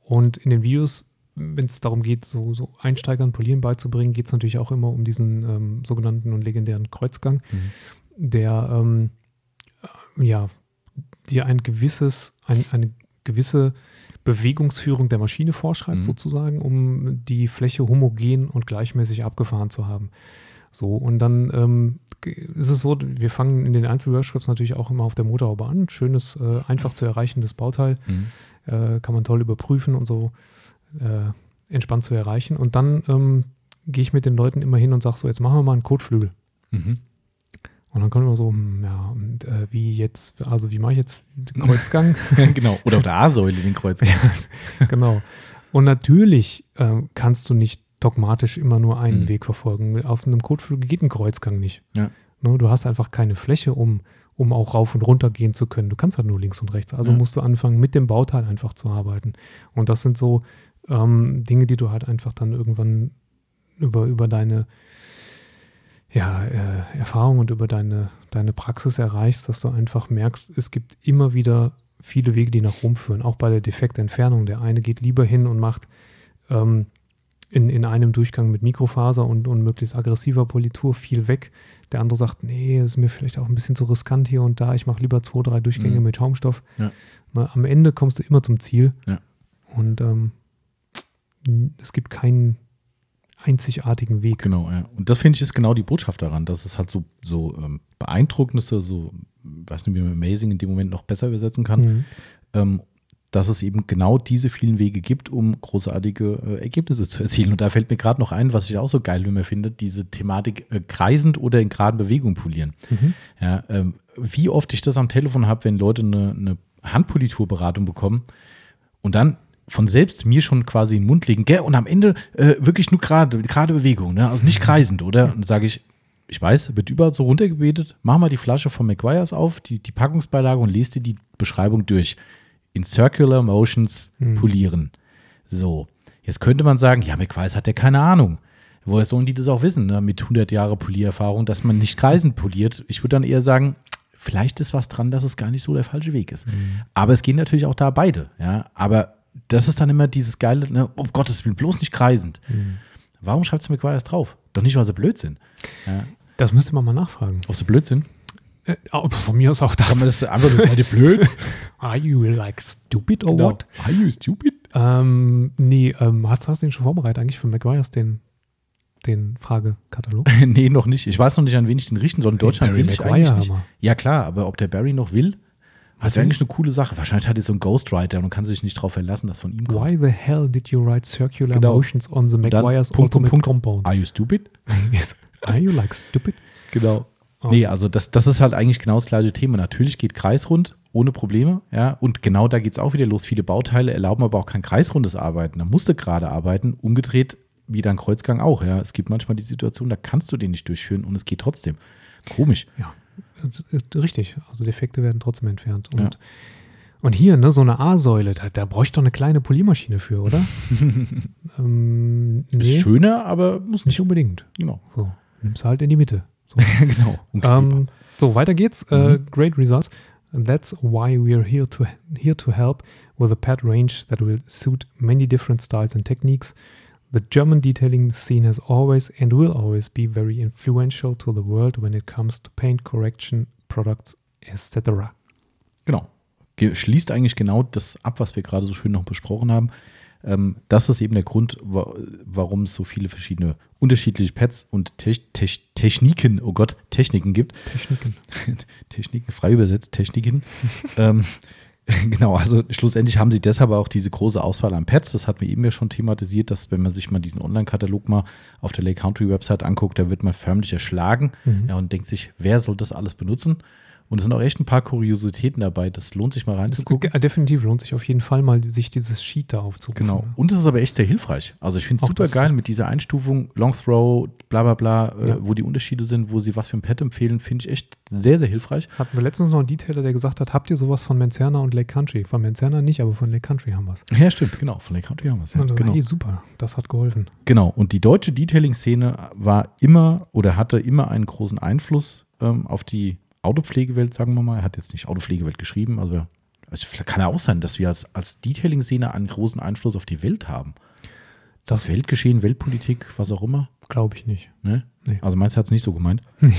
Speaker 3: Und in den Videos, wenn es darum geht, so, so Einsteigern Polieren beizubringen, geht es natürlich auch immer um diesen ähm, sogenannten und legendären Kreuzgang
Speaker 2: Mhm.
Speaker 3: der ähm, äh, ja, dir ein gewisses, ein, eine gewisse Bewegungsführung der Maschine vorschreibt,
Speaker 2: Mhm.
Speaker 3: sozusagen, um die Fläche homogen und gleichmäßig abgefahren zu haben. So, und dann ähm, ist es so, wir fangen in den Einzelworkshops natürlich auch immer auf der Motorhaube an. Schönes, äh, einfach zu erreichendes Bauteil,
Speaker 2: Mhm.
Speaker 3: äh, kann man toll überprüfen und so äh, entspannt zu erreichen. Und dann ähm, gehe ich mit den Leuten immer hin und sage so, jetzt machen wir mal einen Kotflügel.
Speaker 2: Mhm.
Speaker 3: Und dann kommen wir so, hm, ja, und äh, wie jetzt, also wie mache ich jetzt den Kreuzgang?
Speaker 2: genau. Oder auf der A-Säule den Kreuz.
Speaker 3: genau. Und natürlich ähm, kannst du nicht dogmatisch immer nur einen
Speaker 2: Mhm.
Speaker 3: Weg verfolgen. Auf einem Kotflügel geht ein Kreuzgang nicht.
Speaker 2: Ja.
Speaker 3: Ne, du hast einfach keine Fläche, um, um auch rauf und runter gehen zu können. Du kannst halt nur links und rechts. Also
Speaker 2: Ja.
Speaker 3: musst du anfangen, mit dem Bauteil einfach zu arbeiten. Und das sind so ähm, Dinge, die du halt einfach dann irgendwann über, über deine ja, äh, Erfahrung und über deine, deine Praxis erreichst, dass du einfach merkst, es gibt immer wieder viele Wege, die nach Rom führen, auch bei der Defektentfernung. Der eine geht lieber hin und macht ähm, in, in einem Durchgang mit Mikrofaser und, und möglichst aggressiver Politur viel weg. Der andere sagt, nee, ist mir vielleicht auch ein bisschen zu riskant hier und da, ich mache lieber zwei, drei Durchgänge
Speaker 2: Mhm.
Speaker 3: mit Schaumstoff.
Speaker 2: Ja.
Speaker 3: Na, am Ende kommst du immer zum Ziel.
Speaker 2: Ja.
Speaker 3: Und ähm, es gibt keinen einzigartigen Weg.
Speaker 2: Genau, ja. Und das finde ich ist genau die Botschaft daran, dass es halt so, so ähm, beeindruckend ist, so, weiß nicht, wie man Amazing in dem Moment noch besser übersetzen kann,
Speaker 3: Mhm.
Speaker 2: ähm, dass es eben genau diese vielen Wege gibt, um großartige äh, Ergebnisse zu erzielen. Und da fällt mir gerade noch ein, was ich auch so geil immer finde, diese Thematik äh, kreisend oder in geraden Bewegungen polieren.
Speaker 3: Mhm.
Speaker 2: Ja, ähm, wie oft ich das am Telefon habe, wenn Leute eine, eine Handpoliturberatung bekommen und dann von selbst mir schon quasi in den Mund legen, gell, und am Ende äh, wirklich nur gerade, gerade Bewegung, ne? Also nicht kreisend, oder? Und dann sage ich, ich weiß, wird überall so runtergebetet, mach mal die Flasche von McGuire's auf, die, die Packungsbeilage und lest dir die Beschreibung durch. In Circular Motions polieren. So, jetzt könnte man sagen, ja, McGuire's hat ja keine Ahnung. Woher sollen die das auch wissen, ne? mit 100 Jahre Poliererfahrung, dass man nicht kreisend poliert? Ich würde dann eher sagen, vielleicht ist was dran, dass es gar nicht so der falsche Weg ist. Aber es gehen natürlich auch da beide, ja. Aber das ist dann immer dieses geile, ne, um Gottes Willen, bloß nicht kreisend. Warum schreibt du McGuire's drauf? Doch nicht, weil sie blöd sind. Ja.
Speaker 3: Das müsste man mal nachfragen.
Speaker 2: Ob sie blöd sind?
Speaker 3: Äh, oh, von mir aus auch das.
Speaker 2: Kann man das einfach nur, seid ihr blöd?
Speaker 3: Are you like stupid or what?
Speaker 2: Are you stupid?
Speaker 3: Ähm, nee, ähm, hast, hast du den schon vorbereitet eigentlich für McGuire's, den, den Fragekatalog?
Speaker 2: nee, noch nicht. Ich weiß noch nicht, an wen ich den richten soll. In Deutschland
Speaker 3: Barry
Speaker 2: will ich eigentlich nicht. Ja, klar, aber ob der Barry noch will, das ist eigentlich eine coole Sache. Wahrscheinlich hat er so einen Ghostwriter und kann sich nicht darauf verlassen, dass von ihm kommt.
Speaker 3: Why the hell did you write circular
Speaker 2: Genau.
Speaker 3: motions on the McGuire's
Speaker 2: Punkt,
Speaker 3: ultimate
Speaker 2: Punkt.
Speaker 3: compound?
Speaker 2: Are you stupid?
Speaker 3: Yes. Are you like stupid?
Speaker 2: Genau.
Speaker 3: Oh.
Speaker 2: Nee, also das, das ist halt eigentlich genau das gleiche Thema. Natürlich geht kreisrund ohne Probleme, ja. Und genau da geht es auch wieder los. Viele Bauteile erlauben aber auch kein kreisrundes Arbeiten. Da musst du gerade arbeiten. Umgedreht wieder ein Kreuzgang auch, ja. Es gibt manchmal die Situation, da kannst du den nicht durchführen und es geht trotzdem. Komisch.
Speaker 3: Ja, richtig. Also Defekte werden trotzdem entfernt. Und,
Speaker 2: Ja.
Speaker 3: und hier, ne, so eine A-Säule, da, da bräuchte doch eine kleine Poliermaschine für, oder? ähm,
Speaker 2: Ist
Speaker 3: nee,
Speaker 2: schöner, aber muss nicht.
Speaker 3: unbedingt.
Speaker 2: Genau.
Speaker 3: So, nimmst halt in die Mitte. So.
Speaker 2: genau.
Speaker 3: Ähm, so, weiter geht's. Äh, great results. That's why we are here to here to help with a pad range that will suit many different styles and techniques. The German detailing scene has always and will always be very influential to the world when it comes to paint correction products, etc.
Speaker 2: Genau. Ge- Schließt eigentlich genau das ab, was wir gerade so schön noch besprochen haben. Ähm, das ist eben der Grund, wa warum es so viele verschiedene unterschiedliche Pads und Te Te Techniken, oh Gott, Techniken gibt.
Speaker 3: Techniken.
Speaker 2: Techniken, frei übersetzt, Techniken. ähm, genau, also schlussendlich haben sie deshalb auch diese große Auswahl an Pads. Das hatten wir eben ja schon thematisiert, dass wenn man sich mal diesen Online-Katalog mal auf der Lake Country Website anguckt, da wird man förmlich erschlagen
Speaker 3: Mhm.
Speaker 2: ja, und denkt sich, wer soll das alles benutzen? Und es sind auch echt ein paar Kuriositäten dabei. Das lohnt sich mal
Speaker 3: Das,
Speaker 2: reinzugucken.
Speaker 3: äh, definitiv lohnt sich auf jeden Fall mal, sich dieses Sheet da aufzurufen.
Speaker 2: Genau. Und es ist aber echt sehr hilfreich. Also ich finde es super
Speaker 3: das,
Speaker 2: geil mit dieser Einstufung, Long Throw, bla bla bla, äh,
Speaker 3: Ja.
Speaker 2: wo die Unterschiede sind, wo sie was für ein Pad empfehlen, finde ich echt sehr, sehr hilfreich.
Speaker 3: Hatten wir letztens noch einen Detailer, der gesagt hat, habt ihr sowas von Manzerna und Lake Country? Von Manzerna nicht, aber von Lake Country haben wir es.
Speaker 2: Ja, stimmt, genau. Von Lake Country haben wir es. Ja,
Speaker 3: das
Speaker 2: genau.
Speaker 3: war eh super. Das hat geholfen.
Speaker 2: genau. Und die deutsche Detailing-Szene war immer oder hatte immer einen großen Einfluss ähm, auf die Autopflegewelt, sagen wir mal. Er hat jetzt nicht Autopflegewelt geschrieben, aber es kann ja auch sein, dass wir als, als Detailing-Szene einen großen Einfluss auf die Welt haben. Das Weltgeschehen, Weltpolitik, was auch immer.
Speaker 3: Glaube ich nicht.
Speaker 2: Ne?
Speaker 3: Nee.
Speaker 2: Also meinst du, hat es nicht so gemeint?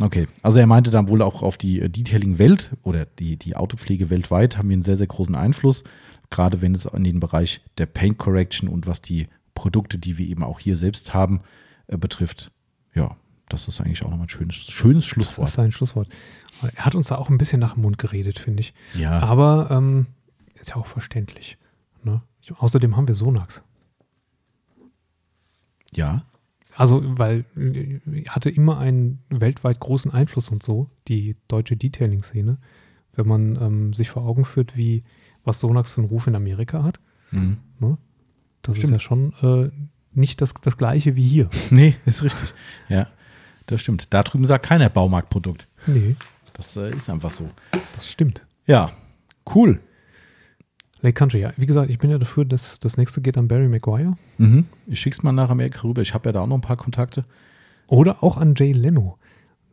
Speaker 2: Okay. Also er meinte dann wohl auch auf die äh, Detailing-Welt oder die, die Autopflege weltweit haben wir einen sehr, sehr großen Einfluss. Gerade wenn es an den Bereich der Paint Correction und was die Produkte, die wir eben auch hier selbst haben, äh, betrifft. Ja, das ist eigentlich auch nochmal ein schönes, schönes
Speaker 3: Das
Speaker 2: Schlusswort.
Speaker 3: ist sein Schlusswort. Er hat uns da auch ein bisschen nach dem Mund geredet, finde ich.
Speaker 2: Ja,
Speaker 3: Aber ähm, ist ja auch verständlich. Ne? Außerdem haben wir Sonax.
Speaker 2: ja.
Speaker 3: Also, weil äh, hatte immer einen weltweit großen Einfluss und so, die deutsche Detailing-Szene, wenn man ähm, sich vor Augen führt, wie was Sonax für einen Ruf in Amerika hat.
Speaker 2: Mhm.
Speaker 3: Ne? Das ist
Speaker 2: Stimmt.
Speaker 3: ja schon äh, nicht das, das gleiche wie hier.
Speaker 2: Nee, ist richtig. Ja, das stimmt. Da drüben sagt keiner Baumarktprodukt.
Speaker 3: Nee,
Speaker 2: Das äh, ist einfach so.
Speaker 3: das stimmt.
Speaker 2: Ja, cool.
Speaker 3: Lake Country, ja. Wie gesagt, ich bin ja dafür, dass das nächste geht an Barry Maguire.
Speaker 2: Mhm. Ich schick's mal nach Amerika rüber. Ich habe ja da auch noch ein paar Kontakte.
Speaker 3: Oder auch an Jay Leno.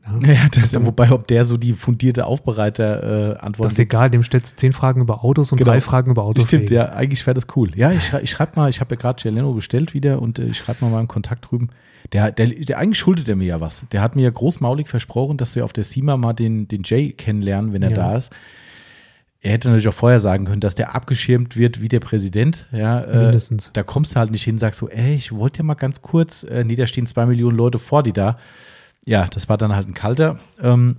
Speaker 3: Ja,
Speaker 2: Ja, das ja, wobei, ob der so die fundierte Aufbereiter-Antwort
Speaker 3: das ist egal, dem stellst du zehn Fragen über Autos und
Speaker 2: Genau.
Speaker 3: drei Fragen über Autos.
Speaker 2: Stimmt, ja, eigentlich wäre das cool. Ja, ich, ich schreibe mal, ich habe ja gerade Geleno bestellt wieder und äh, ich schreibe mal meinen Kontakt drüben. Der, der, der, eigentlich schuldet er mir ja was. Der hat mir ja großmaulig versprochen, dass wir auf der SEMA mal den, den Jay kennenlernen, wenn er
Speaker 3: Ja.
Speaker 2: da ist. Er hätte natürlich auch vorher sagen können, dass der abgeschirmt wird wie der Präsident. Ja, äh,
Speaker 3: Mindestens.
Speaker 2: da kommst du halt nicht hin und sagst so, ey, ich wollte ja mal ganz kurz, äh, nee, da stehen zwei Millionen Leute vor die da. Ja, das war dann halt ein kalter. Ähm,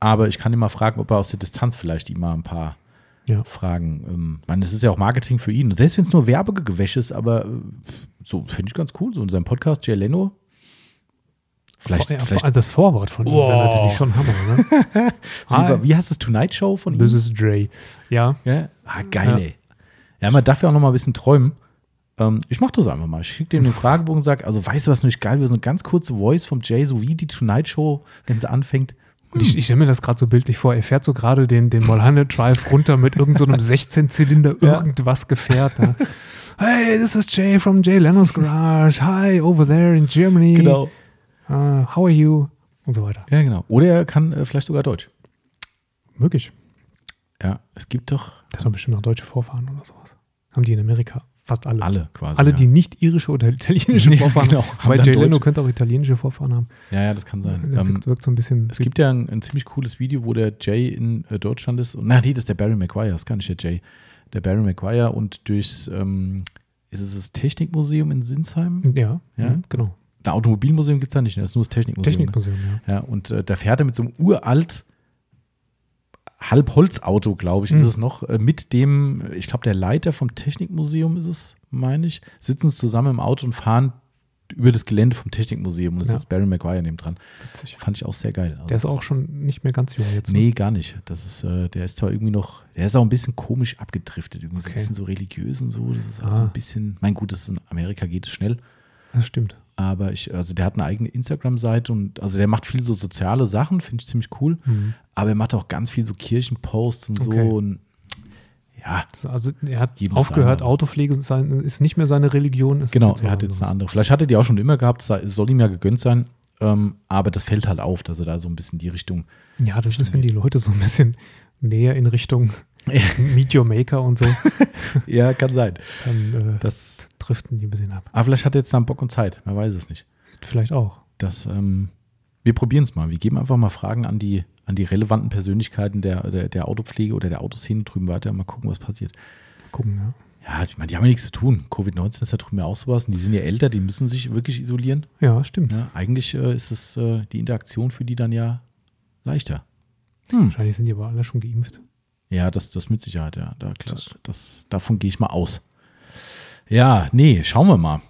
Speaker 2: aber ich kann ihn mal fragen, ob er aus der Distanz vielleicht ihm mal ein paar
Speaker 3: Ja.
Speaker 2: Fragen. Ähm, ich meine, das ist ja auch Marketing für ihn. Selbst wenn es nur Werbegewäsch ist, aber äh, so finde ich ganz cool. So in seinem Podcast, Jay Leno. Vielleicht,
Speaker 3: ja,
Speaker 2: vielleicht
Speaker 3: das Vorwort von ihm wäre natürlich schon Hammer. Ne?
Speaker 2: so wie, wie heißt das Tonight Show von ihm?
Speaker 3: This is Dre. Ja,
Speaker 2: ja? Ah, geil,
Speaker 3: Ja.
Speaker 2: ey. Ja, man darf ja auch noch mal ein bisschen träumen. Ähm, ich mach das einfach mal. Ich schicke dem den Fragebogen und sage, also weißt du, was nämlich geil wäre? So eine ganz kurze Voice vom Jay, so wie die Tonight Show, wenn sie anfängt.
Speaker 3: Und ich, ich stelle mir das gerade so bildlich vor. Er fährt so gerade den, den Mulholland Drive runter mit irgendeinem so 16-Zylinder irgendwas Gefährt. Ne? Hey, this is Jay from Jay Leno's Garage. Hi, over there in Germany.
Speaker 2: Genau.
Speaker 3: Uh, how are you? Und so weiter.
Speaker 2: Ja, genau. Oder er kann äh, vielleicht sogar Deutsch.
Speaker 3: Möglich.
Speaker 2: Ja, es gibt doch
Speaker 3: Der hat doch bestimmt noch deutsche Vorfahren oder sowas. Haben die in Amerika fast alle.
Speaker 2: alle quasi.
Speaker 3: Alle,
Speaker 2: ja.
Speaker 3: die nicht irische oder italienische
Speaker 2: Ja,
Speaker 3: Vorfahren
Speaker 2: genau.
Speaker 3: haben. Weil Jay Leno könnte auch italienische Vorfahren haben.
Speaker 2: Ja, ja, das kann sein. Ähm,
Speaker 3: wirkt, wirkt so ein bisschen.
Speaker 2: es gibt ja ein, ein ziemlich cooles Video, wo der Jay in äh, Deutschland ist. Und, na, nee, das ist der Barry Maguire, das ist gar nicht der Jay. Der Barry Maguire und durchs, ähm, ist es das Technikmuseum in Sinsheim?
Speaker 3: ja,
Speaker 2: Ja?
Speaker 3: ja, genau.
Speaker 2: Ein Automobilmuseum gibt es da nicht, ne? das ist nur das Technikmuseum.
Speaker 3: Technikmuseum, ja.
Speaker 2: Ja, und äh, da fährt er mit so einem uralt Halbholzauto, glaube ich, ist
Speaker 3: Mhm.
Speaker 2: es noch, äh, mit dem, ich glaube, der Leiter vom Technikmuseum ist es, meine ich, sitzen zusammen im Auto und fahren über das Gelände vom Technikmuseum und es
Speaker 3: Ja.
Speaker 2: ist Barry Maguire neben dran.
Speaker 3: Witzig.
Speaker 2: Fand ich auch sehr geil. Also
Speaker 3: Der ist auch schon nicht mehr ganz jung jetzt. ne?
Speaker 2: Nee, gar nicht. Das ist, äh, der ist zwar irgendwie noch, der ist auch ein bisschen komisch abgedriftet, irgendwie so ein
Speaker 3: Okay.
Speaker 2: bisschen so religiös und so. Das ist
Speaker 3: Ah.
Speaker 2: also ein bisschen, mein gut, das in Amerika geht es schnell.
Speaker 3: Das stimmt.
Speaker 2: Aber ich, also der hat eine eigene Instagram-Seite und also der macht viel so soziale Sachen, finde ich ziemlich cool.
Speaker 3: Mhm.
Speaker 2: Aber er macht auch ganz viel so Kirchenposts und
Speaker 3: Okay.
Speaker 2: so. Und ja,
Speaker 3: Das, also er hat aufgehört,
Speaker 2: andere.
Speaker 3: Autopflege ist sein, ist nicht mehr seine Religion.
Speaker 2: Genau, er hat jetzt eine andere. Vielleicht hat er die auch schon immer gehabt, soll ihm ja gegönnt sein. Ähm, aber das fällt halt auf, dass er da so ein bisschen die Richtung.
Speaker 3: Ja, das ist, wenn die Leute so ein bisschen näher in Richtung Meet Your Maker und so,
Speaker 2: ja, kann sein.
Speaker 3: dann äh,
Speaker 2: Das,
Speaker 3: driften die ein bisschen ab.
Speaker 2: aber vielleicht hat er jetzt dann Bock und Zeit, man weiß es nicht.
Speaker 3: Vielleicht auch.
Speaker 2: Das, ähm, wir probieren es mal. Wir geben einfach mal Fragen an die, an die relevanten Persönlichkeiten der, der, der Autopflege oder der Autoszene drüben weiter. Mal gucken, was passiert.
Speaker 3: Gucken, ja.
Speaker 2: Ja, ich meine, die haben ja nichts zu tun. Covid-19 ist ja drüben ja auch sowas. Und die sind ja älter, die müssen sich wirklich isolieren.
Speaker 3: Ja, stimmt.
Speaker 2: Ja, eigentlich äh, ist es äh, die Interaktion für die dann ja leichter. Hm.
Speaker 3: Wahrscheinlich sind die aber alle schon geimpft.
Speaker 2: Ja, das, das mit Sicherheit, ja. Da, klar,
Speaker 3: Das-
Speaker 2: das, davon gehe ich mal aus. Ja, nee, schauen wir mal.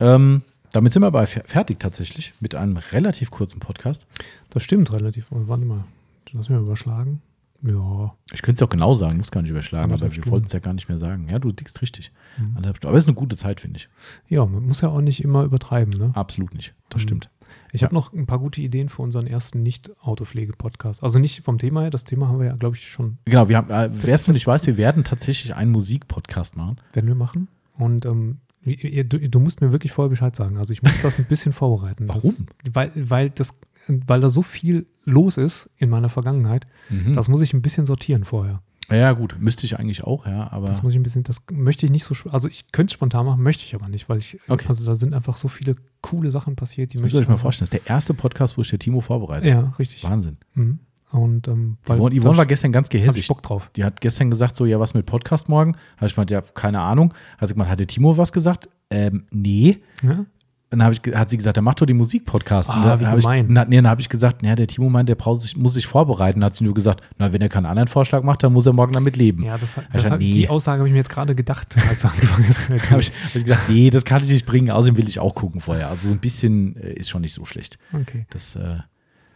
Speaker 2: Ähm, damit sind wir aber fer- fertig tatsächlich mit einem relativ kurzen Podcast.
Speaker 3: Das stimmt relativ. Oh, warte mal. Lass mich mal überschlagen. Ja.
Speaker 2: Ich könnte es auch genau sagen, muss gar nicht überschlagen, aber wir wollten es ja gar nicht mehr sagen. Ja, du dickst richtig.
Speaker 3: Mhm.
Speaker 2: Aber es ist eine gute Zeit, finde ich.
Speaker 3: Ja, man muss ja auch nicht immer übertreiben. Ne?
Speaker 2: Absolut nicht. Das
Speaker 3: Mhm.
Speaker 2: stimmt.
Speaker 3: Ich habe noch ein paar gute Ideen für unseren ersten Nicht-Autopflege-Podcast. Also nicht vom Thema her, das Thema haben wir ja, glaube ich, schon,
Speaker 2: Genau, wir haben, äh, wer es nicht weiß, wir werden tatsächlich einen Musikpodcast machen.
Speaker 3: werden wir machen. Und ähm, ihr- du, du musst mir wirklich vorher Bescheid sagen. Also ich muss das ein bisschen vorbereiten. Das,
Speaker 2: Warum?
Speaker 3: weil, weil, das, weil da so viel los ist in meiner Vergangenheit.
Speaker 2: Mhm.
Speaker 3: Das muss ich ein bisschen sortieren vorher.
Speaker 2: Ja, gut, müsste ich eigentlich auch, ja, aber
Speaker 3: Das muss ich ein bisschen, das möchte ich nicht so, also ich könnte es spontan machen, möchte ich aber nicht, weil ich,
Speaker 2: Okay.
Speaker 3: also da sind einfach so viele coole Sachen passiert, die
Speaker 2: das
Speaker 3: möchte
Speaker 2: ihr euch
Speaker 3: ich
Speaker 2: mal vorstellen. Das ist der erste Podcast, wo ich der Timo vorbereitet.
Speaker 3: Ja, richtig.
Speaker 2: Wahnsinn.
Speaker 3: Mhm. Und ähm,
Speaker 2: Die Yvonne, war gestern ganz
Speaker 3: hab ich
Speaker 2: gehässig.
Speaker 3: Bock drauf.
Speaker 2: Die hat gestern gesagt, so, ja, was mit Podcast morgen? Habe ich gemeint, ja, keine Ahnung. Hat sie gemeint, hatte Timo was gesagt? Ähm, nee.
Speaker 3: Ja?
Speaker 2: Dann ich, hat sie gesagt, dann mach doch die Musikpodcast.
Speaker 3: Ah,
Speaker 2: da
Speaker 3: wie
Speaker 2: hab ich,
Speaker 3: gemein.
Speaker 2: na, nee, dann habe ich gesagt, ja, der Timo meint, der braucht sich, muss sich vorbereiten. Dann hat sie nur gesagt, na, wenn er keinen anderen Vorschlag macht, dann muss er morgen damit leben.
Speaker 3: Ja, das, das,
Speaker 2: gesagt,
Speaker 3: hat-
Speaker 2: nee.
Speaker 3: die Aussage habe ich mir jetzt gerade gedacht, als du angefangen hast.
Speaker 2: habe ich, hab ich gesagt, nee, das kann ich nicht bringen. Außerdem will ich auch gucken vorher. Also so ein bisschen äh, ist schon nicht so schlecht.
Speaker 3: Okay.
Speaker 2: Das, äh,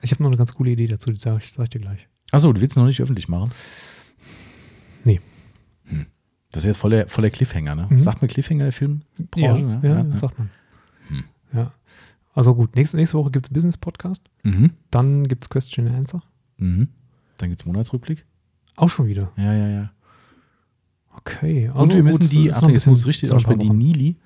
Speaker 3: Ich habe noch eine ganz coole Idee dazu, die sage ich, sag ich dir gleich.
Speaker 2: achso, du willst noch nicht öffentlich machen?
Speaker 3: Nee.
Speaker 2: Hm. Das ist jetzt voller, voller Cliffhanger, ne?
Speaker 3: Mhm.
Speaker 2: Sagt mir Cliffhanger der Filmbranche?
Speaker 3: ja,
Speaker 2: ne?
Speaker 3: ja, das sagt man. Ja. Also gut, nächste, nächste Woche gibt es Business-Podcast,
Speaker 2: Mhm.
Speaker 3: dann gibt es Question and Answer.
Speaker 2: Mhm. Dann gibt es Monatsrückblick.
Speaker 3: Auch schon wieder.
Speaker 2: Ja, ja, ja.
Speaker 3: Okay. Also
Speaker 2: Und wir müssen
Speaker 3: gut,
Speaker 2: die,
Speaker 3: ist
Speaker 2: ach,
Speaker 3: noch ein
Speaker 2: jetzt muss richtig aussprechen, die. Nili,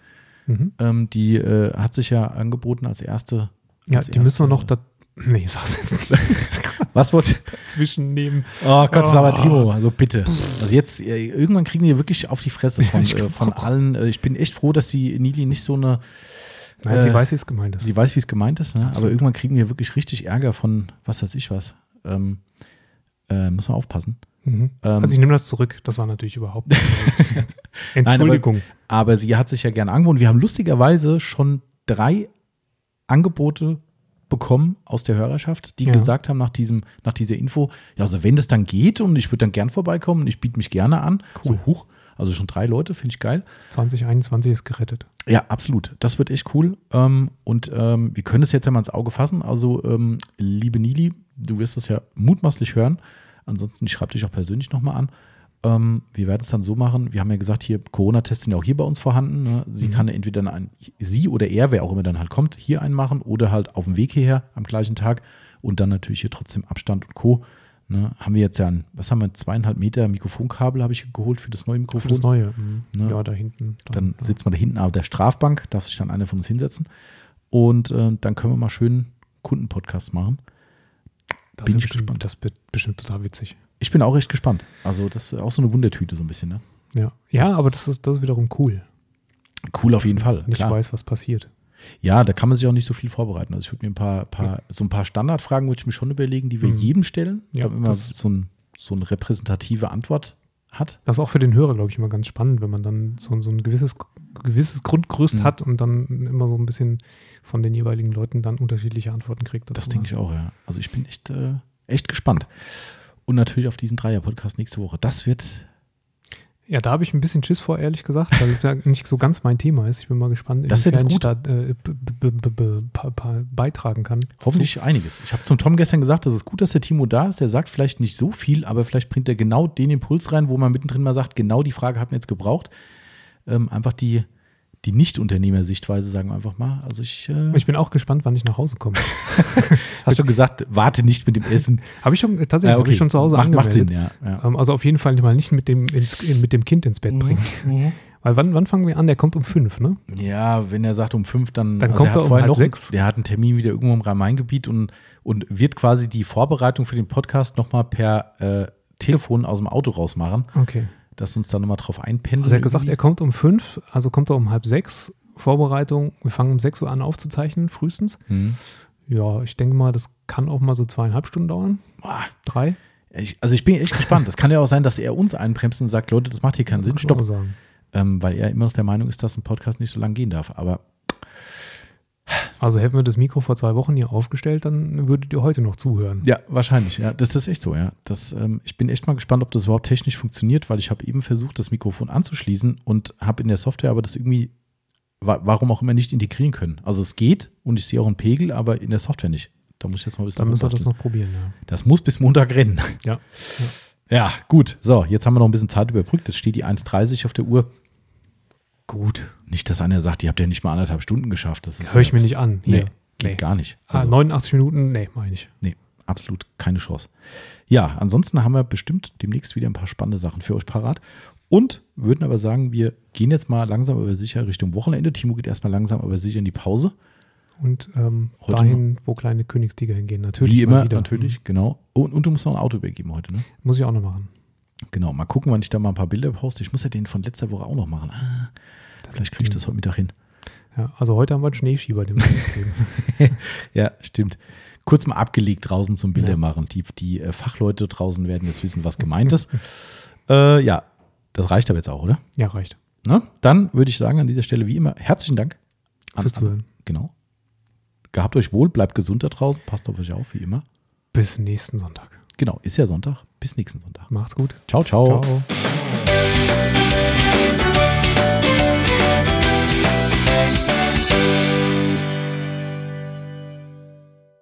Speaker 3: Mhm.
Speaker 2: ähm, die äh, hat sich ja angeboten als erste.
Speaker 3: Ja,
Speaker 2: als
Speaker 3: die müssen wir
Speaker 2: erste-
Speaker 3: noch da. Nee, ich sag's jetzt nicht.
Speaker 2: Was wollte?
Speaker 3: Dazwischen nehmen.
Speaker 2: Oh Gott,
Speaker 3: Oh.
Speaker 2: aber Timo, also bitte. Also jetzt, äh, irgendwann kriegen wir wirklich auf die Fresse von,
Speaker 3: ich
Speaker 2: äh, von allen. Äh, ich bin echt froh, dass die Nili nicht so eine,
Speaker 3: Nein,
Speaker 2: Äh,
Speaker 3: sie weiß, wie es gemeint ist.
Speaker 2: sie weiß, wie es gemeint ist, ne? aber irgendwann kriegen wir wirklich richtig Ärger von, was weiß ich was. Ähm, äh, muss man aufpassen.
Speaker 3: Mhm.
Speaker 2: Ähm,
Speaker 3: also ich nehme das zurück. Das war natürlich überhaupt nicht. Entschuldigung.
Speaker 2: Aber sie hat sich ja gerne angeboten. Wir haben lustigerweise schon drei Angebote bekommen aus der Hörerschaft, die
Speaker 3: Ja.
Speaker 2: gesagt haben nach diesem, nach dieser Info, ja, also wenn das dann geht und ich würde dann gern vorbeikommen, ich biete mich gerne an.
Speaker 3: Cool.
Speaker 2: So hoch. Also schon drei Leute, finde ich geil.
Speaker 3: 2021 ist gerettet.
Speaker 2: Ja, absolut. Das wird echt cool. Ähm, und ähm, wir können es jetzt ja mal ins Auge fassen. Also, ähm, liebe Nili, du wirst das ja mutmaßlich hören. Ansonsten, ich schreibe dich auch persönlich nochmal an. Ähm, wir werden es dann so machen, wir haben ja gesagt, hier Corona-Tests sind ja auch hier bei uns vorhanden. Ne? Sie
Speaker 3: Mhm.
Speaker 2: kann entweder ein, sie oder er, wer auch immer dann halt kommt, hier einen machen oder halt auf dem Weg hierher am gleichen Tag und dann natürlich hier trotzdem Abstand und Co. Ne? Haben wir jetzt ja ein, was haben wir, zweieinhalb Meter Mikrofonkabel habe ich geholt für das neue Mikrofon.
Speaker 3: Für das Neue. Mhm.
Speaker 2: Ne?
Speaker 3: Ja, da hinten. Da,
Speaker 2: Dann
Speaker 3: ja.
Speaker 2: sitzt man da hinten auf der Strafbank, darf sich dann einer von uns hinsetzen. Und äh, dann können wir mal schön Kundenpodcast machen.
Speaker 3: das
Speaker 2: bin
Speaker 3: ist
Speaker 2: ich
Speaker 3: bestimmt,
Speaker 2: gespannt.
Speaker 3: Das wird bestimmt total witzig.
Speaker 2: Ich bin auch echt gespannt. Also, das ist auch so eine Wundertüte, so ein bisschen, ne?
Speaker 3: Ja, ja
Speaker 2: Das-
Speaker 3: aber das ist, das ist wiederum cool.
Speaker 2: Cool auf jeden Fall.
Speaker 3: Nicht
Speaker 2: klar.
Speaker 3: weiß, was passiert.
Speaker 2: Ja, da kann man sich auch nicht so viel vorbereiten. Also ich würde mir ein paar, paar so ein paar Standardfragen würde ich mir schon überlegen, die wir
Speaker 3: Mhm.
Speaker 2: jedem stellen,
Speaker 3: Ja,
Speaker 2: damit man so, ein, so eine repräsentative Antwort hat.
Speaker 3: Das ist auch für den Hörer, glaube ich, immer ganz spannend, wenn man dann so, so ein gewisses, gewisses Grundgerüst
Speaker 2: Mhm.
Speaker 3: hat und dann immer so ein bisschen von den jeweiligen Leuten dann unterschiedliche Antworten kriegt.
Speaker 2: Das denke ich auch, ja. Also ich bin echt, äh, echt gespannt. Und natürlich auf diesen Dreier-Podcast nächste Woche. Das wird,
Speaker 3: Ja, da habe ich ein bisschen Schiss vor, ehrlich gesagt, weil es ja nicht so ganz mein Thema ist. Ich bin mal gespannt,
Speaker 2: Das ist jetzt
Speaker 3: inwiefern ich da äh, beitragen kann.
Speaker 2: hoffentlich einiges. Ich habe zum Tom gestern gesagt, das ist gut, dass der Timo da ist. Der sagt vielleicht nicht so viel, aber vielleicht bringt er genau den Impuls rein, wo man mittendrin mal sagt, genau die Frage hat man jetzt gebraucht. Ähm, einfach die, die Nicht-Unternehmer-Sichtweise, sagen wir einfach mal. Also ich, äh,
Speaker 3: Ich bin auch gespannt, wann ich nach Hause komme.
Speaker 2: hast du gesagt, warte nicht mit dem Essen.
Speaker 3: Habe ich schon, tatsächlich,
Speaker 2: Ja,
Speaker 3: habe ich schon zu Hause
Speaker 2: macht, macht
Speaker 3: angemeldet.
Speaker 2: Sinn, ja. ja.
Speaker 3: Ähm, Also auf jeden Fall mal nicht mit dem, ins, mit dem Kind ins Bett bringen.
Speaker 2: Mhm.
Speaker 3: Weil wann, wann fangen wir an? Der kommt um fünf, ne?
Speaker 2: Ja, wenn er sagt um fünf, dann,
Speaker 3: Dann
Speaker 2: also
Speaker 3: kommt
Speaker 2: er
Speaker 3: um
Speaker 2: vorher
Speaker 3: halb
Speaker 2: noch,
Speaker 3: sechs.
Speaker 2: Der hat einen Termin wieder irgendwo im Rhein-Main-Gebiet und, und wird quasi die Vorbereitung für den Podcast nochmal per äh, Telefon aus dem Auto rausmachen,
Speaker 3: Okay.
Speaker 2: Dass uns da nochmal drauf einpendeln.
Speaker 3: Also er hat gesagt, er kommt um fünf, also kommt er um halb sechs. Vorbereitung, wir fangen um sechs Uhr an aufzuzeichnen, frühestens.
Speaker 2: Hm.
Speaker 3: Ja, ich denke mal, das kann auch mal so zweieinhalb Stunden dauern.
Speaker 2: Boah,
Speaker 3: Drei.
Speaker 2: ich, also ich bin echt gespannt. Es kann ja auch sein, dass er uns einbremst und sagt, Leute, das macht hier keinen Sinn, stopp. Ähm, weil er immer noch der Meinung ist, dass ein Podcast nicht so lange gehen darf. Aber
Speaker 3: Also hätten wir das Mikro vor zwei Wochen hier aufgestellt, dann würdet ihr heute noch zuhören.
Speaker 2: Ja, wahrscheinlich. Ja, das ist echt so. Ja, das, ähm, ich bin echt mal gespannt, ob das überhaupt technisch funktioniert, weil ich habe eben versucht, das Mikrofon anzuschließen und habe in der Software aber das irgendwie, wa warum auch immer, nicht integrieren können. Also es geht und ich sehe auch einen Pegel, aber in der Software nicht. Da muss ich jetzt mal ein bisschen
Speaker 3: Dann müssen wir das noch probieren, ja.
Speaker 2: Das muss bis Montag rennen.
Speaker 3: Ja.
Speaker 2: Ja, gut. So, jetzt haben wir noch ein bisschen Zeit überbrückt. Es steht die 1,30 auf der Uhr.
Speaker 3: Gut.
Speaker 2: Nicht, dass einer sagt, ihr habt ja nicht mal anderthalb Stunden geschafft. Das ist
Speaker 3: Höre ich mir nicht an.
Speaker 2: Nee,
Speaker 3: Hier.
Speaker 2: geht
Speaker 3: Nee.
Speaker 2: gar nicht.
Speaker 3: Ah,
Speaker 2: Also,
Speaker 3: 89 Minuten, nee, meine ich.
Speaker 2: Nee, absolut keine Chance. Ja, ansonsten haben wir bestimmt demnächst wieder ein paar spannende Sachen für euch parat. Und würden aber sagen, wir gehen jetzt mal langsam aber sicher Richtung Wochenende. Timo geht erstmal langsam aber sicher in die Pause.
Speaker 3: Und ähm, dahin, wo kleine Königstiger hingehen. Natürlich.
Speaker 2: Wie immer,
Speaker 3: wieder.
Speaker 2: natürlich, genau. Und, und du musst noch ein Auto übergeben heute, ne?
Speaker 3: Mhm. Muss ich auch noch machen.
Speaker 2: Genau, mal gucken, wann ich da mal ein paar Bilder poste. Ich muss ja den von letzter Woche auch noch machen. Ah, vielleicht kriege ich das heute Mittag hin.
Speaker 3: Ja, also heute haben wir einen Schneeschieber, den wir uns geben.
Speaker 2: Ja, stimmt. Kurz mal abgelegt draußen zum Bilder
Speaker 3: Ja.
Speaker 2: machen. Die, die äh, Fachleute draußen werden jetzt wissen, was gemeint ist. äh, ja, das reicht aber jetzt auch, oder?
Speaker 3: Ja, reicht.
Speaker 2: Ne? Dann würde ich sagen, an dieser Stelle wie immer herzlichen Dank. an
Speaker 3: Fürs. Zuhören.
Speaker 2: Genau. Gehabt euch wohl, bleibt gesund da draußen, passt auf euch auf, wie immer.
Speaker 3: Bis nächsten Sonntag.
Speaker 2: Genau, ist ja Sonntag. Bis nächsten Sonntag.
Speaker 3: Macht's gut.
Speaker 2: Ciao, ciao.
Speaker 3: Ciao.